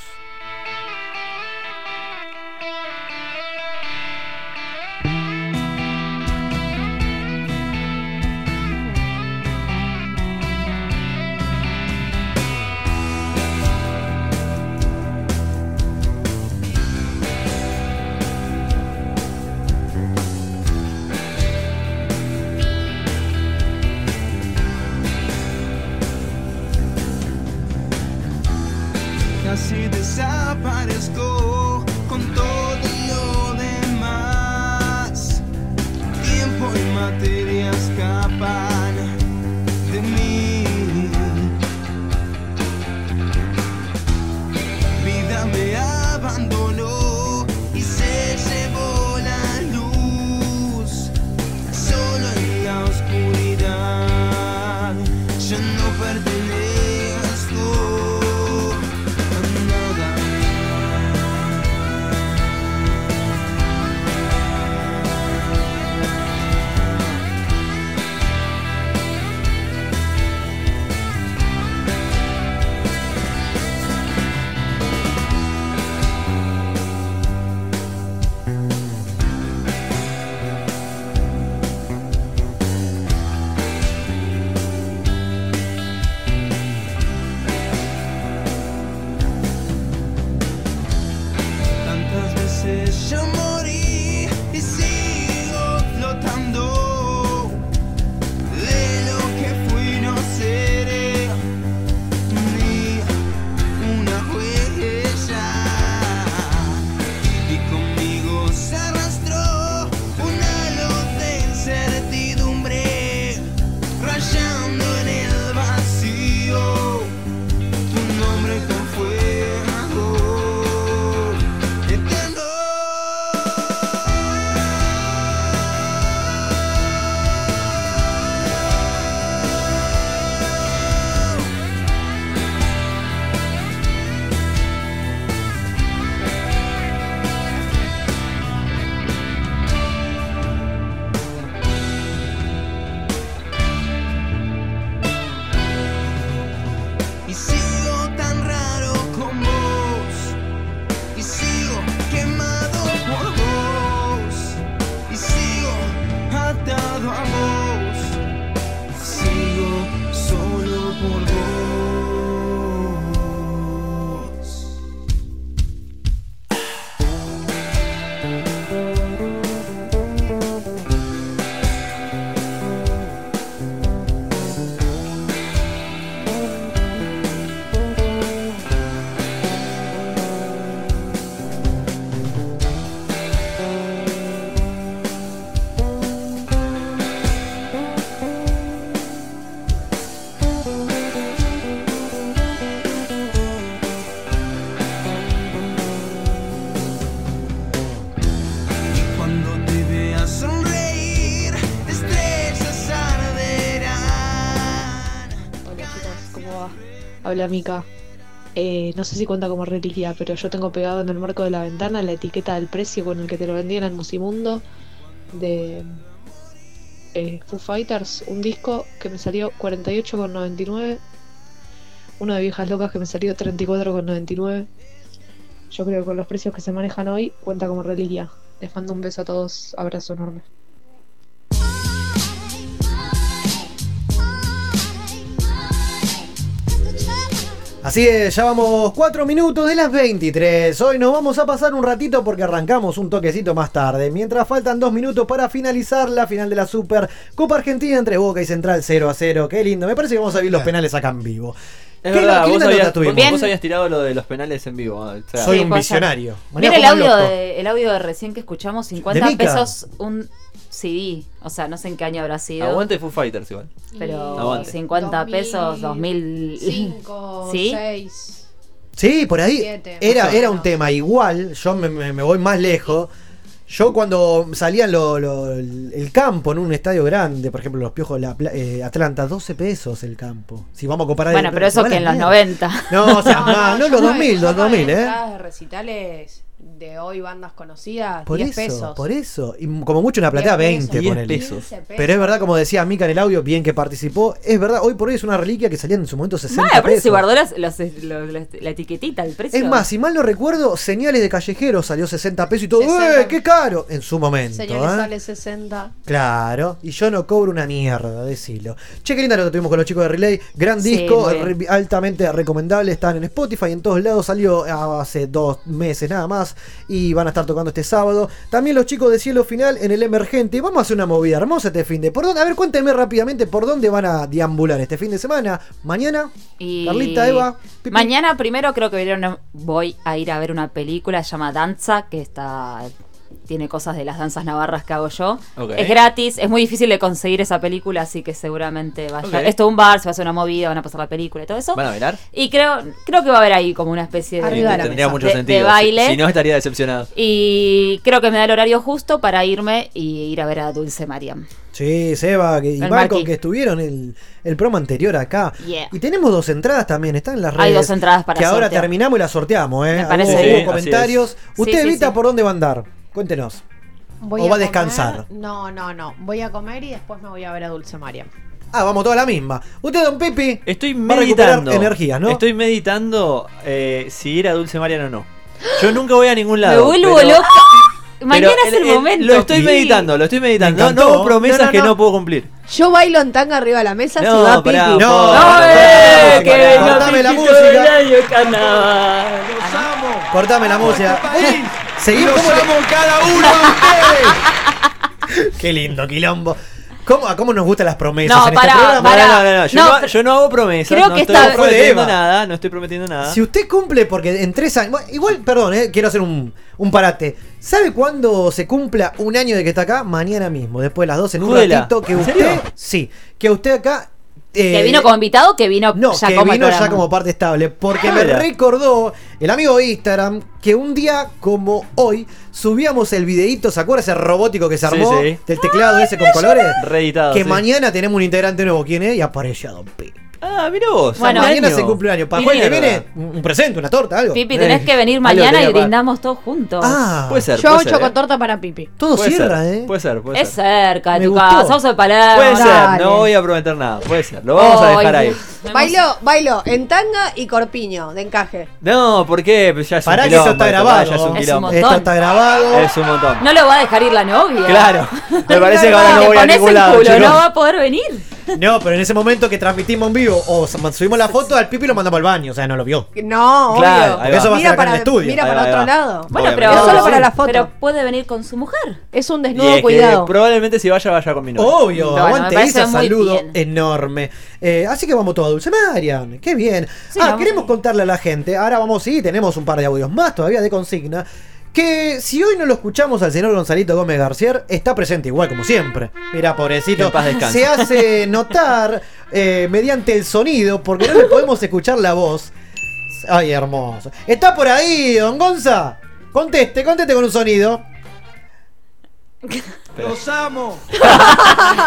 Habla Mika. Eh, no sé si cuenta como reliquia, pero yo tengo pegado en el marco de la ventana la etiqueta del precio con el que te lo vendían en Musimundo de eh, Foo Fighters, un disco que me salió 48,99, uno de Viejas Locas que me salió 34,99. Yo creo que con los precios que se manejan hoy cuenta como reliquia. Les mando un beso a todos, abrazo enorme. Así es, ya vamos 4 minutos de las 23. Hoy nos vamos a pasar un ratito porque arrancamos un toquecito más tarde. Mientras faltan 2 minutos para finalizar la final de la Super Copa Argentina entre Boca y Central 0 a 0. Qué lindo. Me parece que vamos a ver los penales acá en vivo. Es ¿Qué verdad, vos habías, vos habías tirado lo de los penales en vivo. o sea- Soy Sí, un visionario. Mira el audio, de, el audio de recién que escuchamos, 50 ¿De Mika? pesos un CD. O sea, no sé en qué año habrá sido. Aguante Foo Fighters igual. Pero Aguante. 50 pesos, 2000. 5, ¿Sí? 6. Sí, por ahí Siete, era, era un tema igual. Yo me, me- me voy más lejos. Yo cuando salían lo- lo- el campo en un estadio grande, por ejemplo los piojos de la eh, Atlanta, 12 pesos el campo. Si vamos a comparar Bueno, pero eso que en los mierda. 90. No, o sea, más, no yo los pagué- 2000, yo los pagué 2000, ¿eh? recitales de hoy, bandas conocidas, Por 10 eso, pesos. por eso. Y como mucho una platea 10 20, pesos. ponele. 10 pesos. Pero es verdad, como decía Mika en el audio, bien que participó. Es verdad, hoy por hoy es una reliquia que salían en su momento 60 Vale, pero se pesos. guardó las- los- los- los- la etiquetita, el precio. Es más, si mal no recuerdo, Señales de Callejero salió 60 pesos y todo. 60. ¡Eh, qué caro! En su momento. Señores, ¿eh? sale 60. Claro, y yo no cobro una mierda, decilo. Che, qué linda lo que tuvimos con los chicos de Relay. Gran Sí, disco, altamente recomendable. Están en Spotify, en todos lados. Salió hace dos meses nada más. Y van a estar tocando este sábado. También los chicos de Cielo Final en el Emergente. Vamos a hacer una movida hermosa este fin de. ¿Por dónde? A ver, cuéntenme rápidamente por dónde van a deambular este fin de semana. Mañana. Y Carlita, Eva. Pipi. Mañana primero creo que voy a ir a ver una película se llama Danza, que está tiene cosas de las danzas navarras que hago yo. Es gratis, es muy difícil de conseguir esa película, así que seguramente vaya. Esto es un bar, se va a hacer una movida, van a pasar la película y todo eso. ¿Van a bailar? Y creo, creo que va a haber ahí como una especie de, Sí, tendría mucho de- sentido. de Si- baile. Si, no, estaría decepcionado. Y creo que me da el horario justo para irme y ir a ver a Dulce Mariam. Sí, Seba que- y Marquis. que estuvieron el, el promo anterior acá. Yeah. Y tenemos dos entradas también, están en las redes. Hay dos entradas para Que ahora terminamos y las sorteamos, ¿eh? Me parece Hubo- bien. hubo Sí, comentarios. ¿Usted, Sí, sí, Evita, sí. por dónde va a andar? Cuéntenos. Voy ¿O va a descansar? No, no, no. Voy a comer y después me voy a ver a Dulce María. Ah, vamos toda la misma. Usted, don Pepe, Estoy va a recuperar meditando. energías, ¿no? Estoy meditando eh, si ir a Dulce Mariano o no. Yo nunca voy a ningún lado. Me vuelvo pero- loca. pero Mañana es el, momento. Lo estoy Sí. meditando, lo estoy meditando. Me No, no promesas No, no, que no. no puedo cumplir. Yo bailo en tanga arriba de la mesa No, si va pará, Pipi. No, ¡Eh! no, ¡Que pará. venga Cortame la música. Cortame la música. Seguimos. Los ¿Cómo le- amo cada uno de ustedes. Qué lindo, quilombo. ¿Cómo, a cómo nos gustan las promesas No, en este pará, programa? pará. No, no, no, no. Yo, No, yo no hago promesas. creo no que estoy esta- prometiendo nada. No estoy prometiendo nada. Si usted cumple, porque en tres años. igual, perdón, eh, quiero hacer un, un parate. ¿Sabe cuándo se cumpla un año de que está acá? Mañana mismo, después de las 12, en un Júdela. ratito. Que ¿En usted. serio? Sí, que usted acá. Eh, Que vino como invitado, que vino No, ya que como vino ya como parte estable. Porque me recordó el amigo de Instagram que un día como hoy subíamos el videíto, ¿se acuerda ese robótico que se Sí, armó? sí. Del teclado ese con colores. Reeditado. Que sí. mañana tenemos un integrante nuevo. ¿Quién es? Y apareció Don Pi. Ah, mira vos. Bueno, mañana año. se cumple un año. Para el jueves viene, un presente, una torta, algo. Pipi, tenés Eh, que venir mañana y brindamos todos juntos. Ah, Puede ser. Yo hago chocotorta para Pipi. todo Puede cierra, ser, ¿eh? Puede ser, puede Es ser. cerca de Me tu gustó. casa, vamos a Palermo. Puede ser, no voy a prometer nada. Puede ser, lo vamos a dejar ahí. Bailo, bailo en tanga y corpiño de encaje. No, ¿por qué? Pues ya es Pará un que quilombo. está grabado. ya es un Es un quilombo. montón. Esto está grabado. Es un montón. No lo va a dejar ir la novia. Claro. Me parece que ahora no voy a ningún lado. no va a poder venir. No, pero en ese momento que transmitimos en vivo o subimos la foto, al Pipi lo mandamos al baño, o sea, no lo vio. No, Claro, obvio. ahí va. Eso va a ser mira acá para, en el estudio. mira Ahí para va, otro lado. Bueno, Obviamente. pero, Es solo para la foto. pero puede venir con su mujer. Es un Y desnudo es que cuidado. probablemente si vaya, vaya con mi novia. Obvio, Bueno, me aguante parece muy saludo bien. enorme. Eh, así que vamos todos a Dulce Marian, qué bien. Sí, ah, vamos. queremos contarle a la gente, ahora vamos, sí, tenemos un par de audios más todavía de consigna, que si hoy no lo escuchamos al señor Gonzalito Gómez García, está presente igual como siempre. Mira, pobrecito, se hace notar eh, mediante el sonido, porque no le podemos escuchar la voz. Ay, hermoso. ¿Está por ahí, don Gonza? Conteste, conteste con un sonido. Los amo.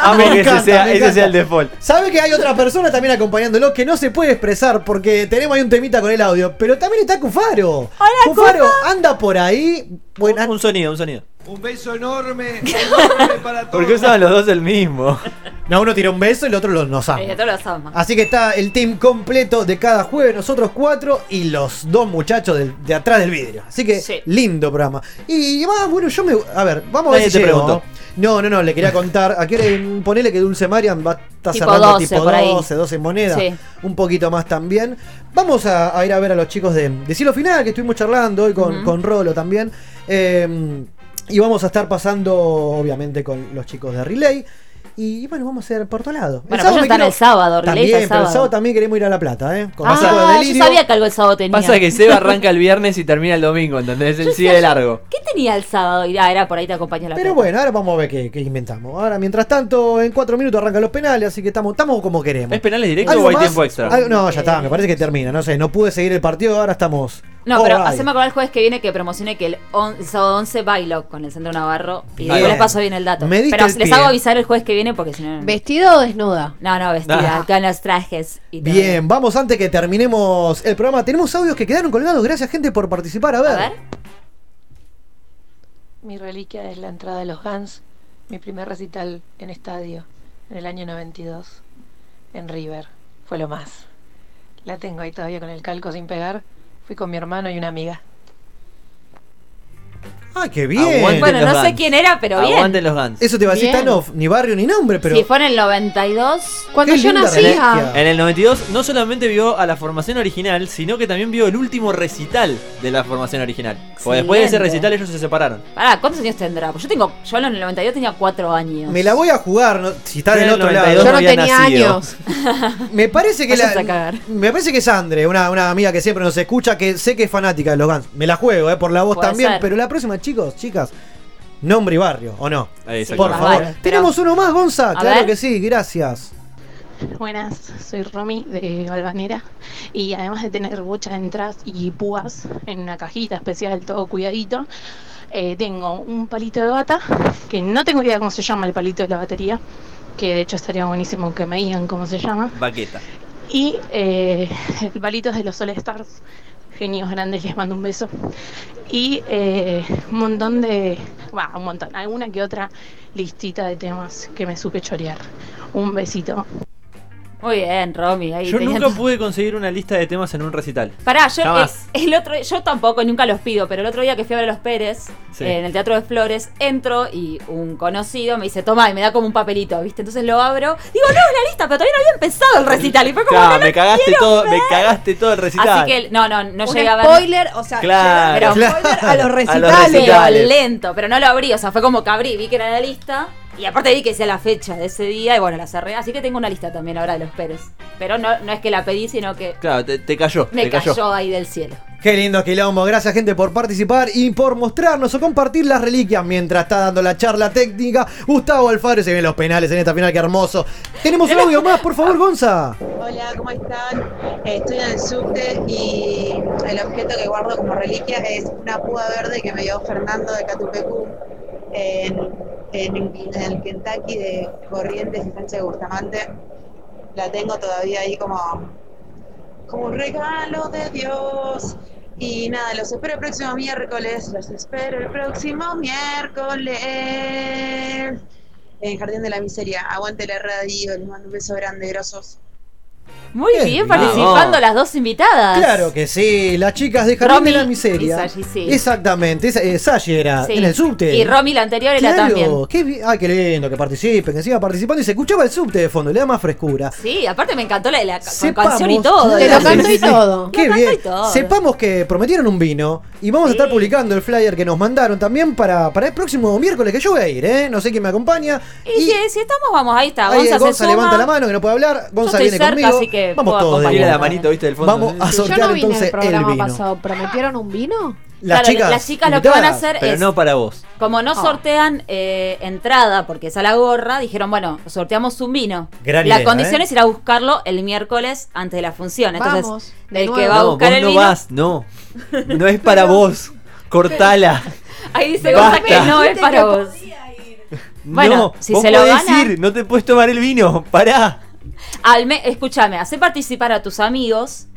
Amo que encanta, ese sea, me ese encanta. sea el default. Sabe que hay otra persona también acompañándolo que no se puede expresar porque tenemos ahí un temita con el audio, pero también está Cufaro. Cufaro anda por ahí. Bueno, Un sonido, un sonido. Un beso enorme, enorme para todos. ¿Por qué usaban los dos el mismo? no, uno tira un beso y el otro lo- nos ama. Eh, todos los amas. Así que está el team completo de cada jueves, nosotros cuatro y los dos muchachos del- de atrás del vidrio. Así que Sí. lindo programa. Y más, bueno, yo me. A ver, vamos a ver si te llego. preguntó. No, no, no, le quería contar. ¿A qué hora ponele que Dulce Marian va a estar Tipo cerrando 12 tipo por ahí. 12, 12 monedas? Sí. Un poquito más también. Vamos a, a ir a ver a los chicos de, de Cielo Final, que estuvimos charlando hoy con, Ujú. con Rolo también. Eh, y vamos a estar pasando, obviamente, con los chicos de Relay. Y bueno, vamos a ir por otro lado. Bueno, pero ellos están el sábado, También, el pero el sábado. también queremos ir a La Plata, ¿eh? Con Ah, yo sabía que algo el sábado tenía. Pasa que Seba arranca el viernes y termina el domingo, ¿entendés? Él sigue de largo. ¿Qué tenía el sábado? Y, Ah, era por ahí te acompaña la Pero plata. bueno, ahora vamos a ver qué, qué inventamos. Ahora, mientras tanto, en cuatro minutos arrancan los penales, así que estamos, estamos como queremos. ¿Es penales directos ¿Algo o hay más? tiempo extra? Algo- no, ya está, me parece que termina. No sé, no pude seguir el partido, ahora estamos. No, pero Alright. haceme acordar el jueves que viene que promocione que el, on- el sábado 11 bailo con el Centro Navarro. Y después les paso bien el dato. Me diste Pero el les pie. hago avisar el jueves que viene porque si no. ¿Vestido o desnuda? No, no, vestida, Ah. con los trajes. Y todo. Bien, vamos antes que terminemos el programa. Tenemos audios que quedaron colgados. Gracias, gente, por participar. A ver. A ver. Mi reliquia es la entrada de los Guns, mi primer recital en estadio, en el año 92, en River. Fue lo más. La tengo ahí todavía con el calco sin pegar. Fui con mi hermano y una amiga. Ah, qué bien. Aguante Bueno, no sé Guns. quién era, pero bien. Aguanten los Guns. Eso te va a decir Bien. Tanoff, ni barrio ni nombre, pero. Si fue en el 92. Cuando Qué yo linda nacía. reliquia. En el 92 no solamente vio a la formación original, sino que también vio el último recital de la formación original. Porque después de ese Excelente. recital ellos se separaron. Pará, ¿cuántos años tendrá? Pues yo tengo. Yo en el 92 tenía 4 años. Me la voy a jugar, ¿no? si está Yo del en el otro 92 lado. Yo no había tenía nacido. años. Me parece que la, Váyanse a cagar. me parece que es Andre, una, una amiga que siempre nos escucha, que sé que es fanática de los Guns. Me la juego, eh, por la voz Puede también, ser. pero la próxima, chicos, chicas, nombre y barrio, ¿o no? Por favor. vale. Tenemos uno más, Gonza, A claro ver. que sí, gracias. Buenas, soy Romy de Balvanera y además de tener bocha de entradas y púas en una cajita especial, todo cuidadito, eh, tengo un palito de bata, que no tengo idea cómo se llama el palito de la batería, que de hecho estaría buenísimo que me digan cómo se llama, Baqueta. y eh, el palito es de los All Stars, genios grandes, les mando un beso, y eh, un montón de, bah, un montón, alguna que otra listita de temas que me supe chorear. Un besito. Muy bien, Romy. Ahí Yo teniendo- nunca pude conseguir una lista de temas en un recital. Pará, yo Jamás. el, el otro, yo tampoco, nunca los pido, pero el otro día que fui a ver a los Pérez, Sí. eh, en el Teatro de Flores, entro y un conocido me dice, toma, y me da como un papelito, ¿viste? Entonces lo abro, digo, no, es la lista, pero todavía no había empezado el recital. Y fue como, Claro, "No, me cagaste todo, ver". me cagaste todo el recital. Así que, no, no, no Un llegué a ver. spoiler, o sea, Claro. spoiler a los A los recitales. Pero lento, pero no lo abrí, o sea, fue como que abrí, vi que era la lista. Y aparte vi que decía la fecha de ese día y bueno, la cerré. Así que tengo una lista también ahora de los Pérez. Pero no, no es que la pedí, sino que Claro, te, te cayó. me te cayó. cayó ahí del cielo. Qué lindo quilombo, gracias gente por participar y por mostrarnos o compartir las reliquias mientras está dando la charla técnica. Gustavo Alfaro se ven los penales en esta final, qué hermoso. Tenemos un audio más, por favor, Gonza. Hola, ¿cómo están? Estoy en el subte y el objeto que guardo como reliquia es una púa verde que me dio Fernando de Catupecu en, el Kentucky de Corrientes y Sánchez Bustamante. La tengo todavía ahí como, como regalo de Dios. Y nada, los espero el próximo miércoles. Los espero el próximo miércoles. En Jardín de la Miseria. Aguante la radio. Les mando un beso grande, grosos. Muy Qué bien bien. participando las dos invitadas. Claro que sí, las chicas de Jardín Romy de la Miseria. y Sashi, sí. Exactamente, esa, eh, Sashi era Sí. en el subte. Y Romy la anterior era Claro, también. qué qué lindo que participen, que siga participando y se escuchaba el subte de fondo, le da más frescura. Sí, aparte me encantó la, la Sepamos- canción y todo. Te lo sí, y todo. Qué bien. y todo. Sepamos que prometieron un vino y vamos a estar publicando el flyer que nos mandaron también para, para el próximo miércoles que yo voy a ir, ¿eh? No sé quién me acompaña. Y, si, si estamos, vamos, ahí está. Ahí Gonza, Gonza, se suma. levanta la mano que no puede hablar. Gonza estoy viene cerca, conmigo. Así que Vamos todos de la manito, ¿viste? Del fondo. Vamos a Yo sortear no vine entonces el el programa vino. pasado. ¿Prometieron un vino? Las Claro, chicas, las chicas lo que van a hacer Pero es. no para vos. Como no Ah. sortean eh, entrada porque es a la gorra, dijeron, bueno, sorteamos un vino. Gran la idea, condición ¿eh? es ir a buscarlo el miércoles antes de la función. Entonces, Vamos, de el que va a no, buscar vos el no vino. vas, no. No es para vos. Cortala. Ahí dice Basta. que no es para vos. Bueno, no, si vos se lo podés gana- ir, no te puedes tomar el vino. Pará. Al me- escúchame, hace participar a tus amigos.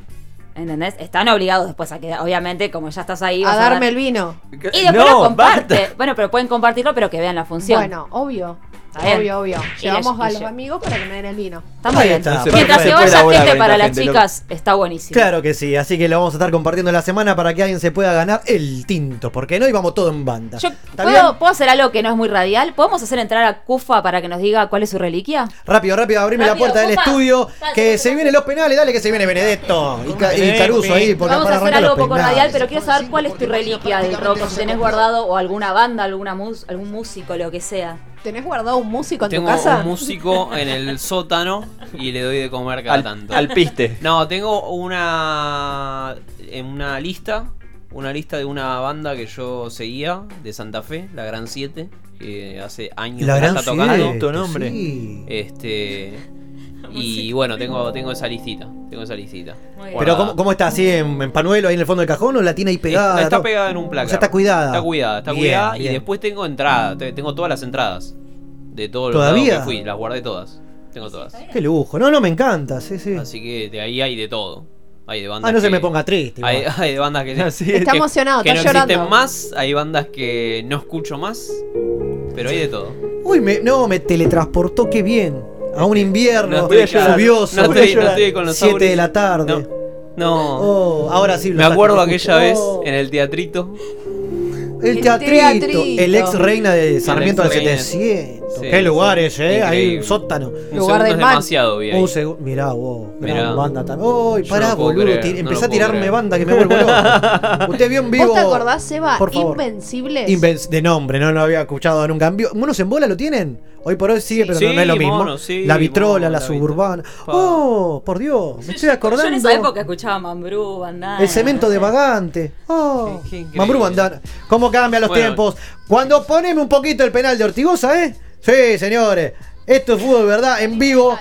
¿Entendés? Están obligados después a que, obviamente, como ya estás ahí. A vas darme dar- el vino. Y después No, lo comparte. basta. Bueno, pero pueden compartirlo, pero que vean la función. Bueno, obvio. Bien. Obvio, obvio. Llevamos le- a los amigos para que me den el vino. Está muy bien. está, Mientras se vaya gente con para las gente, chicas, está buenísimo. Claro que sí, así que lo vamos a estar compartiendo la semana para que alguien se pueda ganar el tinto, porque no íbamos todo en banda. Yo, ¿Está ¿puedo? ¿Puedo hacer algo que no es muy radial? ¿Podemos hacer entrar a Cufa para que nos diga cuál es su reliquia? Rápido, rápido, abrime la puerta del estudio, Dale, que se vienen los penales, dale que se viene Benedetto y, Ca- y Benedetto. Caruso ahí, Vamos a hacer algo poco penales. radial, pero quiero saber cuál es tu reliquia del rock, si tenés guardado o alguna banda, alguna mus algún músico, lo que sea. ¿Tenés guardado un músico en Tengo tu casa? un músico en el sótano y le doy de comer cada Al, tanto. al piste. No, tengo una en una lista, una lista de una banda que yo seguía de Santa Fe, la Gran 7, que hace años La que Gran está tocando. Nombre. sí. Este y bueno, tengo tengo esa listita, tengo esa listita. Pero. ¿cómo, cómo está? ¿Así en, en panuelo ahí en el fondo del cajón o la tiene ahí pegada? está, pegada en un placar. O sea, está cuidada. Está cuidada, está Bien, cuidada bien. y después tengo entrada, te- tengo todas las entradas de todos los ¿Todavía? lados que fui, las guardé todas. Tengo todas. Qué lujo. No, no, me encanta, sí, sí. Así que de ahí hay de todo. Hay de bandas Ah, no se me ponga triste. Hay, hay de bandas que, Sí, Está que- emocionado, que está no llorando. existen más, hay bandas que no escucho más, pero hay de todo. Uy, me, no, me teletransportó, qué bien. A un invierno No estoy- lluvioso. no estoy- no estoy con los 7 de la tarde. No, Oh, ahora sí lo me acuerdo aquella vez Oh. en el teatrito El El teatrito, teatrito. el ex reina de Sarmiento del ex reina. 700. Sí, Qué lugares, sí. eh. Ahí un sótano. Un segundo es demasiado, vi ahí. Un Mirá vos. Mirá. Mirá. Banda también. Uy, pará, no boludo. creer, ti- no a tirarme creer. banda que me vuelvo loco. Usted vio en vivo. ¿Vos te acordás, Seba? Por favor. Invencibles. Inven- de nombre, no lo había escuchado nunca. En vivo- ¿Monos en bola lo tienen? Hoy por hoy sigue, pero Sí, no, no es lo mismo. sí, la vitrola, la, la suburbana. Oh, por Dios, me estoy Yo acordando. en esa época escuchaba Mambrú, Bandana. El cemento de vagante. Oh, Mambrú Bandana. ¿Cómo cambian los Bueno. tiempos? Cuando poneme un poquito el penal de Ortigosa, ¿eh? Sí, señores. Esto es fútbol de verdad, en vivo.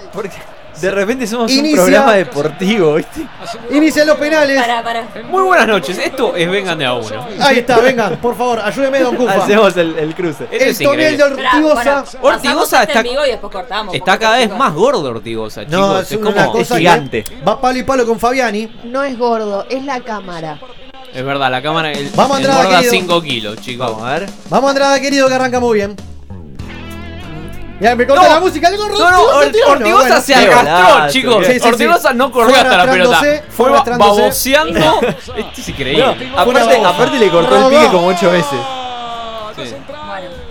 De repente somos Inicia- un programa deportivo, ¿viste? Inician los penales. Pará, pará. Muy buenas noches. Esto es Vengan de a uno. Ahí está, vengan, por favor, ayúdeme, don Cufa. Hacemos el, el cruce. Esto El es tonel de increíble. Ortigosa. Ortigosa está, en vivo y después cortamos. está cada vez más gordo Ortigosa, chicos. No, es, es como cosa que va palo y palo con Fabiani. No es gordo, es la cámara. Es verdad, la cámara el, Vamos, Andrada, engorda querido. 5 kilos, chicos. Vamos a ver. Vamos, Andrada, querido, que arranca muy bien. Ya me corta No. la música, gordo. No, no, Ortigosa, no, Ortigosa bueno. se arrastró, chicos. Sí, sí, sí. Ortigosa no corrió Fue hasta la pelota. Fue baboseando. Esto es increíble. Aparte le cortó el pique como ocho veces.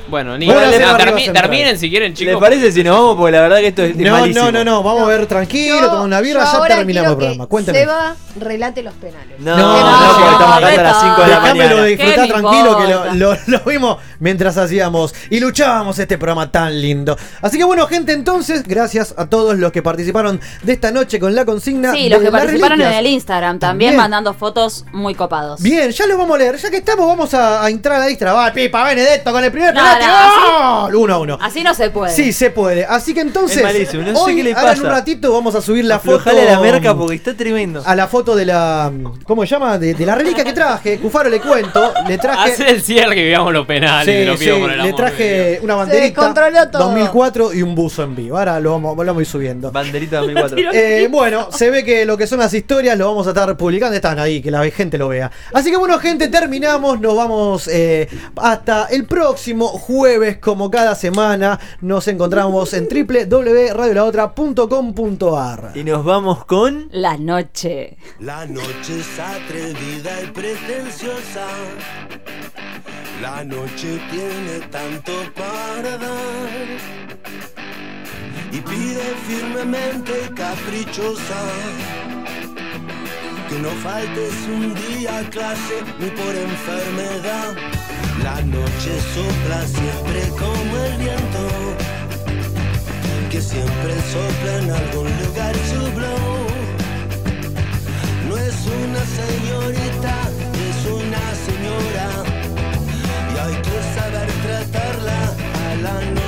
Bueno, ni Bueno, terminen si quieren, chicos. ¿Les parece si nos vamos? Porque la verdad que esto es, es No, malísimo. no, no, no, vamos a ver tranquilo, tomar una birra, ya terminamos el programa. Cuéntame. Seba relate los penales. No, No, no, no, porque estamos acá hasta las 5 de la mañana. de disfrutar ¿Qué me tranquilo que lo, lo- lo vimos mientras hacíamos y luchábamos este programa tan lindo. Así que bueno, gente, entonces, gracias a todos los que participaron de esta noche con la consigna. Sí, de los que participaron en el Instagram también Bien. mandando fotos muy copados. Bien, ya lo vamos a leer. Ya que estamos, vamos a, a entrar a. Va, Pipa Benedetto con el primer No, Uno a uno. Así no se puede. Sí, se puede. Así que entonces, Es malísimo, no sé hoy, qué le ahora en pasa. un ratito vamos a subir la foto. Aflojale la merca porque está tremendo. A la foto de la. ¿Cómo se llama? De, de la reliquia que traje. Cufaro le cuento. Le traje. Hacer el cierre que veamos los penales, Sí, te lo pido sí, por el le de traje una Se banderita descontroló todo. 2004 y un buzo en vivo. Ahora lo vamos, lo vamos a ir subiendo. Banderita 2004. Eh, bueno, se ve que lo que son las historias lo vamos a estar publicando. Están ahí, que la gente lo vea. Así que bueno, gente, terminamos. Nos vamos eh, hasta el próximo jueves, como cada semana. Nos encontramos en www.radiolaotra.com.ar. Y nos vamos con. La noche. La noche es atrevida y pretenciosa. La noche tiene tanto para dar. Y pide firmemente caprichosa. Que no faltes un día a clase ni por enfermedad. La noche sopla siempre como el viento. Que siempre sopla en algún lugar su. No es una señorita, es una señora. Y hay que saber tratarla a la noche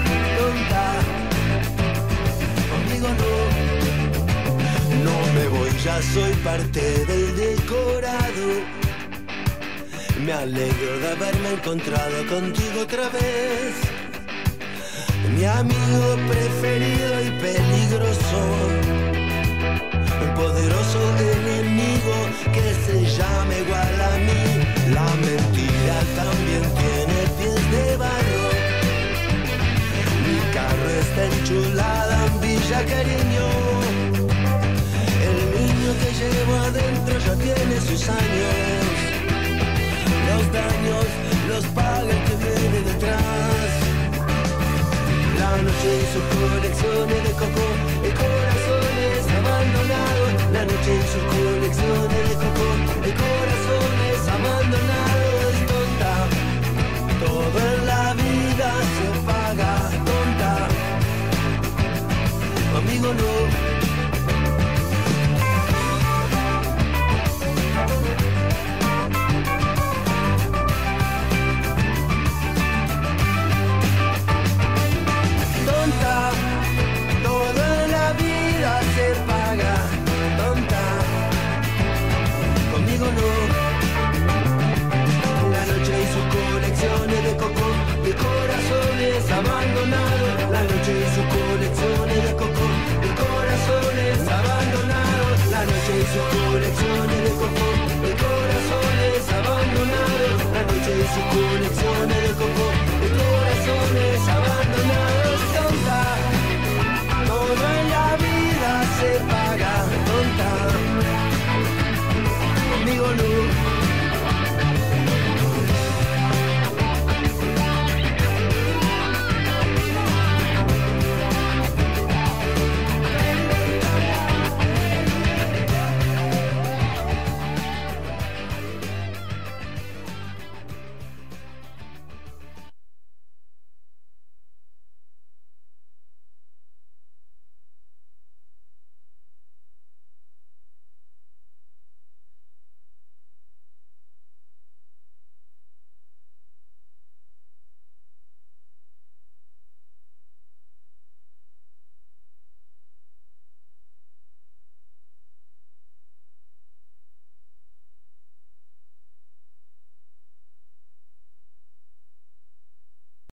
No. Me voy, ya soy parte del decorado. Me alegro de haberme encontrado contigo otra vez. Mi amigo preferido y peligroso. El poderoso enemigo que se llama igual a mí. La mentira también tiene está enchulada en Villa Cariño. El niño que llevo adentro ya tiene sus años. Los daños los paga el que viene detrás. La noche y sus colecciones de coco y corazones abandonados. La noche y sus colecciones de coco y corazones abandonados. Tonta, todo en amigo no. La noche hizo colecciones de coco de corazones abandonados. La noche hizo colecciones de coco de corazones abandonados. La noche hizo colecciones de coco de corazones abandonados.